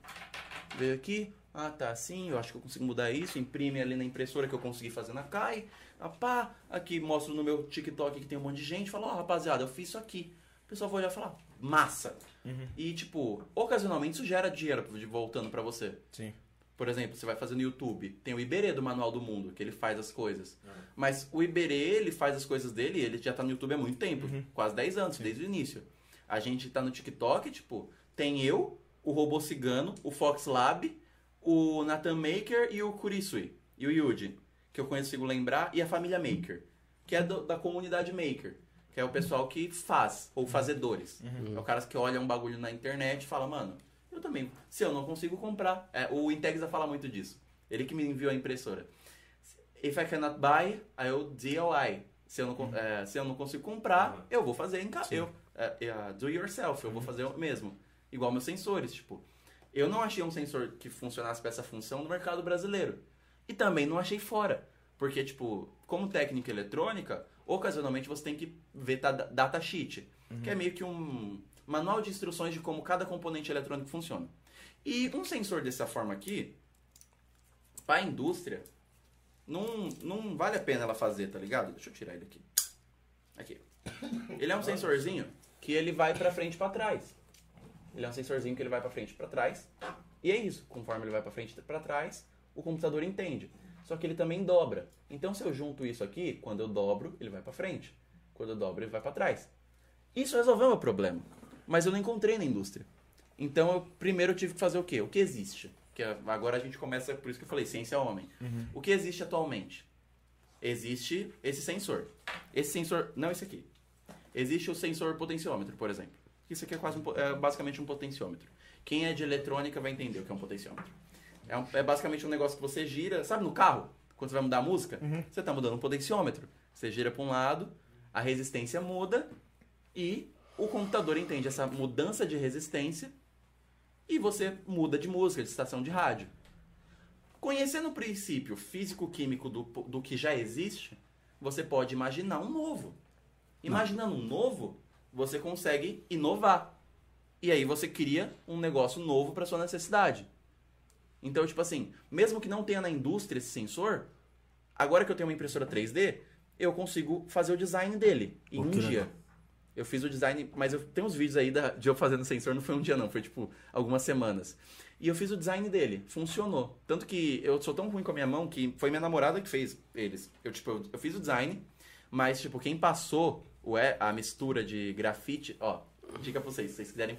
Speaker 4: Veio aqui, ah, tá assim, eu acho que eu consigo mudar isso, imprime ali na impressora que eu consegui fazer na Kai. Ah, pá, aqui mostro no meu TikTok que tem um monte de gente, fala, ó, rapaziada, eu fiz isso aqui. O pessoal vai olhar e falar, massa. E, tipo, ocasionalmente isso gera dinheiro de- voltando pra você.
Speaker 2: Sim.
Speaker 4: Por exemplo, você vai fazer no YouTube, tem o Iberê do Manual do Mundo, que ele faz as coisas. Mas o Iberê, ele faz as coisas dele, ele já tá no YouTube há muito tempo, quase 10 anos, desde o início. A gente tá no TikTok, tipo, tem eu, o Robô Cigano, o Fox Lab, o Nathan Maker e o Kurisui, e o Yuji, que eu consigo lembrar, e a família Maker, que é do- da comunidade Maker, que é o pessoal que faz, ou fazedores. É o cara que olha um bagulho na internet e fala, mano, eu também, se eu não consigo comprar. É, o Intexa fala muito disso. Ele que me enviou a impressora. If I cannot buy, I will DIY. Se eu não, con- é, se eu não consigo comprar, eu vou fazer em casa. Eu, é, é, do yourself, eu vou fazer eu mesmo. Igual meus sensores, tipo. Eu não achei um sensor que funcionasse para essa função no mercado brasileiro. E também não achei fora. Porque, tipo, como técnica eletrônica, ocasionalmente você tem que ver ta- data sheet, que é meio que um manual de instruções de como cada componente eletrônico funciona. E um sensor dessa forma aqui, para a indústria, não, não vale a pena ela fazer, tá ligado? Deixa eu tirar ele aqui. Aqui. Ele é um sensorzinho que ele vai pra frente e pra trás. Ele é um sensorzinho que ele vai pra frente e pra trás. E é isso. Conforme ele vai pra frente e pra trás, o computador entende. Só que ele também dobra. Então se eu junto isso aqui, quando eu dobro, ele vai pra frente. Quando eu dobro, ele vai pra trás. Isso resolveu meu problema. Mas eu não encontrei na indústria. Então eu primeiro tive que fazer o quê? O que existe? Que é- agora a gente começa, por isso que eu falei, ciência é homem. O que existe atualmente? Existe esse sensor. Esse sensor, não esse aqui. Existe o sensor potenciômetro, por exemplo. Isso aqui é quase um é basicamente um potenciômetro. Quem é de eletrônica vai entender o que é um potenciômetro. É, um- é basicamente um negócio que você gira, sabe no carro? Quando você vai mudar a música, você está mudando um potenciômetro. Você gira para um lado, a resistência muda e o computador entende essa mudança de resistência e você muda de música, de estação de rádio. Conhecendo o princípio físico-químico do, do que já existe, você pode imaginar um novo. Imaginando um novo, você consegue inovar. E aí você cria um negócio novo para sua necessidade. Então, tipo assim, mesmo que não tenha na indústria esse sensor, agora que eu tenho uma impressora 3D, eu consigo fazer o design dele em um dia.
Speaker 2: legal.
Speaker 4: Eu fiz o design, mas eu tenho uns vídeos aí da- de eu fazendo sensor, não foi um dia não, foi tipo algumas semanas. E eu fiz o design dele, funcionou. Tanto que eu sou tão ruim com a minha mão que foi minha namorada que fez eles. Eu, tipo, eu, eu fiz o design, mas, tipo, quem passou a mistura de grafite, ó, dica pra vocês, se vocês quiserem,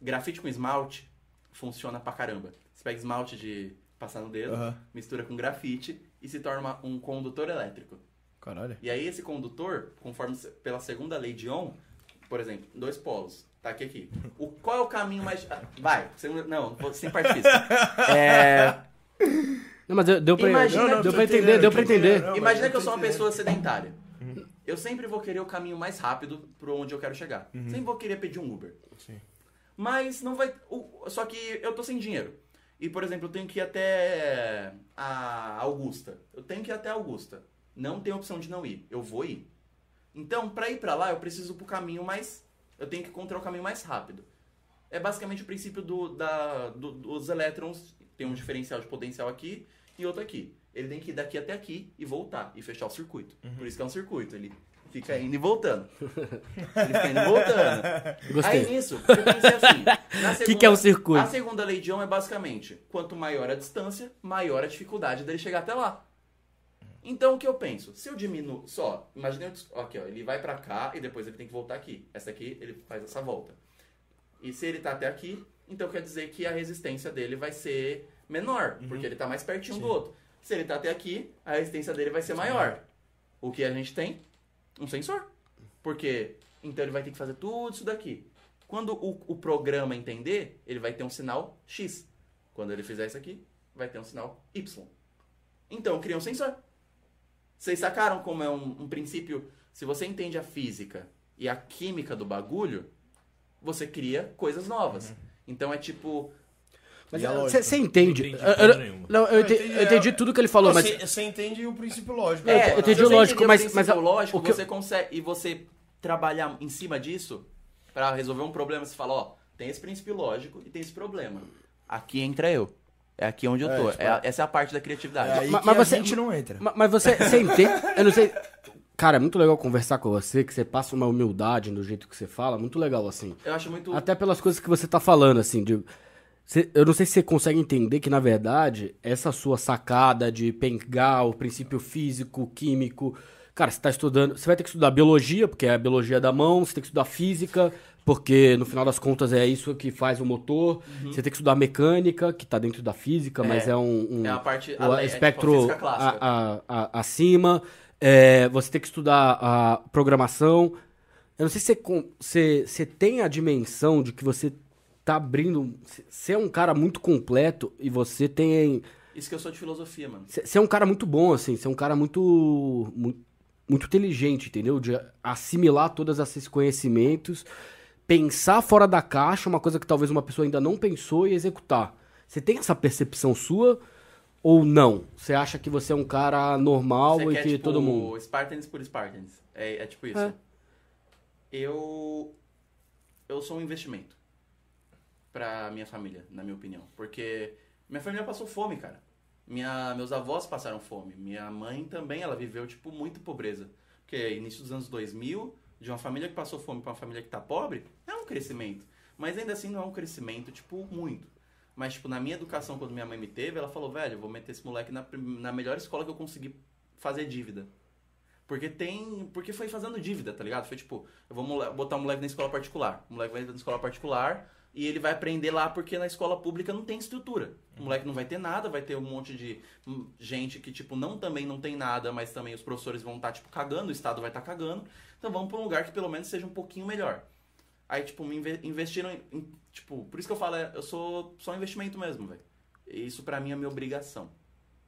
Speaker 4: grafite com esmalte funciona pra caramba. Você pega esmalte de passar no dedo, mistura com grafite e se torna um condutor elétrico.
Speaker 2: Caralho.
Speaker 4: E aí esse condutor, conforme pela segunda lei de Ohm, por exemplo, dois polos, tá aqui aqui. O, qual é o caminho mais... ah, Vai, não, vou- sem partifício. É,
Speaker 3: Não, mas deu, deu pra,
Speaker 4: Imagina
Speaker 3: deu,
Speaker 4: que-
Speaker 3: deu pra entender,
Speaker 2: entendendo,
Speaker 3: deu pra entender.
Speaker 2: Não,
Speaker 4: imagina que eu sou uma pessoa sedentária. Eu sempre vou querer o caminho mais rápido pro onde eu quero chegar. Sempre vou querer pedir um Uber.
Speaker 2: Sim.
Speaker 4: Mas não vai... Só que eu tô sem dinheiro. E, por exemplo, eu tenho que ir até a Augusta. Eu tenho que ir até a Augusta. Não tem opção de não ir. Eu vou ir. Então, pra ir pra lá, eu preciso pro caminho mais... Eu tenho que encontrar o caminho mais rápido. É basicamente o princípio do, da, do- dos elétrons. Tem um diferencial de potencial aqui e outro aqui. Ele tem que ir daqui até aqui e voltar e fechar o circuito. Por isso que é um circuito. Ele fica indo e voltando. Ele fica indo e voltando.
Speaker 3: Gostei.
Speaker 4: Aí nisso, eu pensei assim. na
Speaker 3: Que que é um circuito?
Speaker 4: A segunda lei de Ohm é basicamente: quanto maior a distância, maior a dificuldade dele chegar até lá. Então o que eu penso? Se eu diminuo. Só, imaginei. o- Aqui, ó, ele vai pra cá e depois ele tem que voltar aqui. Essa aqui, ele faz essa volta. E se ele tá até aqui, então quer dizer que a resistência dele vai ser menor, porque ele tá mais pertinho do outro. Se ele tá até aqui, a resistência dele vai ser maior. O que a gente tem? Um sensor. Porque então ele vai ter que fazer tudo isso daqui. Quando o, o programa entender, ele vai ter um sinal X. Quando ele fizer isso aqui, vai ter um sinal Y. Então cria um sensor. Vocês sacaram como é um, um princípio? Se você entende a física e a química do bagulho, você cria coisas novas. Então é tipo.
Speaker 3: Mas
Speaker 2: E a lógica?
Speaker 3: você entende?
Speaker 1: Não entendi
Speaker 3: Eu- eu- não, eu, ente-
Speaker 2: entendi,
Speaker 3: eu entendi
Speaker 2: é-
Speaker 3: tudo que ele falou, mas.
Speaker 2: Você, você entende o princípio lógico.
Speaker 3: É, eu entendi o
Speaker 4: você
Speaker 3: lógico, mas-
Speaker 4: o
Speaker 3: mas a-
Speaker 4: lógico,
Speaker 3: o que eu-
Speaker 4: você consegue e você trabalhar em cima disso pra resolver um problema, você fala, ó, tem esse princípio lógico e tem esse problema. Aqui entra eu. É aqui onde eu
Speaker 2: É,
Speaker 4: tô.
Speaker 2: tipo,
Speaker 4: É a- essa é a parte da criatividade.
Speaker 2: É aí
Speaker 3: Mas-
Speaker 2: que
Speaker 3: mas
Speaker 2: a
Speaker 3: você-
Speaker 2: gente não entra.
Speaker 3: Ma- Mas você, você entende? Eu não sei. Cara, é muito legal conversar com você, que você passa uma humildade no jeito que você fala, muito legal, assim.
Speaker 4: Eu acho muito.
Speaker 3: Até pelas coisas que você tá falando, assim, de... Você- eu não sei se você consegue entender que, na verdade, essa sua sacada de pegar o princípio físico, químico... Cara, você tá estudando... Você vai ter que estudar biologia, porque é a biologia da mão, você tem que estudar física, Porque no final das contas é isso que faz o motor. Você tem que estudar mecânica, que tá dentro da física, mas
Speaker 4: É.
Speaker 3: é um, um-
Speaker 4: É a parte
Speaker 3: o
Speaker 4: é tipo a
Speaker 3: espectro
Speaker 4: física clássica.
Speaker 3: a- a- acima. É, você tem que estudar a programação. Eu não sei se você, você, você tem a dimensão de que você tá abrindo. Você é um cara muito completo e você tem.
Speaker 4: Isso que eu sou de filosofia, mano.
Speaker 3: Você é um cara muito bom, assim. Você é um cara muito, muito. muito inteligente, entendeu? De assimilar todos esses conhecimentos. Pensar fora da caixa, uma coisa que talvez uma pessoa ainda não pensou e executar. Você tem essa percepção sua ou não? Você acha que você é um cara normal
Speaker 4: Você
Speaker 3: e
Speaker 4: quer,
Speaker 3: que
Speaker 4: tipo,
Speaker 3: todo mundo.
Speaker 4: Spartans por Spartans. É, é tipo isso.
Speaker 3: É.
Speaker 4: Eu. Eu sou um investimento. Pra minha família, na minha opinião. Porque minha família passou fome, cara. Minha, meus avós passaram fome. Minha mãe também, ela viveu, tipo, muito pobreza. Porque início dos anos 2000, de uma família que passou fome pra uma família que tá pobre, é um crescimento. Mas ainda assim não é um crescimento, tipo, muito. Mas, tipo, na minha educação, quando minha mãe me teve, ela falou, velho, vou meter esse moleque na, na melhor escola que eu conseguir fazer dívida. Porque tem. Porque foi fazendo dívida, tá ligado? Foi tipo, eu vou botar um moleque na escola particular. O moleque vai na escola particular e ele vai aprender lá porque na escola pública não tem estrutura. O moleque não vai ter nada, vai ter um monte de hum, gente que, tipo, não também não tem nada, mas também os professores vão estar, tipo, cagando, o Estado vai estar cagando. Então vamos pra um lugar que pelo menos seja um pouquinho melhor. Aí, tipo, me inve- investiram em, em- Tipo, por isso que eu falo, é, eu sou só investimento mesmo, velho. Isso pra mim é minha obrigação.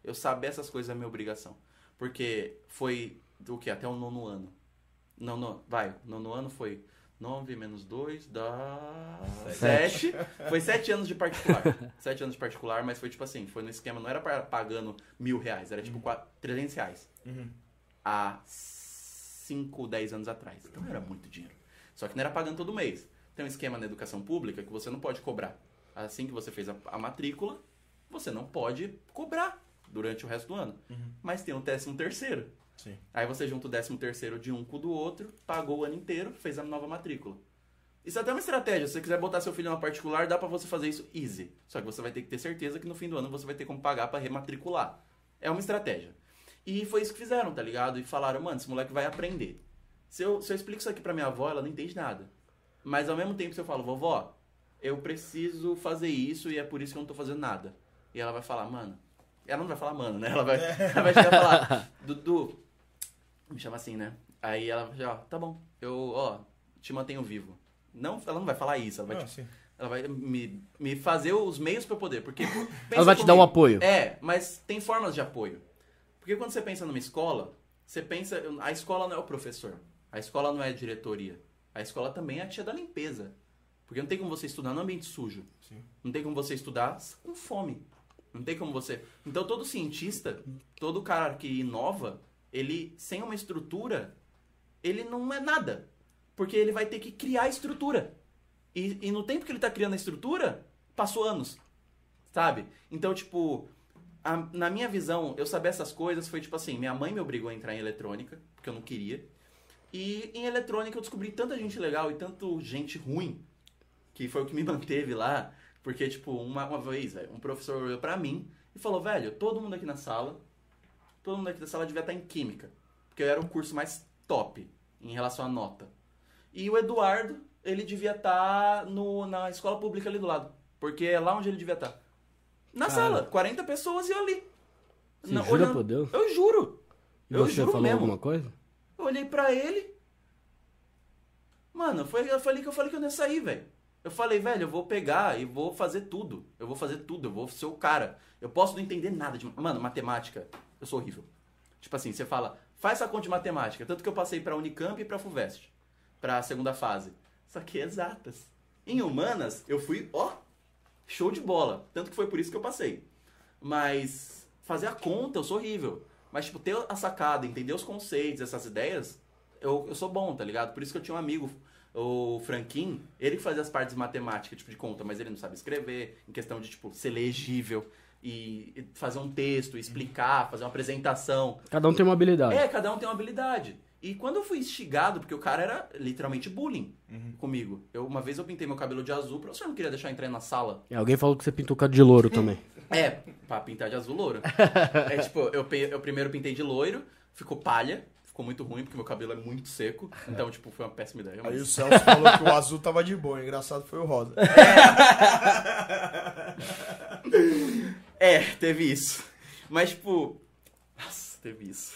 Speaker 4: Eu saber essas coisas é minha obrigação. Porque foi do que? Até o nono ano. Não, não, vai, o nono ano foi 9 menos 2 dá. 7. Foi 7 anos de particular. 7 anos de particular, mas foi tipo assim, foi no esquema, não era pa- pagando mil reais, era tipo quatro- 300 reais. Há 5, 10 anos atrás. Então era muito dinheiro. Só que não era pagando todo mês. Tem um esquema na educação pública que você não pode cobrar. Assim que você fez a, a matrícula, você não pode cobrar durante o resto do ano. Mas tem o décimo terceiro.
Speaker 2: Sim.
Speaker 4: Aí você junta o décimo terceiro de um com o do outro, pagou o ano inteiro, fez a nova matrícula. Isso é até uma estratégia. Se você quiser botar seu filho na particular, dá pra você fazer isso easy. Só que você vai ter que ter certeza que no fim do ano você vai ter como pagar pra rematricular. É uma estratégia. E foi isso que fizeram, tá ligado? E falaram, mano, esse moleque vai aprender. Se eu, se eu explico isso aqui pra minha avó, ela não entende nada. Mas ao mesmo tempo, se eu falo, vovó, eu preciso fazer isso e é por isso que eu não tô fazendo nada. E ela vai falar, mano. Ela não vai falar, mano, né? Ela vai, ela vai chegar e falar, Dudu, me chama assim, né? Aí ela vai falar, ó, tá bom, eu, ó, te mantenho vivo. Não, ela não vai falar isso, ela vai,
Speaker 2: Não,
Speaker 4: te- ela vai me, me fazer os meios pra eu poder. Porque.
Speaker 3: Ela vai te dar um apoio.
Speaker 4: É, mas tem formas de apoio. Porque quando você pensa numa escola, você pensa. A escola não é o professor. A escola não é a diretoria. A escola também é a tia da limpeza. Porque não tem como você estudar no ambiente sujo.
Speaker 2: Sim.
Speaker 4: Não tem como você estudar com fome. Não tem como você. Então todo cientista, todo cara que inova, ele sem uma estrutura, ele não é nada. Porque ele vai ter que criar estrutura. E, e no tempo que ele tá criando a estrutura, passou anos. Sabe? Então, tipo, a- na minha visão, eu saber essas coisas foi tipo assim: minha mãe me obrigou a entrar em eletrônica, porque eu não queria. E em eletrônica eu descobri tanta gente legal e tanto gente ruim, que foi o que me manteve lá. Porque, tipo, uma, uma vez, velho, um professor olhou pra mim e falou: velho, todo mundo aqui na sala, todo mundo aqui da sala devia estar em química. Porque eu era o curso mais top em relação à nota. E o Eduardo, ele devia estar no, na escola pública ali do lado. Porque é lá onde ele devia estar. Na
Speaker 3: Cara.
Speaker 4: sala, 40 pessoas e eu ali.
Speaker 3: Você
Speaker 4: Não,
Speaker 3: jura
Speaker 4: olhando-
Speaker 3: por Deus?
Speaker 4: Eu juro.
Speaker 3: E
Speaker 4: eu
Speaker 3: você
Speaker 4: juro
Speaker 3: falou
Speaker 4: mesmo.
Speaker 3: alguma coisa?
Speaker 4: Eu olhei pra ele. Mano, foi, eu falei que eu falei que eu não ia sair, velho. Eu falei, velho, eu vou pegar e vou fazer tudo. Eu vou fazer tudo, eu vou ser o cara. Eu posso não entender nada de. Mano, matemática, eu sou horrível. Tipo assim, você fala, faz essa conta de matemática. Tanto que eu passei pra Unicamp e pra FUVEST. Pra segunda fase. Só que exatas. Em humanas, eu fui, ó, show de bola. Tanto que foi por isso que eu passei. Mas fazer a conta, eu sou horrível. Mas, tipo, ter a sacada, entender os conceitos, essas ideias, eu, eu sou bom, tá ligado? Por isso que eu tinha um amigo, o Franquin, ele que fazia as partes de matemática, tipo, de conta, mas ele não sabe escrever, em questão de, tipo, ser legível e, fazer um texto, explicar, fazer uma apresentação.
Speaker 3: Cada um tem uma habilidade.
Speaker 4: É, cada um tem uma habilidade. E quando eu fui instigado, porque o cara era literalmente bullying comigo. Eu, uma vez eu pintei meu cabelo de azul, o professor não queria deixar eu entrar na sala.
Speaker 3: E alguém falou que você pintou cabelo de louro também.
Speaker 4: É, pra pintar de azul louro. é tipo, eu, eu primeiro pintei de loiro, ficou palha, ficou muito ruim, porque meu cabelo é muito seco. Então, tipo, foi uma péssima ideia.
Speaker 2: Aí
Speaker 4: mas-
Speaker 2: o Celso falou que o azul tava de boa, engraçado foi o rosa.
Speaker 4: É, teve isso. Mas, tipo. Nossa, teve isso.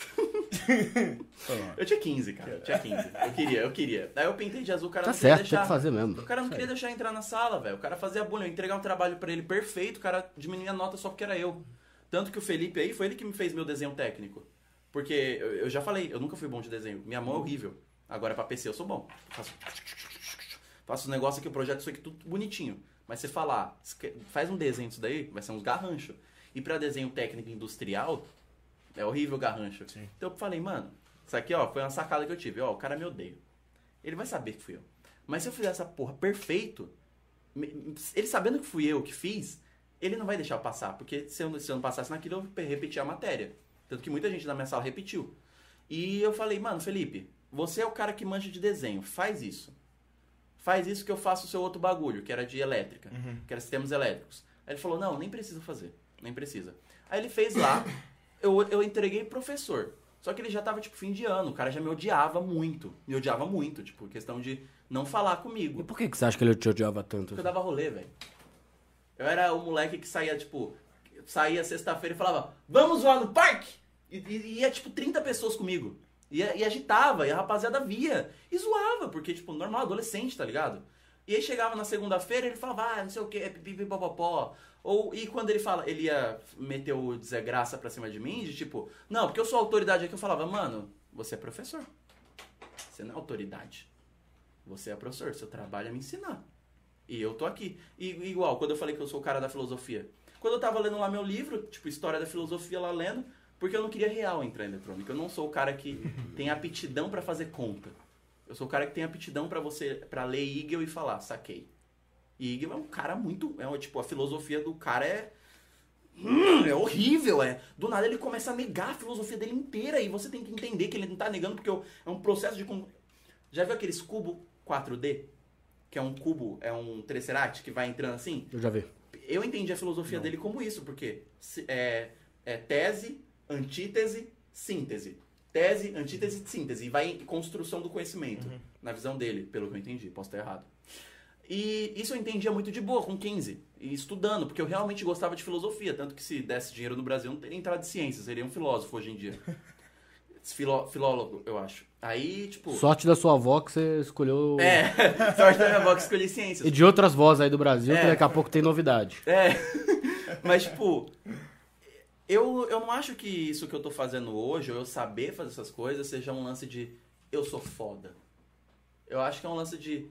Speaker 4: eu tinha 15, cara. Eu tinha 15. Eu queria, eu queria. Aí eu pintei de azul, o cara
Speaker 3: Tá
Speaker 4: não queria
Speaker 3: certo, tem
Speaker 4: deixar.
Speaker 3: que fazer mesmo.
Speaker 4: O cara não queria deixar entrar na sala, velho. O cara fazia bullying. Eu entregar um trabalho pra ele perfeito, o cara diminuía a nota só porque era eu. Tanto que o Felipe aí foi ele que me fez meu desenho técnico. Porque eu, eu já falei, eu nunca fui bom de desenho. Minha mão é horrível. Agora pra PC eu sou bom. Faço, faço um negócio aqui, o projeto isso aqui tudo bonitinho. Mas você falar, esque- faz um desenho disso daí, vai ser uns garranchos. E pra desenho técnico industrial, é horrível o garrancho. Então eu falei, mano, isso aqui ó, foi uma sacada que eu tive. Ó, o cara me odeia. Ele vai saber que fui eu. Mas se eu fizer essa porra perfeito, ele sabendo que fui eu que fiz, ele não vai deixar eu passar. Porque se eu, se eu não passasse naquilo, eu pe- repetia a matéria. Tanto que muita gente na minha sala repetiu. E eu falei, mano, Felipe, você é o cara que manja de desenho, faz isso. Faz isso que eu faço o seu outro bagulho, que era de elétrica, que era sistemas elétricos. Aí ele falou, não, nem precisa fazer, nem precisa. Aí ele fez lá, eu, eu entreguei pro professor. Só que ele já tava, tipo, fim de ano, o cara já me odiava muito. Me odiava muito, tipo, questão de não falar
Speaker 3: E
Speaker 4: comigo.
Speaker 3: por que, que você acha que ele te odiava tanto?
Speaker 4: Porque eu dava rolê, velho. Eu era o moleque que saía, tipo, saía sexta-feira e falava, vamos lá no parque! E, e- e ia, tipo, 30 pessoas comigo. E, e agitava, e a rapaziada via. E zoava, porque, tipo, normal, adolescente, tá ligado? E aí chegava na segunda-feira ele falava, ah, não sei o que, pipi popopó. Ou, e quando ele fala, ele ia meter o desgraça pra cima de mim, de tipo, não, porque eu sou autoridade aqui, eu falava, mano, você é professor. Você não é autoridade. Você é professor, seu trabalho é me ensinar. E eu tô aqui. E igual, quando eu falei que eu sou o cara da filosofia. Quando eu tava lendo lá meu livro, tipo, História da Filosofia lá lendo, porque eu não queria real entrar em eletrônica. Eu não sou o cara que tem aptidão pra fazer conta. Eu sou o cara que tem aptidão pra você, para ler Hegel e falar, saquei. E Hegel é um cara muito, é um, tipo, a filosofia do cara é Hum, é horrível, é. Do nada ele começa a negar a filosofia dele inteira e você tem que entender que ele não tá negando porque é um processo de. Já viu aqueles cubos 4D? Que é um cubo, é um Tesseract que vai entrando assim?
Speaker 3: Eu já vi.
Speaker 4: Eu entendi a filosofia dele como isso, porque é, é tese, antítese, síntese. Tese, antítese, síntese. E vai em construção do conhecimento. Na visão dele, pelo que eu entendi. Posso estar errado. E isso eu entendia muito de boa, com 15. E estudando, porque eu realmente gostava de filosofia. Tanto que se desse dinheiro no Brasil, eu não teria entrado de ciência. Seria um filósofo hoje em dia. Filó, filólogo, eu acho. Aí, tipo...
Speaker 3: Sorte da sua avó que você escolheu.
Speaker 4: É, sorte da minha avó que escolhi ciências.
Speaker 3: E de outras vozes aí do Brasil, que
Speaker 4: É.
Speaker 3: daqui a pouco tem novidade.
Speaker 4: É. Mas, tipo, eu, eu não acho que isso que eu tô fazendo hoje, ou eu saber fazer essas coisas, seja um lance de eu sou foda. Eu acho que é um lance de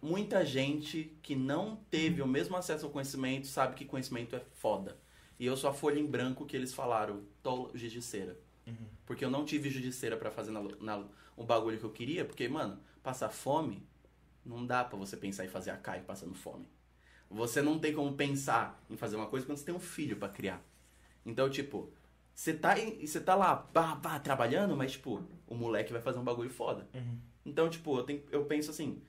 Speaker 4: muita gente que não teve o mesmo acesso ao conhecimento sabe que conhecimento é foda. E eu sou a folha em branco que eles falaram, tô judiceira. Porque eu não tive judiceira pra fazer na, na, o bagulho que eu queria, porque, mano, passar fome não dá pra você pensar em fazer a CAI passando fome. Você não tem como pensar em fazer uma coisa quando você tem um filho pra criar. Então, tipo, você tá, em- você tá lá, bah, bah, trabalhando, mas, tipo, o moleque vai fazer um bagulho foda. Então, tipo, eu, tenho, eu penso assim,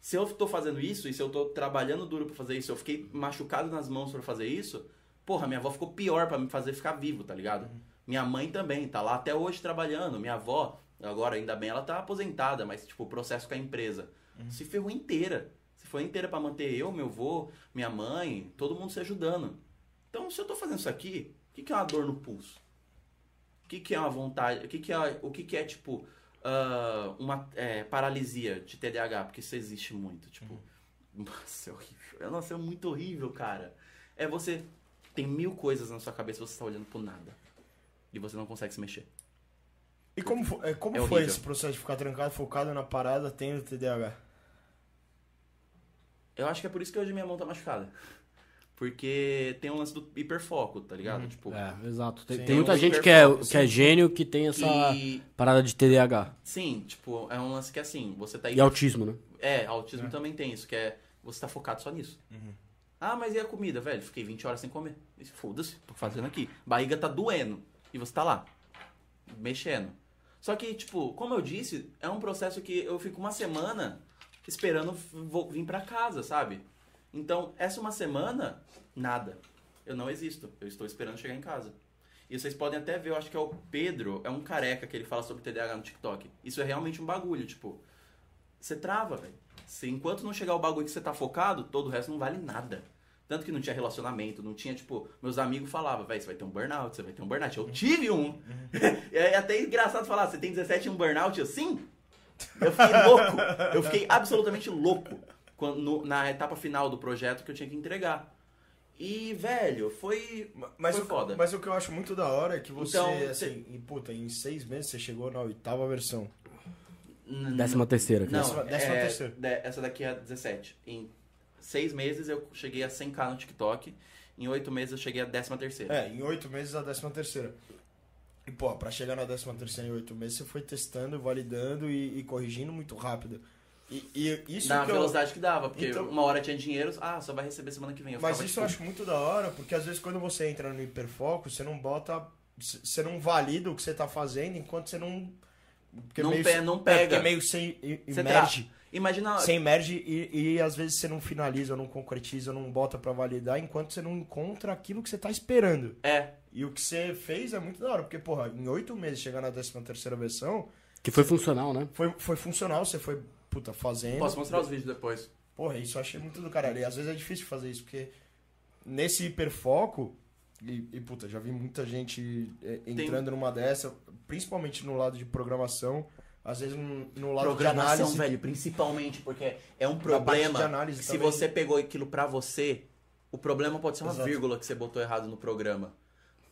Speaker 4: se eu tô fazendo isso e se eu tô trabalhando duro pra fazer isso, eu fiquei machucado nas mãos pra fazer isso, porra, minha avó ficou pior pra me fazer ficar vivo, tá ligado? Minha mãe também, tá lá até hoje trabalhando. Minha avó, agora ainda bem, ela tá aposentada, mas, tipo, o processo com a empresa se ferrou inteira. Se foi inteira pra manter eu, meu avô, minha mãe, todo mundo se ajudando. Então, se eu tô fazendo isso aqui, o que, que é uma dor no pulso? O que, que é uma vontade? O que, que é, o que, que é tipo, ah, uma é, paralisia de TDAH? Porque isso existe muito. Tipo, nossa, é horrível. Nossa, é muito horrível, cara. É você. Tem mil coisas na sua cabeça e você tá olhando pro nada. E você não consegue se mexer.
Speaker 2: E como, é, como
Speaker 4: É
Speaker 2: foi esse processo de ficar trancado, focado na parada, tendo TDAH?
Speaker 4: Eu acho que é por isso que hoje minha mão tá machucada. Porque tem um lance do hiperfoco, tá ligado? Tipo,
Speaker 3: É, exato. Tem, tem muita
Speaker 4: Tem um
Speaker 3: gente que é, que é gênio que tem essa
Speaker 4: que-
Speaker 3: parada de TDAH.
Speaker 4: Sim, tipo, é um lance que é assim, você tá
Speaker 3: E autismo, né?
Speaker 4: É, autismo também tem isso, que é você tá focado só nisso. Ah, mas e a comida, velho? Fiquei 20 horas sem comer. Foda-se, tô fazendo aqui. Barriga tá doendo. E você tá lá, mexendo. Só que, tipo, como eu disse, é um processo que eu fico uma semana esperando vou vir pra casa, sabe? Então, essa uma semana, nada. Eu não existo. Eu estou esperando chegar em casa. E vocês podem até ver, eu acho que é o Pedro, é um careca que ele fala sobre TDAH no TikTok. Isso é realmente um bagulho, tipo, você trava, velho. Se enquanto não chegar o bagulho que você tá focado, todo o resto não vale nada. Tanto que não tinha relacionamento, não tinha, tipo, meus amigos falavam, velho, você vai ter um burnout, você vai ter um burnout. Eu tive um. é até engraçado falar, você tem 17 e um burnout? Eu, sim. Eu fiquei louco. Eu fiquei absolutamente louco quando, no- na etapa final do projeto que eu tinha que entregar. E, velho, foi,
Speaker 2: Mas,
Speaker 4: foi
Speaker 2: o,
Speaker 4: foda.
Speaker 2: mas o que eu acho muito da hora é que você,
Speaker 4: Então,
Speaker 2: assim, e, puta, em seis meses você chegou na oitava versão.
Speaker 4: N-
Speaker 3: Décima terceira.
Speaker 4: Não,
Speaker 2: Décima- décima
Speaker 4: é,
Speaker 2: terceira.
Speaker 4: de- essa daqui é a 17. Em seis meses eu cheguei a 100k no TikTok. Em oito meses eu cheguei a 13 terceira.
Speaker 2: É, em oito meses a décima terceira. E, pô, pra chegar na décima terceira em oito meses, você foi testando, validando e, e corrigindo muito rápido. E, e isso
Speaker 4: Na
Speaker 2: que eu-
Speaker 4: velocidade que dava, porque
Speaker 2: Então-
Speaker 4: uma hora tinha dinheiro, ah, só vai receber semana que vem. Eu
Speaker 2: Mas isso eu
Speaker 4: tipo,
Speaker 2: acho muito da hora, porque às vezes quando você entra no hiperfoco, você não bota. Você não valida o que você tá fazendo enquanto você não. porque
Speaker 4: Não
Speaker 2: meio-
Speaker 4: pe- não
Speaker 2: é,
Speaker 4: pega.
Speaker 2: porque meio sem. Imerge.
Speaker 4: Imagina.
Speaker 2: Você emerge e, e às vezes você não finaliza, não concretiza, não bota pra validar, enquanto você não encontra aquilo que você tá esperando.
Speaker 4: É,
Speaker 2: E o que você fez é muito da hora, porque, porra, em oito meses chegar na décima terceira versão,
Speaker 3: Que foi funcional, né?
Speaker 2: foi, foi funcional, você foi, puta, fazendo.
Speaker 4: posso mostrar os vídeos depois.
Speaker 2: Porra, isso eu achei muito do caralho. E às vezes é difícil fazer isso, porque nesse hiperfoco, e, e puta, já vi muita gente é, entrando numa dessa, principalmente no lado de programação, às vezes no, lado de
Speaker 4: Programação,
Speaker 2: análise.
Speaker 4: velho, principalmente, porque é um problema.
Speaker 2: de análise
Speaker 4: Se
Speaker 2: também.
Speaker 4: você pegou aquilo pra você, o problema pode ser uma
Speaker 2: Exato.
Speaker 4: vírgula que você botou errado no programa.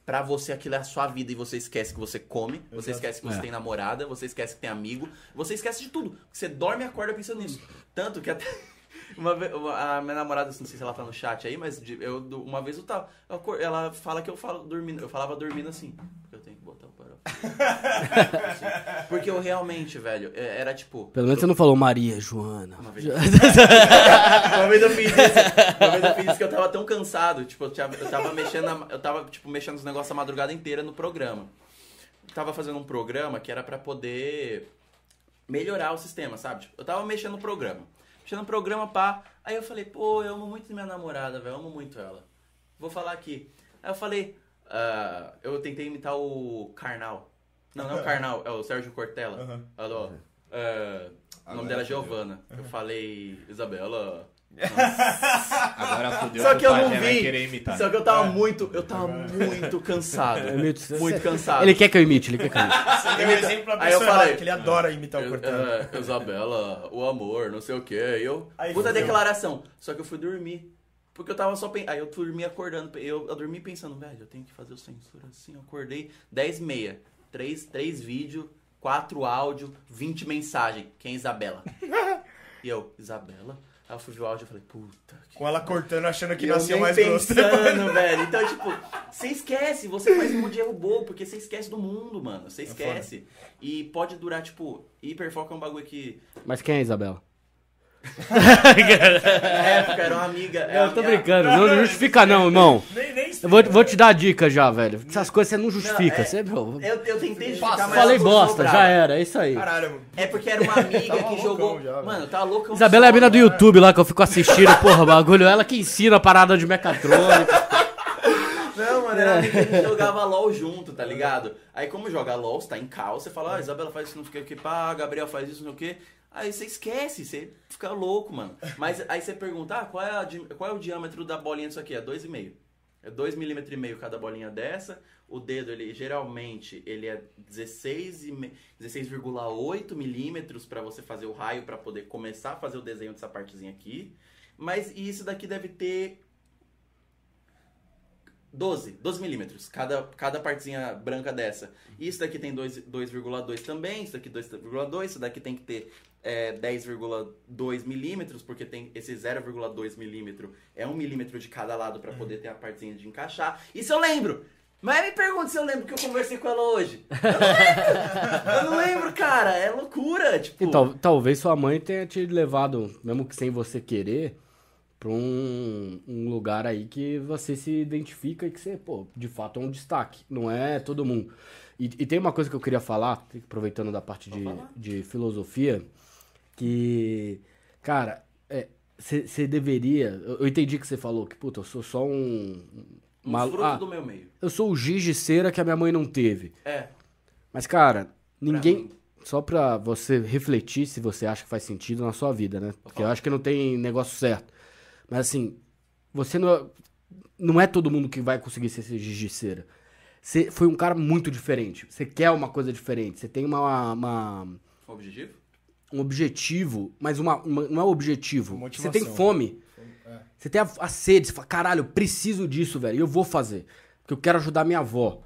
Speaker 4: Pra você, aquilo é a sua vida e você esquece que você come, você
Speaker 2: Exato.
Speaker 4: esquece que você
Speaker 3: É.
Speaker 4: tem namorada, você esquece que tem amigo, você esquece de tudo. Você dorme e acorda pensando nisso. Tanto que até. Uma vez, uma- a minha namorada, não sei se ela tá no chat aí, mas de- eu, uma vez eu tava. eu ela fala que eu falo dormindo. Eu falava dormindo assim. Porque eu tenho que botar o parâmetro. Assim. Porque eu realmente, velho, é- era tipo.
Speaker 3: Pelo menos você não falou Maria, Joana.
Speaker 4: Uma vez. uma vez eu fiz isso. Uma vez eu fiz isso que eu tava tão cansado. Tipo, eu tava, eu tava mexendo. eu tava, tipo, mexendo nos negócios a madrugada inteira no programa. Eu tava fazendo um programa que era pra poder melhorar o sistema, sabe? Tipo, eu tava mexendo no programa. Mexendo no programa, pá. Aí eu falei, pô, eu amo muito minha namorada, velho. Eu amo muito ela. Vou falar aqui. Aí eu falei, ah, eu tentei imitar o Karnal. Não, não é o Karnal, é o Sérgio Cortella.
Speaker 2: Aham.
Speaker 4: Alô. é, o nome dela é
Speaker 1: fodeu.
Speaker 4: Giovana. Eu falei, Isabela.
Speaker 1: Agora fodeu
Speaker 4: Só que eu
Speaker 1: o
Speaker 4: não vi.
Speaker 1: querer imitar.
Speaker 4: Só que eu tava muito, eu tava muito cansado.
Speaker 3: Eu imito-
Speaker 4: Muito cansado.
Speaker 3: Ele quer que eu imite, ele quer que eu imite.
Speaker 2: Você deu um exemplo pra
Speaker 4: Aí eu
Speaker 2: pessoa
Speaker 4: falei-
Speaker 2: que ele adora imitar o Cortella.
Speaker 4: é, Isabela, o amor, não sei o que. Eu,
Speaker 2: Aí
Speaker 4: puta
Speaker 2: fudeu.
Speaker 4: declaração. Só que eu fui dormir. Porque eu tava só pensando. Aí eu dormi acordando. Eu, eu dormi pensando, velho, eu tenho que fazer o censura assim. Eu acordei 10 e meia. Três, três vídeos, quatro áudio, 20 mensagem. Quem é Isabela? e eu, Isabela? Aí eu fui ver o áudio e falei, puta que
Speaker 2: Com ela cortando, achando que
Speaker 4: eu
Speaker 2: nascia
Speaker 4: nem
Speaker 2: mais grosso.
Speaker 4: pensando, velho. Então, tipo, você esquece, você faz um erro bobo, porque você esquece do mundo, mano.
Speaker 2: É
Speaker 4: Você esquece. e pode durar, tipo, hiperfoco é um bagulho que.
Speaker 3: Mas quem é a Isabela?
Speaker 4: Na época era uma amiga.
Speaker 3: Eu tô brincando, não, não justifica não, irmão.
Speaker 2: Nem, nem
Speaker 3: Eu vou, vou te dar a dica já, velho. Essas coisas você não justifica.
Speaker 4: Não, é-
Speaker 3: você, meu,
Speaker 4: Eu, eu tentei justificar, mas
Speaker 3: falei bosta, já era, é isso aí.
Speaker 2: Caralho, mano.
Speaker 4: É porque era uma amiga
Speaker 2: Tava
Speaker 4: que jogou.
Speaker 2: já,
Speaker 4: mano, tava loucão.
Speaker 3: Isabela é a mina do YouTube lá que eu fico assistindo, porra, bagulho. Ela que ensina a parada de mecatrônica.
Speaker 4: Mano, era amiga que jogava LOL junto, tá ligado? Aí como joga LOL, você tá em cal, você fala, ah, Isabela faz isso, não sei o que, pá, Gabriel faz isso, não sei o que. Aí você esquece, você fica louco, mano. Mas aí você pergunta, ah, qual é, a qual é o diâmetro da bolinha disso aqui? É 2,5. É 2,5 milímetros e meio cada bolinha dessa. O dedo, ele geralmente, ele é 16 e me- 16,8 milímetros pra você fazer o raio, pra poder começar a fazer o desenho dessa partezinha aqui. Mas isso daqui deve ter 12, 12 milímetros, cada, cada partezinha branca dessa. Isso daqui tem dois- 2,2 também, isso daqui 2,2, isso daqui tem que ter é, 10,2 milímetros, porque tem esse 0,2 milímetro, é um milímetro de cada lado para poder ter a partezinha de encaixar. Isso eu lembro! Mas me pergunta se eu lembro que eu conversei com ela hoje. Eu não lembro! eu não lembro, cara, é loucura, tipo...
Speaker 3: Tal- talvez sua mãe tenha te levado, mesmo que sem você querer, pra um, um lugar aí que você se identifica e que você, pô, de fato é um destaque. Não é todo mundo. E, e tem uma coisa que eu queria falar, aproveitando da parte de, de filosofia, que, cara, você deveria. Eu, eu entendi que você falou que, puta, eu sou só um,
Speaker 4: Um
Speaker 3: Malu-
Speaker 4: fruto
Speaker 3: ah.
Speaker 4: do meu meio.
Speaker 3: Eu sou o giz de cera que a minha mãe não teve.
Speaker 4: É.
Speaker 3: Mas, cara, ninguém.
Speaker 4: mim.
Speaker 3: Só pra você refletir se você acha que faz sentido na sua vida, né? Porque eu acho que não tem negócio certo. Mas assim, você não é, não é todo mundo que vai conseguir ser esse cera. Você foi um cara muito diferente. Você quer uma coisa diferente. Você tem uma, uma-
Speaker 4: Objetivo?
Speaker 3: um objetivo, mas uma, uma- não é objetivo. Você tem fome. Você tem a, a sede. Você fala, caralho, eu preciso disso, velho. E eu vou fazer. Porque eu quero ajudar minha avó.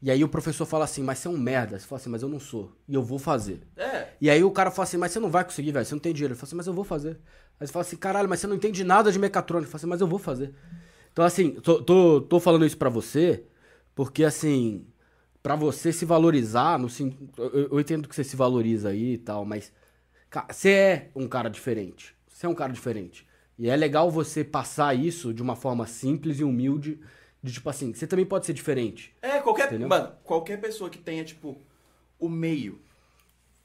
Speaker 3: E aí o professor fala assim, mas você é um merda. Você fala assim, mas eu não sou. E eu vou fazer.
Speaker 4: É.
Speaker 3: E aí o cara fala assim, mas você não vai conseguir, velho, você não tem dinheiro. Ele fala assim, mas eu vou fazer. Aí você fala assim, caralho, mas você não entende nada de mecatrônica. Ele fala assim, mas eu vou fazer. Então assim, tô, tô, tô falando isso pra você, porque assim, pra você se valorizar, no, eu, eu entendo que você se valoriza aí e tal, mas você é um cara diferente. Você é um cara diferente. E é legal você passar isso de uma forma simples e humilde, de tipo assim, você também pode ser diferente.
Speaker 4: É, qualquer.
Speaker 3: Entendeu?
Speaker 4: Mano, qualquer pessoa que tenha, tipo, o meio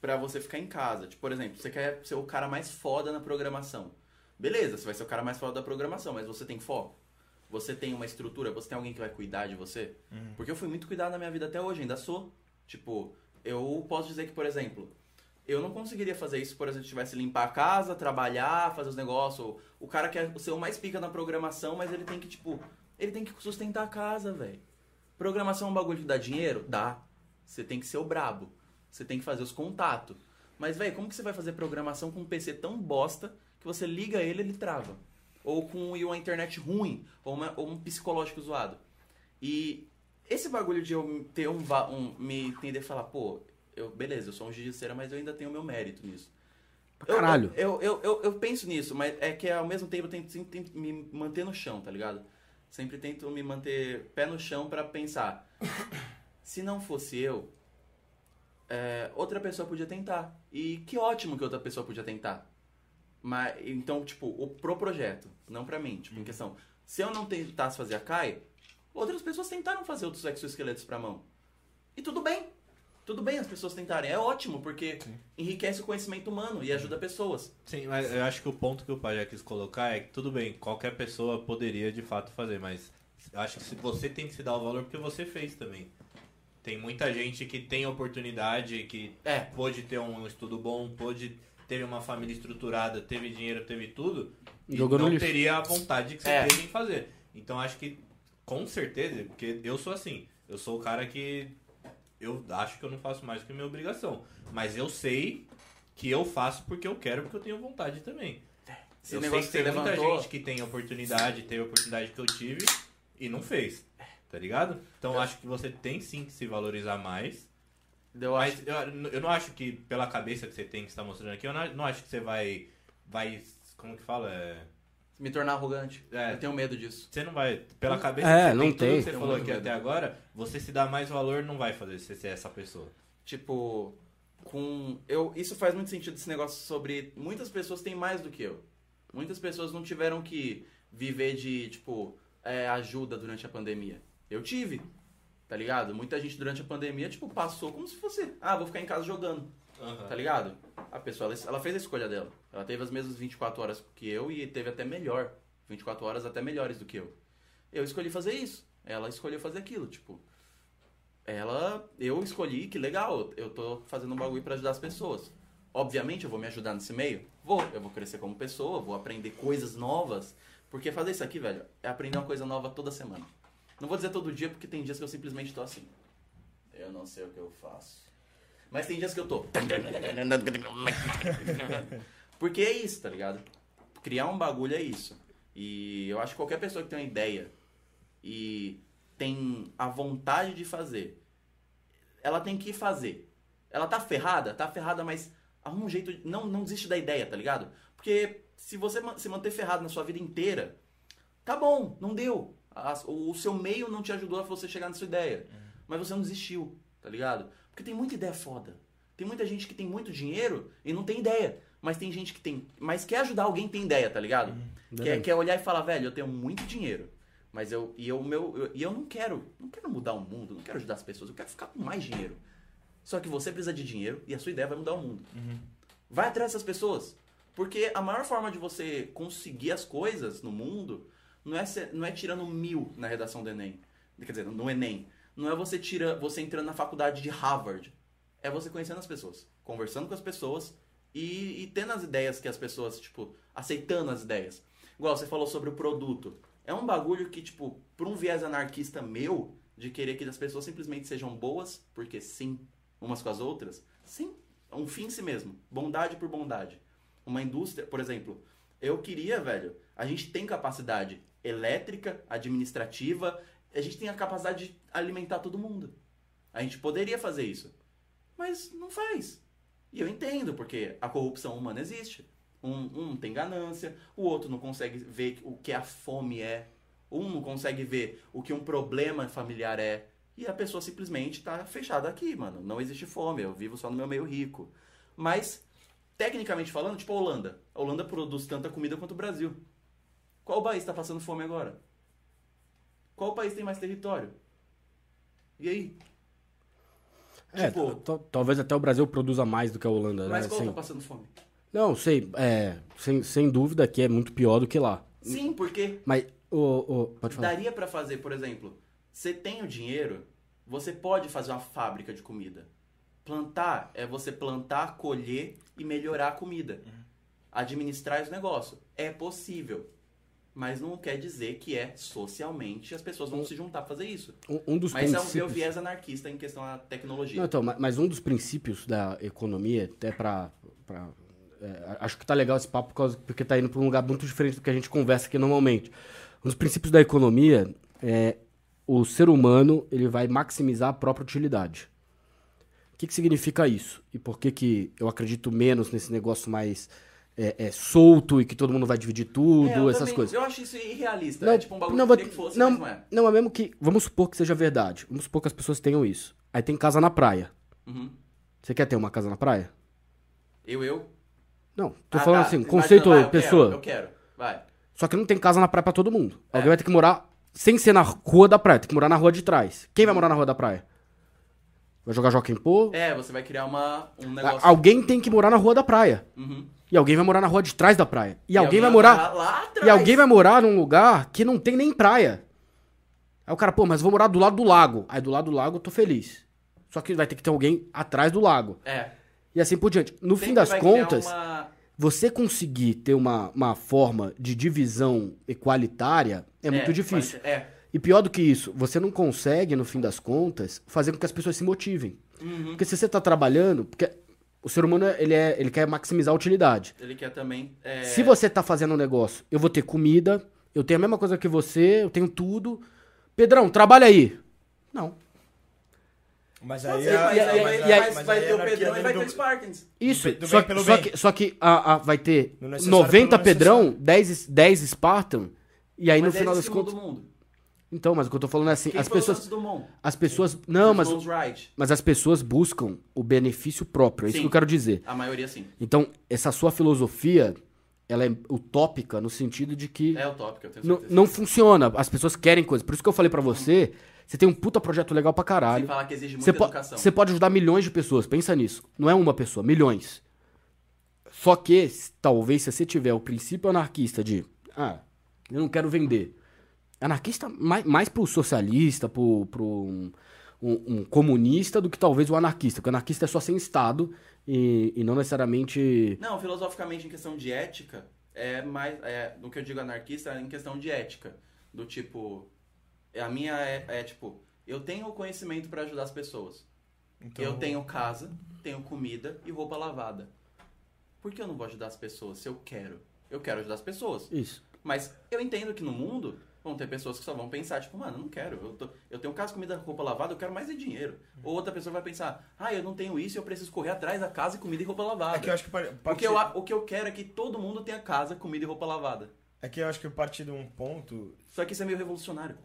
Speaker 4: pra você ficar em casa. Tipo, por exemplo, você quer ser o cara mais foda na programação. Beleza, você vai ser o cara mais foda da programação, mas você tem foco? Você tem uma estrutura? Você tem alguém que vai cuidar de você? Porque eu fui muito cuidado na minha vida até hoje, ainda sou. Tipo, eu posso dizer que, por exemplo, eu não conseguiria fazer isso, por exemplo, se tivesse limpar a casa, trabalhar, fazer os negócios. O cara quer ser o mais pica na programação, mas ele tem que, tipo, ele tem que sustentar a casa, velho. Programação é um bagulho que dá dinheiro? Dá. Você tem que ser o brabo. Você tem que fazer os contatos. Mas, velho, como que você vai fazer programação com um PC tão bosta que você liga ele e ele trava? Ou com uma internet ruim, ou, uma- ou um psicológico zoado. E esse bagulho de eu ter um, um me entender e falar, pô, eu, beleza, eu sou um cera, mas eu ainda tenho meu mérito nisso. Eu-
Speaker 3: caralho.
Speaker 4: Eu, eu, eu, eu penso nisso, mas é que ao mesmo tempo eu tento, tento me manter no chão, tá ligado? Sempre tento me manter pé no chão pra pensar. Se não fosse eu, é, outra pessoa podia tentar. E que ótimo que outra pessoa podia tentar. Mas, então, tipo, o, pro projeto, não pra mim. Tipo, em questão, se eu não tentasse fazer a Kai, outras pessoas tentaram fazer outros exoesqueletos pra mão. E tudo bem. Tudo bem as pessoas tentarem. É ótimo, porque enriquece o conhecimento humano e ajuda pessoas.
Speaker 1: Sim, mas eu acho que o ponto que o Pajé quis colocar é que tudo bem, qualquer pessoa poderia de fato fazer, mas eu acho que se- você tem que se dar o valor porque você fez também. Tem muita gente que tem oportunidade, que
Speaker 4: É.
Speaker 1: pôde ter um estudo bom, pôde teve uma família estruturada, teve dinheiro, teve tudo, e
Speaker 3: Jogou
Speaker 1: não
Speaker 3: lixo.
Speaker 1: teria a vontade que você
Speaker 4: É.
Speaker 1: teve em fazer. Então acho que com certeza, porque eu sou assim, eu sou o cara que eu acho que eu não faço mais do que minha obrigação, mas eu sei que eu faço porque eu quero, porque eu tenho vontade também.
Speaker 4: Esse
Speaker 1: eu sei que tem
Speaker 4: você
Speaker 1: muita
Speaker 4: levantou-
Speaker 1: gente que tem oportunidade, teve a oportunidade que eu tive e não fez. Tá ligado? Então eu acho que você tem sim que se valorizar mais.
Speaker 4: Eu acho
Speaker 1: Mas eu, eu não acho que pela cabeça que você tem que está mostrando aqui, eu não, não acho que você vai. Vai. Como que fala? É,
Speaker 4: me tornar arrogante.
Speaker 1: É.
Speaker 4: Eu tenho medo disso.
Speaker 1: você não vai. Pela cabeça
Speaker 3: É,
Speaker 1: que você
Speaker 3: não
Speaker 1: tem, tudo
Speaker 3: tem.
Speaker 1: que você
Speaker 4: Tem
Speaker 1: falou aqui
Speaker 4: medo.
Speaker 1: até agora, você se dá mais valor não vai fazer você ser essa pessoa.
Speaker 4: Tipo, com. Eu, isso faz muito sentido esse negócio sobre. Muitas pessoas têm mais do que eu. Muitas pessoas não tiveram que viver de, tipo, é, ajuda durante a pandemia. Eu tive. Tá ligado? Muita gente durante a pandemia, tipo, passou como se fosse. Ah, vou ficar em casa jogando. Tá ligado? A pessoa, ela, ela fez a escolha dela. Ela teve as mesmas 24 horas que eu e teve até melhor. 24 horas até melhores do que eu. Eu escolhi fazer isso. Ela escolheu fazer aquilo, tipo. Ela, eu escolhi que legal, eu tô fazendo um bagulho pra ajudar as pessoas. Obviamente eu vou me ajudar nesse meio? Vou. Eu vou crescer como pessoa, vou aprender coisas novas. Porque fazer isso aqui, velho, é aprender uma coisa nova toda semana. Não vou dizer todo dia, porque tem dias que eu simplesmente tô assim. Eu não sei o que eu faço. Mas tem dias que eu tô. Porque é isso, tá ligado? Criar um bagulho é isso. E eu acho que qualquer pessoa que tem uma ideia e tem a vontade de fazer, ela tem que fazer. Ela tá ferrada? Tá ferrada, mas arruma um jeito. de- Não, não desiste da ideia, tá ligado? Porque se você se manter ferrado na sua vida inteira, tá bom, não deu. O, o seu meio não te ajudou a você chegar na sua ideia. Mas você não desistiu, tá ligado? Porque tem muita ideia foda. Tem muita gente que tem muito dinheiro e não tem ideia. Mas tem gente que tem. Mas quer ajudar alguém que tem ideia, tá ligado? Quer, quer olhar e falar, velho, eu tenho muito dinheiro. Mas eu. E eu, meu, eu, e eu não quero. Não quero mudar o mundo, não quero ajudar as pessoas, eu quero ficar com mais dinheiro. Só que você precisa de dinheiro e a sua ideia vai mudar o mundo. Vai atrás dessas pessoas. Porque a maior forma de você conseguir as coisas no mundo não é, ser- não é tirando mil na redação do Enem. Quer dizer, no Enem. Não é você tira, você entrando na faculdade de Harvard. É você conhecendo as pessoas, conversando com as pessoas e, e tendo as ideias que as pessoas, tipo, aceitando as ideias. Igual você falou sobre o produto. É um bagulho que, tipo, por um viés anarquista meu, de querer que as pessoas simplesmente sejam boas, porque sim, umas com as outras, sim, é um fim em si mesmo. Bondade por bondade. Uma indústria, por exemplo, eu queria, velho, a gente tem capacidade elétrica, administrativa, a gente tem a capacidade de alimentar todo mundo. A gente poderia fazer isso. Mas não faz. E eu entendo, porque a corrupção humana existe. Um, um tem ganância, o outro não consegue ver o que a fome é, um não consegue ver o que um problema familiar é. E a pessoa simplesmente tá fechada aqui, mano. Não existe fome, eu vivo só no meu meio rico. Mas, tecnicamente falando, tipo a Holanda. A Holanda produz tanta comida quanto o Brasil. Qual país está passando fome agora? Qual país tem mais território? E aí?
Speaker 3: É,
Speaker 4: Tipo-
Speaker 3: talvez até o Brasil produza mais do que a Holanda,
Speaker 4: Mas
Speaker 3: né?
Speaker 4: qual
Speaker 3: Assim,
Speaker 4: tá passando fome?
Speaker 3: Não, sei, é, sem, sem dúvida que é muito pior do que lá.
Speaker 4: Sim, porque
Speaker 3: Mas, o, o, pode falar.
Speaker 4: daria pra fazer, por exemplo, você tem o dinheiro, você pode fazer uma fábrica de comida. Plantar é você plantar, colher e melhorar a comida. Administrar esse negócio. É possível. Mas não quer dizer que é socialmente as pessoas vão se juntar pra fazer isso.
Speaker 3: Um, um dos
Speaker 4: Mas é o
Speaker 3: princípios...
Speaker 4: meu viés anarquista em questão à tecnologia.
Speaker 3: Não, então, ma- mas um dos princípios da economia, até pra. pra- é, acho que tá legal esse papo por causa- porque tá indo pra um lugar muito diferente do que a gente conversa aqui normalmente. Um dos princípios da economia é o ser humano ele vai maximizar a própria utilidade. O que, que significa isso? E por que, que eu acredito menos nesse negócio mais é, é, solto e que todo mundo vai dividir tudo,
Speaker 4: É,
Speaker 3: essas
Speaker 4: também-
Speaker 3: coisas?
Speaker 4: Eu acho isso irrealista.
Speaker 3: Não,
Speaker 4: é tipo um bagulho
Speaker 3: não,
Speaker 4: que que fosse,
Speaker 3: não,
Speaker 4: mas não é.
Speaker 3: não, é mesmo que. Vamos supor que seja verdade. Vamos supor que as pessoas tenham isso. Aí tem casa na praia.
Speaker 4: Uhum.
Speaker 3: Você quer ter uma casa na praia?
Speaker 4: Eu, eu.
Speaker 3: Não, tô
Speaker 4: Ah,
Speaker 3: falando
Speaker 4: tá.
Speaker 3: assim,
Speaker 4: Imagina-
Speaker 3: conceito
Speaker 4: vai, eu
Speaker 3: pessoa.
Speaker 4: Quero, eu quero. Vai.
Speaker 3: Só que não tem casa na praia pra todo mundo.
Speaker 4: É.
Speaker 3: Alguém vai ter que morar sem ser na rua da praia, tem que morar na rua de trás. Quem vai morar na rua da praia? Vai jogar Joaquim Pô?
Speaker 4: É, você vai criar uma, um negócio.
Speaker 3: Alguém tem que morar na rua da praia.
Speaker 4: Uhum.
Speaker 3: E alguém vai morar na rua de trás da praia. E, alguém vai
Speaker 4: vai
Speaker 3: morar.
Speaker 4: lá atrás.
Speaker 3: E alguém vai morar num lugar que não tem nem praia. Aí o cara, pô, mas vou morar do lado do lago. Aí do lado do lago eu tô feliz. Só que vai ter que ter alguém atrás do lago.
Speaker 4: É.
Speaker 3: E assim por diante. No fim
Speaker 4: Sempre
Speaker 3: das
Speaker 4: vai criar
Speaker 3: contas,
Speaker 4: uma-
Speaker 3: você conseguir ter uma, uma forma de divisão equalitária é, muito difícil.
Speaker 4: É.
Speaker 3: E pior do que isso, você não consegue, no fim das contas, fazer com que as pessoas se motivem.
Speaker 4: Uhum.
Speaker 3: Porque se você tá trabalhando, porque o ser humano ele, é, ele quer maximizar a utilidade.
Speaker 4: Ele quer também. é,
Speaker 3: Se você tá fazendo um negócio, eu vou ter comida, eu tenho a mesma coisa que você, eu tenho tudo. Pedrão, trabalha aí. Não.
Speaker 2: Mas aí,
Speaker 4: vai- ter o Pedrão e vai
Speaker 2: do-
Speaker 4: ter o Spartans.
Speaker 3: Isso,
Speaker 2: Do bem
Speaker 3: só, só que, só que a, a- vai ter
Speaker 2: No necessário
Speaker 3: 90
Speaker 2: pelo
Speaker 3: Pedrão,
Speaker 2: necessário.
Speaker 3: 10, 10 Spartan, e aí
Speaker 4: Mas
Speaker 3: no
Speaker 4: é
Speaker 3: final das contas...
Speaker 4: mundo.
Speaker 3: Então, mas o que eu tô falando é assim,
Speaker 4: Quem
Speaker 3: as pessoas... As pessoas... Não, mas,
Speaker 4: Wright.
Speaker 3: mas as pessoas buscam o benefício próprio, é isso
Speaker 4: Sim.
Speaker 3: que eu quero dizer.
Speaker 4: A maioria sim.
Speaker 3: Então, essa sua filosofia, ela é utópica no sentido de que
Speaker 4: É utópico, eu tenho
Speaker 3: não,
Speaker 4: certeza.
Speaker 3: não funciona. As pessoas querem coisas. Por isso que eu falei pra você, você tem um puta projeto legal pra caralho.
Speaker 4: Sem falar que exige
Speaker 3: Você,
Speaker 4: muita
Speaker 3: po-
Speaker 4: educação.
Speaker 3: você pode ajudar milhões de pessoas, pensa nisso. Não é uma pessoa, milhões. Só que, talvez, se você tiver o princípio anarquista de, ah, eu não quero vender. Anarquista mais, mais pro socialista, pro, pro um, um- um comunista, do que talvez o anarquista. Porque o anarquista é só sem Estado e, e não necessariamente.
Speaker 4: Não, filosoficamente, em questão de ética, é mais. É, no que eu digo anarquista, é em questão de ética. Do tipo. é, A minha é, é, tipo. Eu tenho o conhecimento pra ajudar as pessoas.
Speaker 2: Então,
Speaker 4: Eu tenho casa, tenho comida e roupa lavada. Por que eu não vou ajudar as pessoas se eu quero? Eu quero ajudar as pessoas.
Speaker 3: Isso.
Speaker 4: Mas eu entendo que no mundo vão ter pessoas que só vão pensar, tipo, mano, eu não quero. Eu, tô- eu tenho casa, comida, roupa lavada, eu quero mais é dinheiro. Ou outra pessoa vai pensar, ah, eu não tenho isso e eu preciso correr atrás da casa, comida e roupa lavada.
Speaker 2: É que eu acho que par-
Speaker 4: O
Speaker 2: parte,
Speaker 4: que, eu, o que eu quero é que todo mundo tenha casa, comida e roupa lavada.
Speaker 2: é que eu acho que parte de um ponto
Speaker 4: Só que isso é meio revolucionário.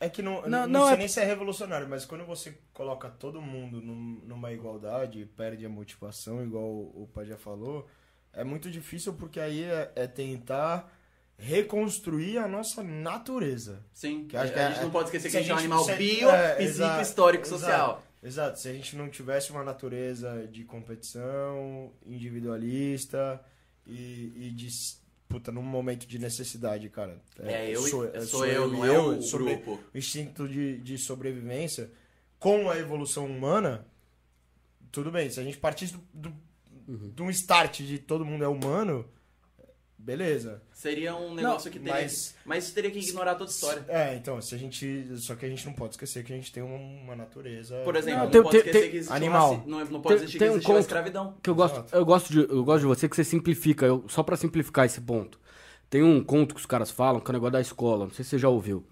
Speaker 2: É que não,
Speaker 3: Não,
Speaker 2: não,
Speaker 3: não,
Speaker 2: sei
Speaker 3: é-
Speaker 2: nem se é revolucionário, mas quando você coloca todo mundo num- numa igualdade e perde a motivação, igual o, o pai já falou, é muito difícil porque aí é, é tentar reconstruir a nossa natureza.
Speaker 4: Sim.
Speaker 2: Que eu acho
Speaker 4: a,
Speaker 2: que é-
Speaker 4: gente não pode esquecer que a gente é um animal
Speaker 2: se-
Speaker 4: bio,
Speaker 2: é,
Speaker 4: físico,
Speaker 2: exato,
Speaker 4: histórico,
Speaker 2: exato.
Speaker 4: social.
Speaker 2: Exato, se a gente não tivesse uma natureza de competição, individualista e, e de puta, num momento de necessidade, cara.
Speaker 4: É, eu- sou
Speaker 2: sou
Speaker 4: eu, não
Speaker 2: e
Speaker 4: é o
Speaker 2: sobre-
Speaker 4: grupo.
Speaker 2: O instinto de, de sobrevivência, com a evolução humana, tudo bem. Se a gente partisse do, do-
Speaker 3: Uhum.
Speaker 2: de um start de todo mundo é humano, beleza.
Speaker 4: Seria um negócio que teria.
Speaker 2: mas-
Speaker 4: Mas... isso teria que ignorar toda a história.
Speaker 2: É, então, se a gente. Só que a gente não pode esquecer que a gente tem uma, uma natureza.
Speaker 4: Por exemplo,
Speaker 3: Não,
Speaker 4: não,
Speaker 3: tem-
Speaker 4: pode
Speaker 3: tem-
Speaker 4: esquecer
Speaker 3: tem-
Speaker 4: que existe
Speaker 2: Animal.
Speaker 4: Uma, não, não pode
Speaker 3: Tem-
Speaker 4: existir
Speaker 3: tem
Speaker 4: que
Speaker 3: um conto-
Speaker 4: escravidão.
Speaker 3: Que eu gosto,
Speaker 2: Exato.
Speaker 3: eu gosto de, eu gosto de você que você simplifica, eu- só pra simplificar esse ponto. Tem um conto que os caras falam, que é o negócio da escola, não sei se você já ouviu.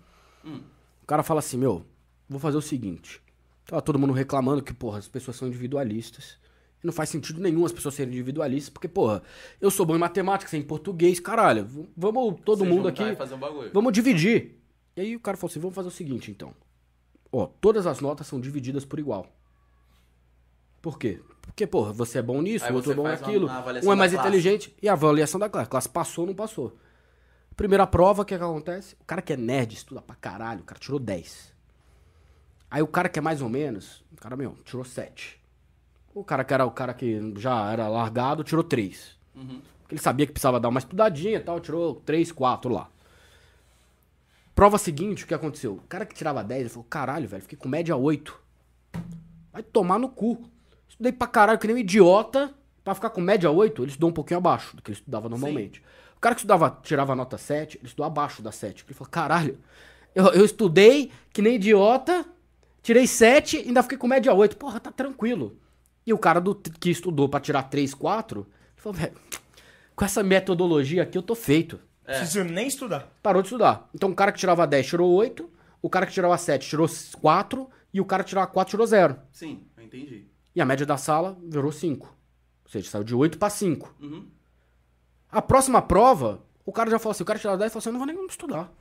Speaker 3: O cara fala assim, meu, vou fazer o seguinte. Tava todo mundo reclamando que, porra, as pessoas são individualistas. Não faz sentido nenhum as pessoas serem individualistas, porque, porra, eu sou bom em matemática, você é em português, caralho. Vamos todo
Speaker 4: Você
Speaker 3: mundo aqui.
Speaker 4: um.
Speaker 3: Vamos dividir. E aí o cara falou assim: vamos fazer o seguinte, então. Ó, todas as notas são divididas por igual. Por quê? Porque, porra, você é bom nisso, o outro é bom naquilo. Um é mais inteligente. E a avaliação da classe. A classe passou ou não passou. Primeira prova, o que, é que acontece? O cara que é nerd, estuda pra caralho, o cara tirou 10. Aí o cara que é mais ou menos, o cara, meu, tirou 7. O cara que era o cara que já era largado, tirou 3. Porque ele sabia que precisava dar uma estudadinha e tal, tirou 3, 4 lá. Prova seguinte, o que aconteceu? O cara que tirava 10, ele falou, caralho, velho, fiquei com média 8. Vai tomar no cu. Estudei pra caralho, que nem um idiota, pra ficar com média 8, ele estudou um pouquinho abaixo do que ele estudava normalmente. O cara que estudava, tirava nota 7, ele estudou abaixo da 7. Ele falou, caralho, eu, eu estudei que nem idiota, tirei 7 e ainda fiquei com média 8. Porra, tá tranquilo. E o cara do, que estudou pra tirar 3, 4, ele falou, velho, com essa metodologia aqui eu tô feito.
Speaker 2: Não preciso nem estudar.
Speaker 3: Parou de estudar. Então o cara que tirava 10 tirou 8, o cara que tirava 7 tirou 4 e o cara que tirava 4 tirou 0.
Speaker 4: Sim, eu entendi.
Speaker 3: E a média da sala virou 5. Ou seja, saiu de 8 pra 5.
Speaker 4: Uhum.
Speaker 3: A próxima prova, o cara já falou assim, o cara tirava 10 e falou assim, eu não vou nem estudar.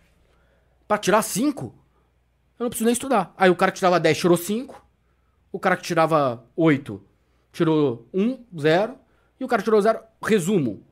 Speaker 3: Pra tirar 5, eu não preciso nem estudar. Aí o cara que tirava 10 tirou 5, o cara que tirava 8 tirou 1, 0, e o cara que tirou 0, resumo.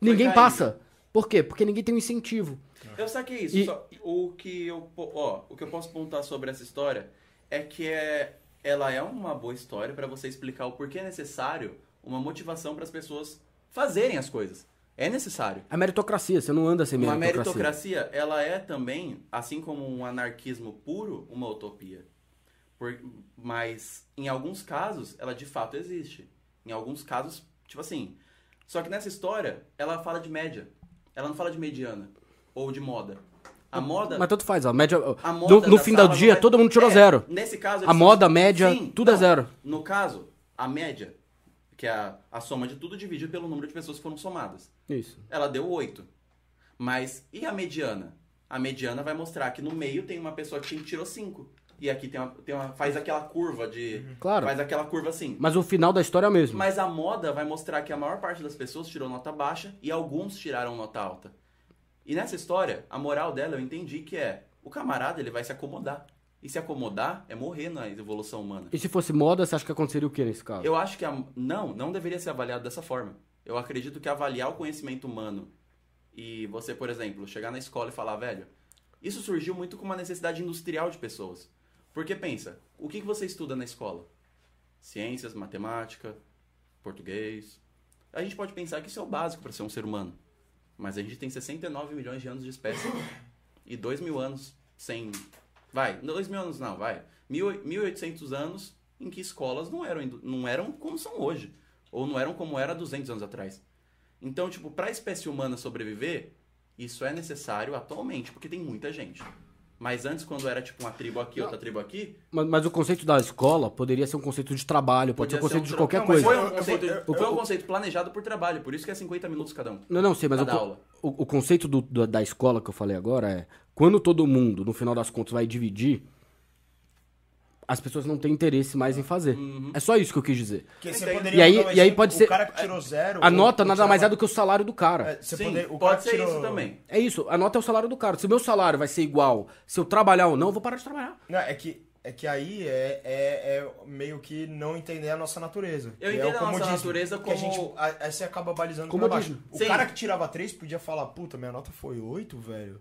Speaker 3: Ninguém
Speaker 4: caindo.
Speaker 3: passa. Por quê? Porque ninguém tem um incentivo.
Speaker 4: Eu saquei isso.
Speaker 3: E-
Speaker 4: só- o, que eu, ó, o que eu posso pontuar sobre essa história é que é, ela é uma boa história pra você explicar o porquê é necessário uma motivação para as pessoas fazerem as coisas. É necessário.
Speaker 3: A meritocracia, você não anda sem
Speaker 4: Uma
Speaker 3: meritocracia.
Speaker 4: meritocracia, ela é também, assim como um anarquismo puro, uma utopia. Por- mas, em alguns casos, ela de fato existe. Em alguns casos, tipo assim. Só que nessa história, ela fala de média. Ela não fala de mediana. Ou de moda. A moda.
Speaker 3: Mas tanto faz, a média.
Speaker 4: a
Speaker 3: no
Speaker 4: moda
Speaker 3: no
Speaker 4: da
Speaker 3: fim do dia,
Speaker 4: vai-
Speaker 3: todo mundo tirou
Speaker 4: É,
Speaker 3: zero.
Speaker 4: Nesse caso.
Speaker 3: A moda, a média,
Speaker 4: Sim,
Speaker 3: tudo é
Speaker 4: não.
Speaker 3: zero.
Speaker 4: No caso, a média, que é a, a soma de tudo dividido pelo número de pessoas que foram somadas
Speaker 3: Isso.
Speaker 4: ela deu 8. Mas e a mediana? A mediana vai mostrar que no meio tem uma pessoa que tirou 5. E aqui tem uma, tem uma. Faz aquela curva de.
Speaker 3: Claro.
Speaker 4: Faz aquela curva assim.
Speaker 3: Mas o final da história é o mesmo.
Speaker 4: Mas a moda vai mostrar que a maior parte das pessoas tirou nota baixa e alguns tiraram nota alta. E nessa história, a moral dela eu entendi que é: o camarada ele vai se acomodar. E se acomodar é morrer na evolução humana.
Speaker 3: E se fosse moda, você acha que aconteceria o que nesse caso?
Speaker 4: Eu acho que a... não, não deveria ser avaliado dessa forma. Eu acredito que avaliar o conhecimento humano e você, por exemplo, chegar na escola e falar, velho, isso surgiu muito com uma necessidade industrial de pessoas. Porque pensa, o que você estuda na escola? Ciências, matemática, português. A gente pode pensar que isso é o básico para ser um ser humano. Mas a gente tem 69 milhões de anos de espécie e 2 mil anos sem. Vai, 2 mil anos não, vai. Mil- 1.800 anos em que escolas não eram, não eram como são hoje. Ou não eram como era 200 anos atrás. Então, tipo, para a espécie humana sobreviver, isso é necessário atualmente, porque tem muita gente. Mas antes, quando era tipo uma tribo aqui, outra tribo aqui,
Speaker 3: Mas, mas o conceito da escola poderia ser um conceito de trabalho, pode ser um conceito de
Speaker 4: tra-
Speaker 3: qualquer
Speaker 4: Não,
Speaker 3: coisa.
Speaker 4: Foi um, conceito,
Speaker 2: eu-
Speaker 4: foi um conceito planejado por trabalho, por isso que é 50 minutos cada um.
Speaker 3: Não, não sei, mas o,
Speaker 4: aula.
Speaker 3: o, o conceito do- da- da escola que eu falei agora é quando todo mundo, no final das contas, vai dividir, as pessoas não têm interesse mais em fazer.
Speaker 4: Uhum.
Speaker 3: É só isso que eu quis dizer.
Speaker 2: Porque você
Speaker 4: Entendi.
Speaker 2: poderia
Speaker 3: E aí-
Speaker 2: um
Speaker 3: e aí pode
Speaker 2: o
Speaker 3: ser-
Speaker 2: cara que tirou zero.
Speaker 3: A nota nada mais é do que o salário do cara.
Speaker 2: É, você
Speaker 4: Sim,
Speaker 2: poder- o
Speaker 4: pode ser
Speaker 2: tirou-
Speaker 4: isso também.
Speaker 3: É isso, a nota é o salário do cara. Se o meu salário vai ser igual, se eu trabalhar ou não, eu vou parar de trabalhar.
Speaker 2: Não, é que, é que aí é, é, é meio que não entender a nossa natureza.
Speaker 4: Eu
Speaker 2: que
Speaker 4: entendo
Speaker 2: é o
Speaker 4: a nossa natureza
Speaker 2: que a
Speaker 4: como-
Speaker 2: gente, a- aí você acaba balizando pra
Speaker 3: Comodismo.
Speaker 2: baixo. O
Speaker 4: Sim.
Speaker 2: cara que tirava 3 podia falar, puta, minha nota foi 8, velho.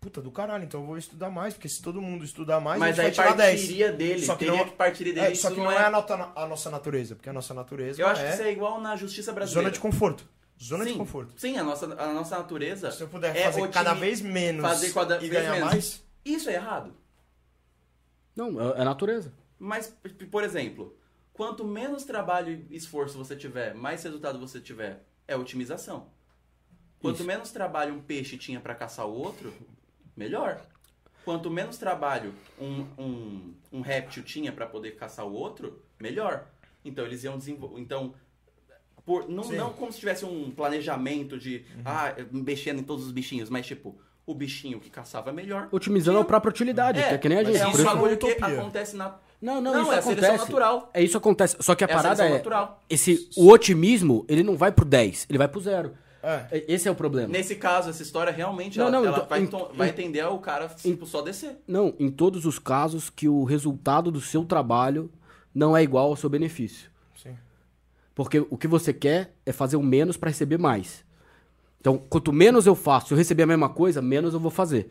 Speaker 2: Puta do caralho, então eu vou estudar mais, porque se todo mundo estudar mais,
Speaker 4: Mas
Speaker 2: a
Speaker 4: aí
Speaker 2: gente vai tirar 10.
Speaker 4: partiria dele,
Speaker 2: Só que
Speaker 4: teria
Speaker 2: não-
Speaker 4: que partir dele.
Speaker 2: É, só que
Speaker 4: não
Speaker 2: não é,
Speaker 4: é...
Speaker 2: a, nota- a nossa natureza, porque a nossa natureza
Speaker 4: Eu acho
Speaker 2: é
Speaker 4: que isso é igual na justiça brasileira.
Speaker 2: zona de conforto. Zona de
Speaker 4: Sim,
Speaker 2: conforto.
Speaker 4: Sim, a nossa, a nossa natureza.
Speaker 2: Se eu puder
Speaker 4: é
Speaker 2: fazer cada vez menos
Speaker 4: fazer cada
Speaker 2: e
Speaker 4: vez
Speaker 2: ganhar
Speaker 4: menos.
Speaker 2: mais,
Speaker 4: Isso é errado.
Speaker 3: Não, é, é natureza.
Speaker 4: Mas, por exemplo, quanto menos trabalho e esforço você tiver, mais resultado você tiver, é otimização. Quanto
Speaker 3: Isso.
Speaker 4: menos trabalho um peixe tinha para caçar o outro, melhor. Quanto menos trabalho um, um, um réptil tinha para poder caçar o outro, melhor. Então eles iam desenvolver. Então, por, não,
Speaker 2: Sim.
Speaker 4: não como se tivesse um planejamento de ah, mexendo em todos os bichinhos, mas tipo, o bichinho que caçava melhor.
Speaker 3: Otimizando a própria utilidade, que é que nem a gente.
Speaker 4: É um
Speaker 3: isso-
Speaker 4: bagulho que
Speaker 2: utopia.
Speaker 4: acontece na.
Speaker 3: Não, não,
Speaker 4: Não,
Speaker 3: isso
Speaker 4: é a seleção
Speaker 3: acontece.
Speaker 4: natural.
Speaker 3: É isso acontece. Só que a
Speaker 4: É a
Speaker 3: parada
Speaker 4: seleção
Speaker 3: é.
Speaker 4: natural.
Speaker 3: Esse, o otimismo, ele não vai pro 10, ele vai pro zero.
Speaker 2: É.
Speaker 3: E- Esse é o problema.
Speaker 4: Nesse caso, essa história realmente
Speaker 3: Não,
Speaker 4: ela,
Speaker 3: não,
Speaker 4: ela
Speaker 3: então,
Speaker 4: vai,
Speaker 3: em-
Speaker 4: vai tender o cara tipo, só descer.
Speaker 3: Não, em todos os casos que o resultado do seu trabalho não é igual ao seu benefício.
Speaker 2: Sim.
Speaker 3: Porque o que você quer é fazer o menos para receber mais. Então, quanto menos eu faço, se eu receber a mesma coisa, menos eu vou fazer.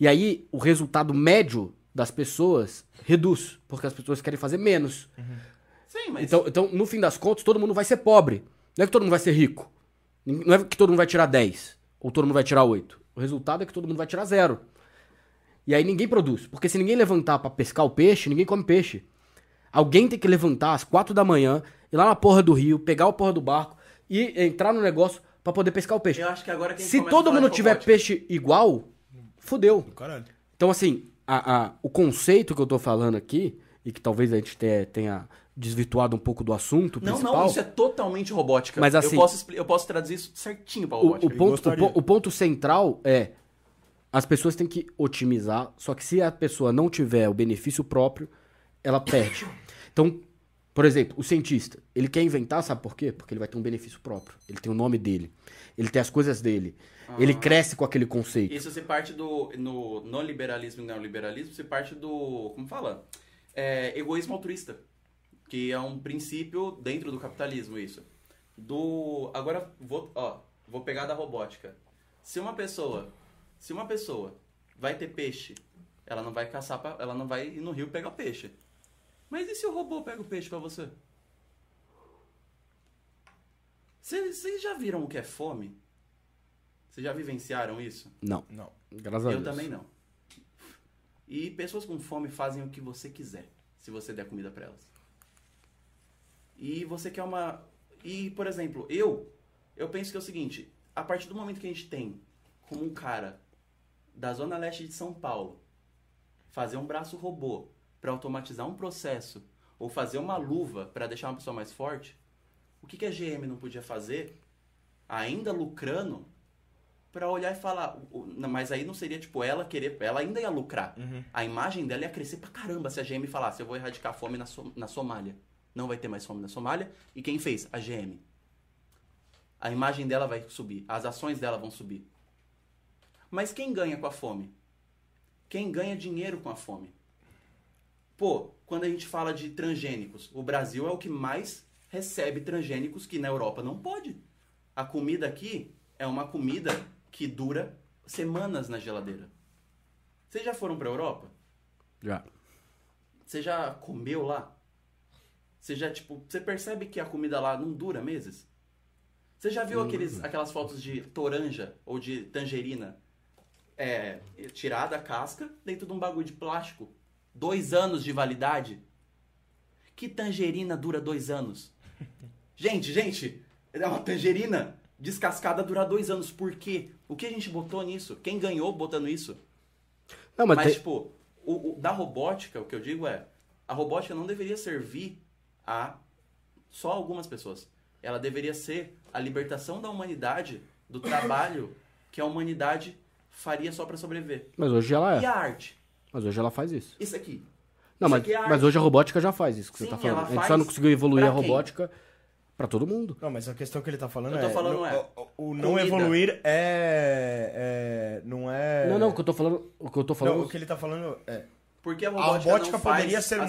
Speaker 3: E aí, o resultado médio das pessoas reduz, porque as pessoas querem fazer menos.
Speaker 4: Sim, mas
Speaker 3: Então, então, no fim das contas, todo mundo vai ser pobre. Não é que todo mundo vai ser rico. Não é que todo mundo vai tirar 10. Ou todo mundo vai tirar 8. O resultado é que todo mundo vai tirar zero. E aí ninguém produz. Porque se ninguém levantar pra pescar o peixe, ninguém come peixe. Alguém tem que levantar às 4 da manhã, ir lá na porra do rio, pegar o porra do barco e entrar no negócio pra poder pescar o peixe.
Speaker 4: eu acho que agora que a gente
Speaker 3: Se
Speaker 4: a
Speaker 3: todo mundo
Speaker 4: de
Speaker 3: tiver
Speaker 4: robótica-
Speaker 3: peixe igual, fudeu.
Speaker 2: Caralho.
Speaker 3: Então, assim, a- a- o conceito que eu tô falando aqui, e que talvez a gente te- tenha desvirtuado um pouco do assunto
Speaker 4: Não,
Speaker 3: principal...
Speaker 4: não, isso é totalmente robótica.
Speaker 3: Mas assim-
Speaker 4: eu, posso, eu posso traduzir isso certinho pra
Speaker 3: o, o
Speaker 4: robótica.
Speaker 3: ponto, o, o ponto central é as pessoas têm que otimizar, só que se a pessoa não tiver o benefício próprio, ela perde. Então, por exemplo, o cientista, ele quer inventar, sabe por quê? Porque ele vai ter um benefício próprio. Ele tem o nome dele, ele tem as coisas dele, ele cresce com aquele conceito.
Speaker 4: Isso se parte do. No, no liberalismo e neoliberalismo, se parte do. Como fala? É, egoísmo altruísta. Que é um princípio dentro do capitalismo, isso. Do. Agora, vou, ó, vou pegar da robótica. Se uma pessoa. Se uma pessoa vai ter peixe, ela não vai caçar, pra, ela não vai ir no rio pegar o peixe. Mas e se o robô pega o peixe pra você? Vocês já viram o que é fome? Vocês já vivenciaram isso?
Speaker 3: Não,
Speaker 2: Não.
Speaker 3: graças a
Speaker 4: Eu
Speaker 3: Deus.
Speaker 4: também não. E pessoas com fome fazem o que você quiser, se você der comida pra elas. E você quer uma. E, por exemplo, eu. Eu penso que é o seguinte: a partir do momento que a gente tem como um cara da Zona Leste de São Paulo fazer um braço robô pra automatizar um processo ou fazer uma luva pra deixar uma pessoa mais forte, o que, que a GM não podia fazer, ainda lucrando, pra olhar e falar, mas aí não seria tipo ela querer, ela ainda ia lucrar. A imagem dela ia crescer pra caramba se a GM falasse, eu vou erradicar a fome na, Som- na Somália. Não vai ter mais fome na Somália. E quem fez? A GM. A imagem dela vai subir, as ações dela vão subir. Mas quem ganha com a fome? Quem ganha dinheiro com a fome? Pô, quando a gente fala de transgênicos, o Brasil é o que mais recebe transgênicos que na Europa não pode. A comida aqui é uma comida que dura semanas na geladeira. Vocês já foram pra Europa?
Speaker 3: Já.
Speaker 4: Você já comeu lá? Você já, tipo, você percebe que a comida lá não dura meses? Você já viu aqueles, aquelas fotos de toranja ou de tangerina é, tirada a casca dentro de um bagulho de plástico? Dois anos de validade? Que tangerina dura dois anos? Gente, gente, é uma tangerina descascada dura dois anos. Por quê? O que a gente botou nisso? Quem ganhou botando isso?
Speaker 3: Não, mas,
Speaker 4: Mas,
Speaker 3: tem-
Speaker 4: tipo, o, o- da robótica, o que eu digo é, a robótica não deveria servir a só algumas pessoas. Ela deveria ser a libertação da humanidade do trabalho que a humanidade faria só pra sobreviver.
Speaker 3: mas hoje ela
Speaker 4: E
Speaker 3: é.
Speaker 4: a arte?
Speaker 3: Mas hoje ela faz isso.
Speaker 4: Isso aqui.
Speaker 3: Não,
Speaker 4: Isso
Speaker 3: mas,
Speaker 4: aqui é
Speaker 3: mas hoje a robótica já faz isso que você
Speaker 4: Sim,
Speaker 3: tá falando.
Speaker 4: ela
Speaker 3: A gente só não conseguiu evoluir
Speaker 4: pra
Speaker 3: a robótica pra todo mundo.
Speaker 2: Não, mas a questão que ele tá falando
Speaker 4: Eu tô
Speaker 2: é.
Speaker 4: falando
Speaker 2: no-
Speaker 4: é,
Speaker 2: o, o não
Speaker 4: comida.
Speaker 2: evoluir é, é. Não é.
Speaker 3: Não, não, o que eu tô falando. O que eu tô falando.
Speaker 2: Não, o que ele tá falando é.
Speaker 4: Porque a
Speaker 2: A
Speaker 4: robótica,
Speaker 2: robótica
Speaker 4: não faz
Speaker 2: poderia ser
Speaker 4: pe-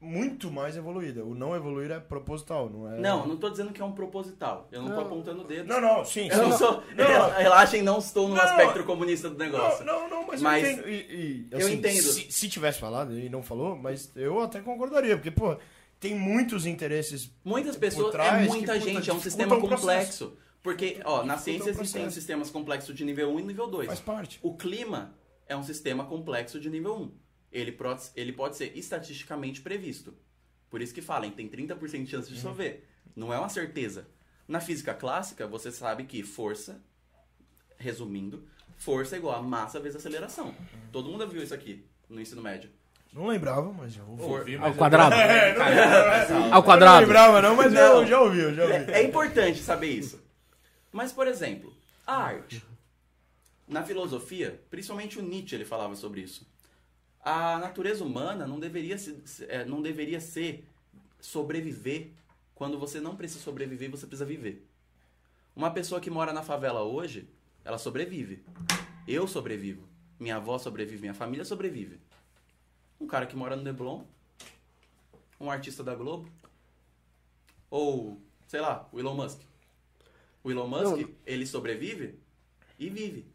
Speaker 2: muito. Mais evoluída. O não evoluir é proposital, não é.
Speaker 4: Não, não tô dizendo que é um proposital. Eu não, tô apontando o dedo.
Speaker 2: Não, não, sim.
Speaker 4: Eu não
Speaker 2: sim.
Speaker 4: sou.
Speaker 2: Não.
Speaker 4: Relaxem, não estou no
Speaker 2: Não.
Speaker 4: aspecto comunista do negócio.
Speaker 2: Não, não, não, mas,
Speaker 4: Mas
Speaker 2: eu entendo. E, e,
Speaker 4: eu
Speaker 2: assim,
Speaker 4: entendo.
Speaker 2: Se, se tivesse falado e não falou, mas eu até concordaria, porque, pô, tem muitos interesses.
Speaker 4: Muitas pessoas, é
Speaker 2: que,
Speaker 4: muita
Speaker 2: puta,
Speaker 4: gente, é um sistema
Speaker 2: processo.
Speaker 4: complexo. Porque, ó, na ciência existem sistemas complexos de nível 1 e nível 2.
Speaker 2: Faz parte.
Speaker 4: O clima é um sistema complexo de nível 1. Ele pode, ele pode ser estatisticamente previsto. Por isso que falam, tem 30% de chance de chover. Não é uma certeza. Na física clássica, você sabe que força, resumindo, força é igual a massa vezes aceleração. Todo mundo viu isso aqui no ensino médio.
Speaker 2: Não lembrava, mas já ouvi.
Speaker 1: Ouvi,
Speaker 3: Ao
Speaker 1: mas eu-
Speaker 3: quadrado.
Speaker 1: É,
Speaker 3: Ao
Speaker 2: Não
Speaker 3: quadrado.
Speaker 2: lembrava não, mas
Speaker 4: Não.
Speaker 2: eu já ouvi, eu já ouvi.
Speaker 4: É, é importante saber isso. Mas, por exemplo, a arte. Na filosofia, principalmente o Nietzsche ele falava sobre isso. A natureza humana não deveria, se, é, não deveria ser sobreviver quando você não precisa sobreviver, você precisa viver. Uma pessoa que mora na favela hoje, ela sobrevive. Eu sobrevivo. Minha avó sobrevive, minha família sobrevive. Um cara que mora no Neblon, um artista da Globo, ou, sei lá, o Elon Musk. O Elon Musk,
Speaker 3: Não.
Speaker 4: ele sobrevive e vive.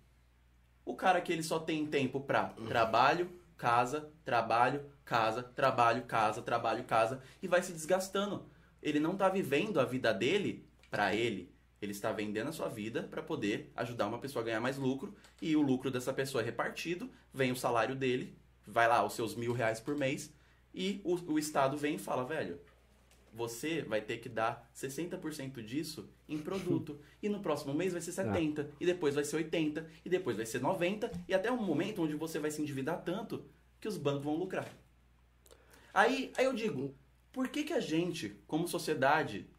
Speaker 4: O cara que ele só tem tempo pra trabalho, casa, trabalho, casa, trabalho, casa, trabalho, casa e vai se desgastando. Ele não tá vivendo a vida dele pra ele. Ele está vendendo a sua vida para poder ajudar uma pessoa a ganhar mais lucro e o lucro dessa pessoa é repartido, vem o salário dele, vai lá os seus mil reais por mês e o, o Estado vem e fala, velho, você vai ter que dar 60% disso em produto. E no próximo mês vai ser 70%, e depois vai ser 80%, e depois vai ser 90%, e até um momento onde você vai se endividar tanto que os bancos vão lucrar. Aí, aí eu digo, por que, que a gente, como sociedade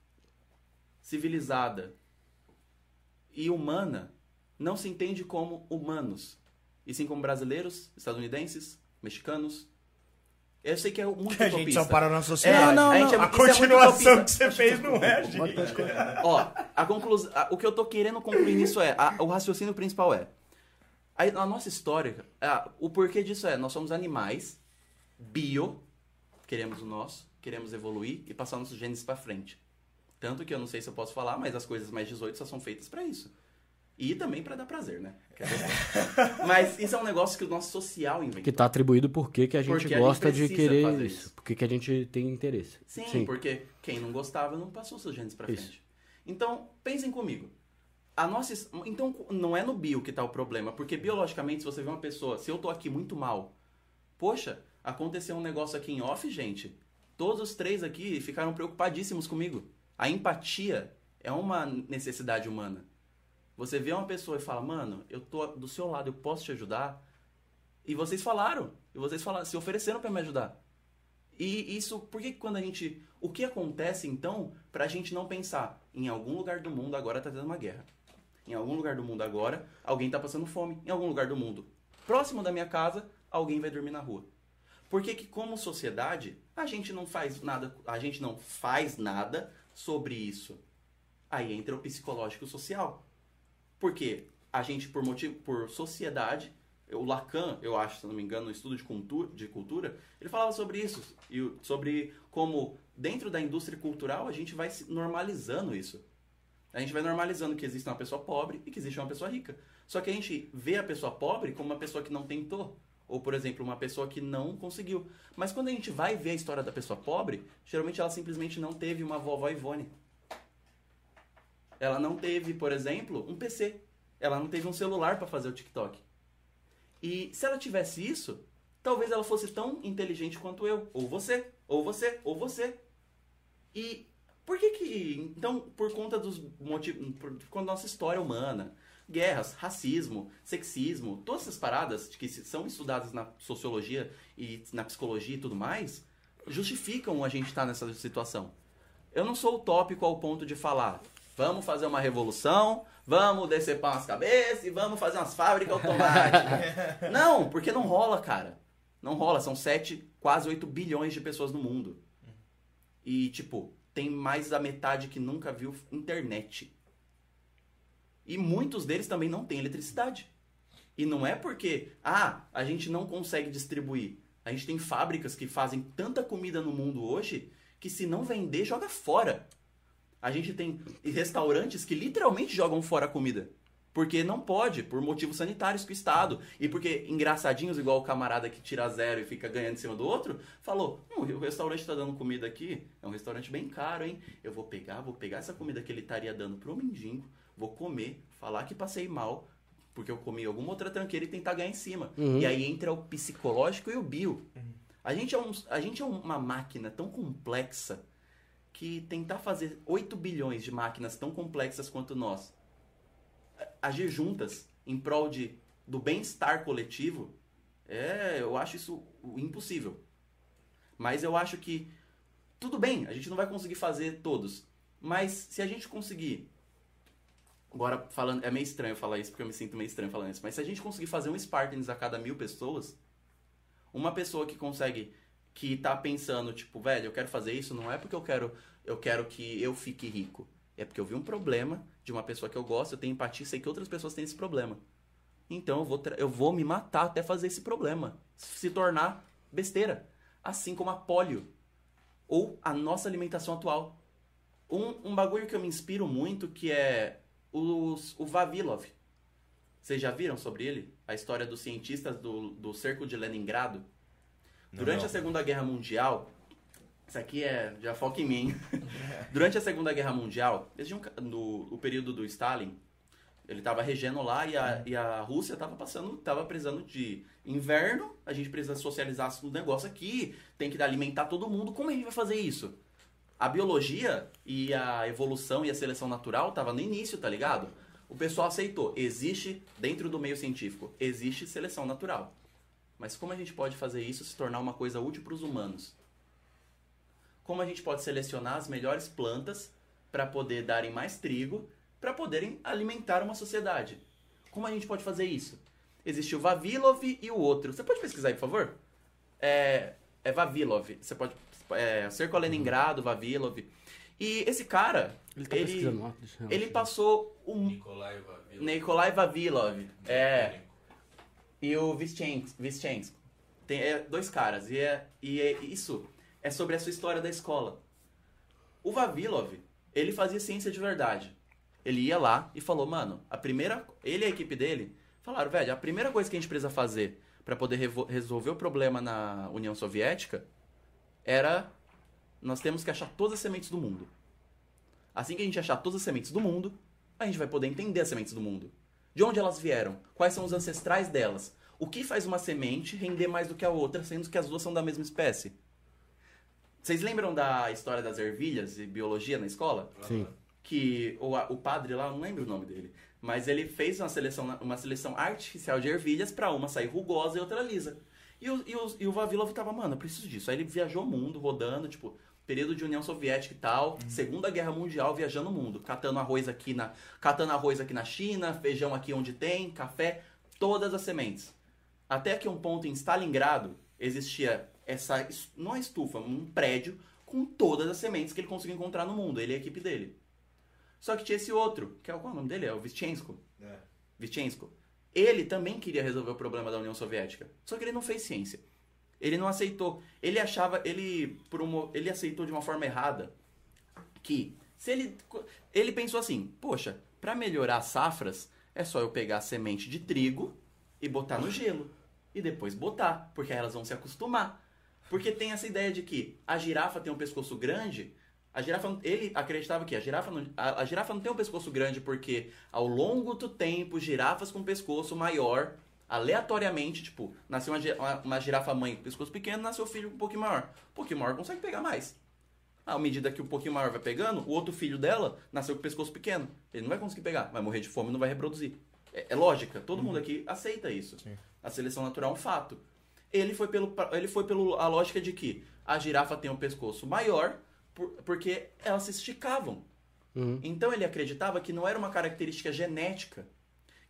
Speaker 4: civilizada e humana, não se entende como humanos? E sim como brasileiros, estadunidenses, mexicanos? Eu sei que é muito
Speaker 2: Que a gente só para na sociedade.
Speaker 4: É, não,
Speaker 2: a
Speaker 4: não,
Speaker 2: gente- a
Speaker 4: é muito
Speaker 2: continuação
Speaker 4: utopista.
Speaker 2: que você fez não é, gente.
Speaker 4: Ó, a conclusão, a- o que eu tô querendo concluir nisso é, a- o raciocínio principal é, a, a nossa história, a- o porquê disso é, nós somos animais, bio, queremos o nosso, queremos evoluir e passar nossos genes pra frente. Tanto que eu não sei se eu posso falar, mas as coisas mais 18 só são feitas pra isso. E também pra dar prazer, né? É mas isso é um negócio que o nosso social inventou.
Speaker 3: Que tá atribuído por que a gente
Speaker 4: Porque a gente
Speaker 3: gosta de querer
Speaker 4: fazer
Speaker 3: isso.
Speaker 4: isso.
Speaker 3: Por que a gente tem interesse.
Speaker 4: Sim, porque quem não gostava não passou seus genes pra
Speaker 3: Isso.
Speaker 4: frente. Então, pensem comigo. A nossa, então, não é no bio que tá o problema, porque biologicamente, se você vê uma pessoa, se eu tô aqui muito mal, poxa, aconteceu um negócio aqui em off, gente. Todos os três aqui ficaram preocupadíssimos comigo. A empatia é uma necessidade humana. Você vê uma pessoa e fala, mano, eu tô do seu lado, eu posso te ajudar. E vocês falaram, e vocês falaram, se ofereceram pra me ajudar. E isso, por que quando a gente. O que acontece então pra gente não pensar em algum lugar do mundo agora tá tendo uma guerra? Em algum lugar do mundo agora, alguém tá passando fome. Em algum lugar do mundo, próximo da minha casa, alguém vai dormir na rua. Por que que como sociedade, a gente não faz nada, a gente não faz nada sobre isso? Aí entra o psicológico social. Porque a gente, por motivo, por sociedade, o Lacan, eu acho, se não me engano, no estudo de cultura, de cultura, ele falava sobre isso. E sobre como, dentro da indústria cultural, a gente vai normalizando isso. A gente vai normalizando que existe uma pessoa pobre e que existe uma pessoa rica. Só que a gente vê a pessoa pobre como uma pessoa que não tentou. Ou, por exemplo, uma pessoa que não conseguiu. Mas quando a gente vai ver a história da pessoa pobre, geralmente ela simplesmente não teve uma vovó Ivone. Ela não teve, por exemplo, um PC. Ela não teve um celular para fazer o TikTok. E se ela tivesse isso, talvez ela fosse tão inteligente quanto eu, ou você, ou você, ou você. E por que que, então, por conta dos motivos, por conta da nossa história humana, guerras, racismo, sexismo, todas essas paradas que são estudadas na sociologia e na psicologia e tudo mais, justificam a gente estar nessa situação. Eu não sou utópico ao ponto de falar, vamos fazer uma revolução, vamos decepar umas cabeças e vamos fazer umas fábricas automáticas. não, porque não rola, cara. Não rola, são 7, quase 8 bilhões de pessoas no mundo. E, tipo, tem mais da metade que nunca viu internet. E muitos deles também não têm eletricidade. E não é porque, ah, a gente não consegue distribuir. A gente tem fábricas que fazem tanta comida no mundo hoje que se não vender, joga fora. A gente tem restaurantes que literalmente jogam fora a comida. Porque não pode, por motivos sanitários com o Estado. E porque engraçadinhos, igual o camarada que tira zero e fica ganhando em cima do outro, falou: "Hum, o restaurante tá dando comida aqui, é um restaurante bem caro, hein? Eu vou pegar, vou pegar essa comida que ele estaria dando pro mendigo, vou comer, falar que passei mal, porque eu comi alguma outra tranqueira e tentar ganhar em cima.
Speaker 3: Uhum.
Speaker 4: E aí entra o psicológico e o bio. A gente, é um, a gente é uma máquina tão complexa que tentar fazer 8 bilhões de máquinas tão complexas quanto nós agir juntas em prol de, do bem-estar coletivo, é, eu acho isso impossível. Mas eu acho que tudo bem, a gente não vai conseguir fazer todos, mas se a gente conseguir Agora, falando, é meio estranho falar isso, porque eu me sinto meio estranho falando isso. Mas se a gente conseguir fazer um Spartans a cada mil pessoas, uma pessoa que consegue, que tá pensando, tipo, velho, eu quero fazer isso, não é porque eu quero, eu quero que eu fique rico. É porque eu vi um problema de uma pessoa que eu gosto, eu tenho empatia sei que outras pessoas têm esse problema. Então eu vou, eu vou me matar até fazer esse problema se tornar besteira. Assim como a polio. Ou a nossa alimentação atual. Um, um bagulho que eu me inspiro muito que é os, o Vavilov. Vocês já viram sobre ele? A história dos cientistas do, do cerco de Leningrado?
Speaker 1: Não,
Speaker 4: Durante
Speaker 1: não.
Speaker 4: a Segunda Guerra Mundial, isso aqui é. Já foca em mim. Durante a Segunda Guerra Mundial, desde um, no o período do Stalin, ele estava regendo lá e a, e a Rússia estava passando, estava precisando de inverno, a gente precisa socializar o negócio aqui, tem que alimentar todo mundo. Como a gente vai fazer isso? A biologia e a evolução e a seleção natural tava no início, tá ligado? O pessoal aceitou. Existe, dentro do meio científico, existe seleção natural. Mas como a gente pode fazer isso se tornar uma coisa útil para os humanos? Como a gente pode selecionar as melhores plantas para poder darem mais trigo, para poderem alimentar uma sociedade? Como a gente pode fazer isso? Existe o Vavilov e o outro. Você pode pesquisar aí, por favor? É, é Vavilov. Você pode. É, Cerco a Leningrado, Vavilov. E esse cara,
Speaker 3: Ele tá
Speaker 4: ele,
Speaker 3: pesquisando lá, deixa eu-
Speaker 4: ele passou um,
Speaker 1: Nikolai Vavilov.
Speaker 4: Nikolai Vavilov. É. E o Vischenko. Tem é, dois caras. E, é, e é isso é sobre a sua história da escola. O Vavilov, ele fazia ciência de verdade. Ele ia lá e falou, mano, a primeira. Ele e a equipe dele falaram, velho, a primeira coisa que a gente precisa fazer para poder resolver o problema na União Soviética era. Nós temos que achar todas as sementes do mundo. Assim que a gente achar todas as sementes do mundo, a gente vai poder entender as sementes do mundo. De onde elas vieram? Quais são os ancestrais delas? O que faz uma semente render mais do que a outra, sendo que as duas são da mesma espécie? Vocês lembram da história das ervilhas e biologia na escola?
Speaker 3: Sim.
Speaker 4: que o, o padre lá, não lembro o nome dele, mas ele fez uma seleção, uma seleção artificial de ervilhas pra uma sair rugosa e outra lisa. E o, e o, e o Vavilov tava, mano, eu preciso disso. Aí ele viajou o mundo, rodando, tipo, período de União Soviética e tal, Segunda Guerra Mundial, viajando o mundo, catando arroz aqui na, catando arroz aqui na China, feijão aqui onde tem, café, todas as sementes. Até que um ponto em Stalingrado existia essa, es- não a estufa, um prédio com todas as sementes que ele conseguiu encontrar no mundo, ele e a equipe dele. Só que tinha esse outro, que é qual é o nome dele? É o Vischenko.
Speaker 1: É.
Speaker 4: Vischenko. Ele também queria resolver o problema da União Soviética. Só que ele não fez ciência. Ele não aceitou. Ele achava, ele por uma, ele aceitou de uma forma errada que se ele ele pensou assim, poxa, para melhorar as safras é só eu pegar a semente de trigo e botar no gelo e depois botar, porque elas vão se acostumar. Porque tem essa ideia de que a girafa tem um pescoço grande, a girafa, ele acreditava que a girafa, não, a, a girafa não tem um pescoço grande porque ao longo do tempo, girafas com pescoço maior, aleatoriamente, tipo, nasceu uma, uma, girafa mãe com pescoço pequeno, nasceu filho um pouquinho maior. Um pouquinho maior consegue pegar mais. À medida que um pouquinho maior vai pegando, o outro filho dela nasceu com o pescoço pequeno. Ele não vai conseguir pegar, vai morrer de fome e não vai reproduzir. É, é lógica, todo mundo aqui aceita isso.
Speaker 2: Sim.
Speaker 4: A seleção natural é um fato. Ele foi pelo ele foi pelo a lógica de que a girafa tem um pescoço maior por- porque elas se esticavam.
Speaker 3: Uhum.
Speaker 4: Então ele acreditava que não era uma característica genética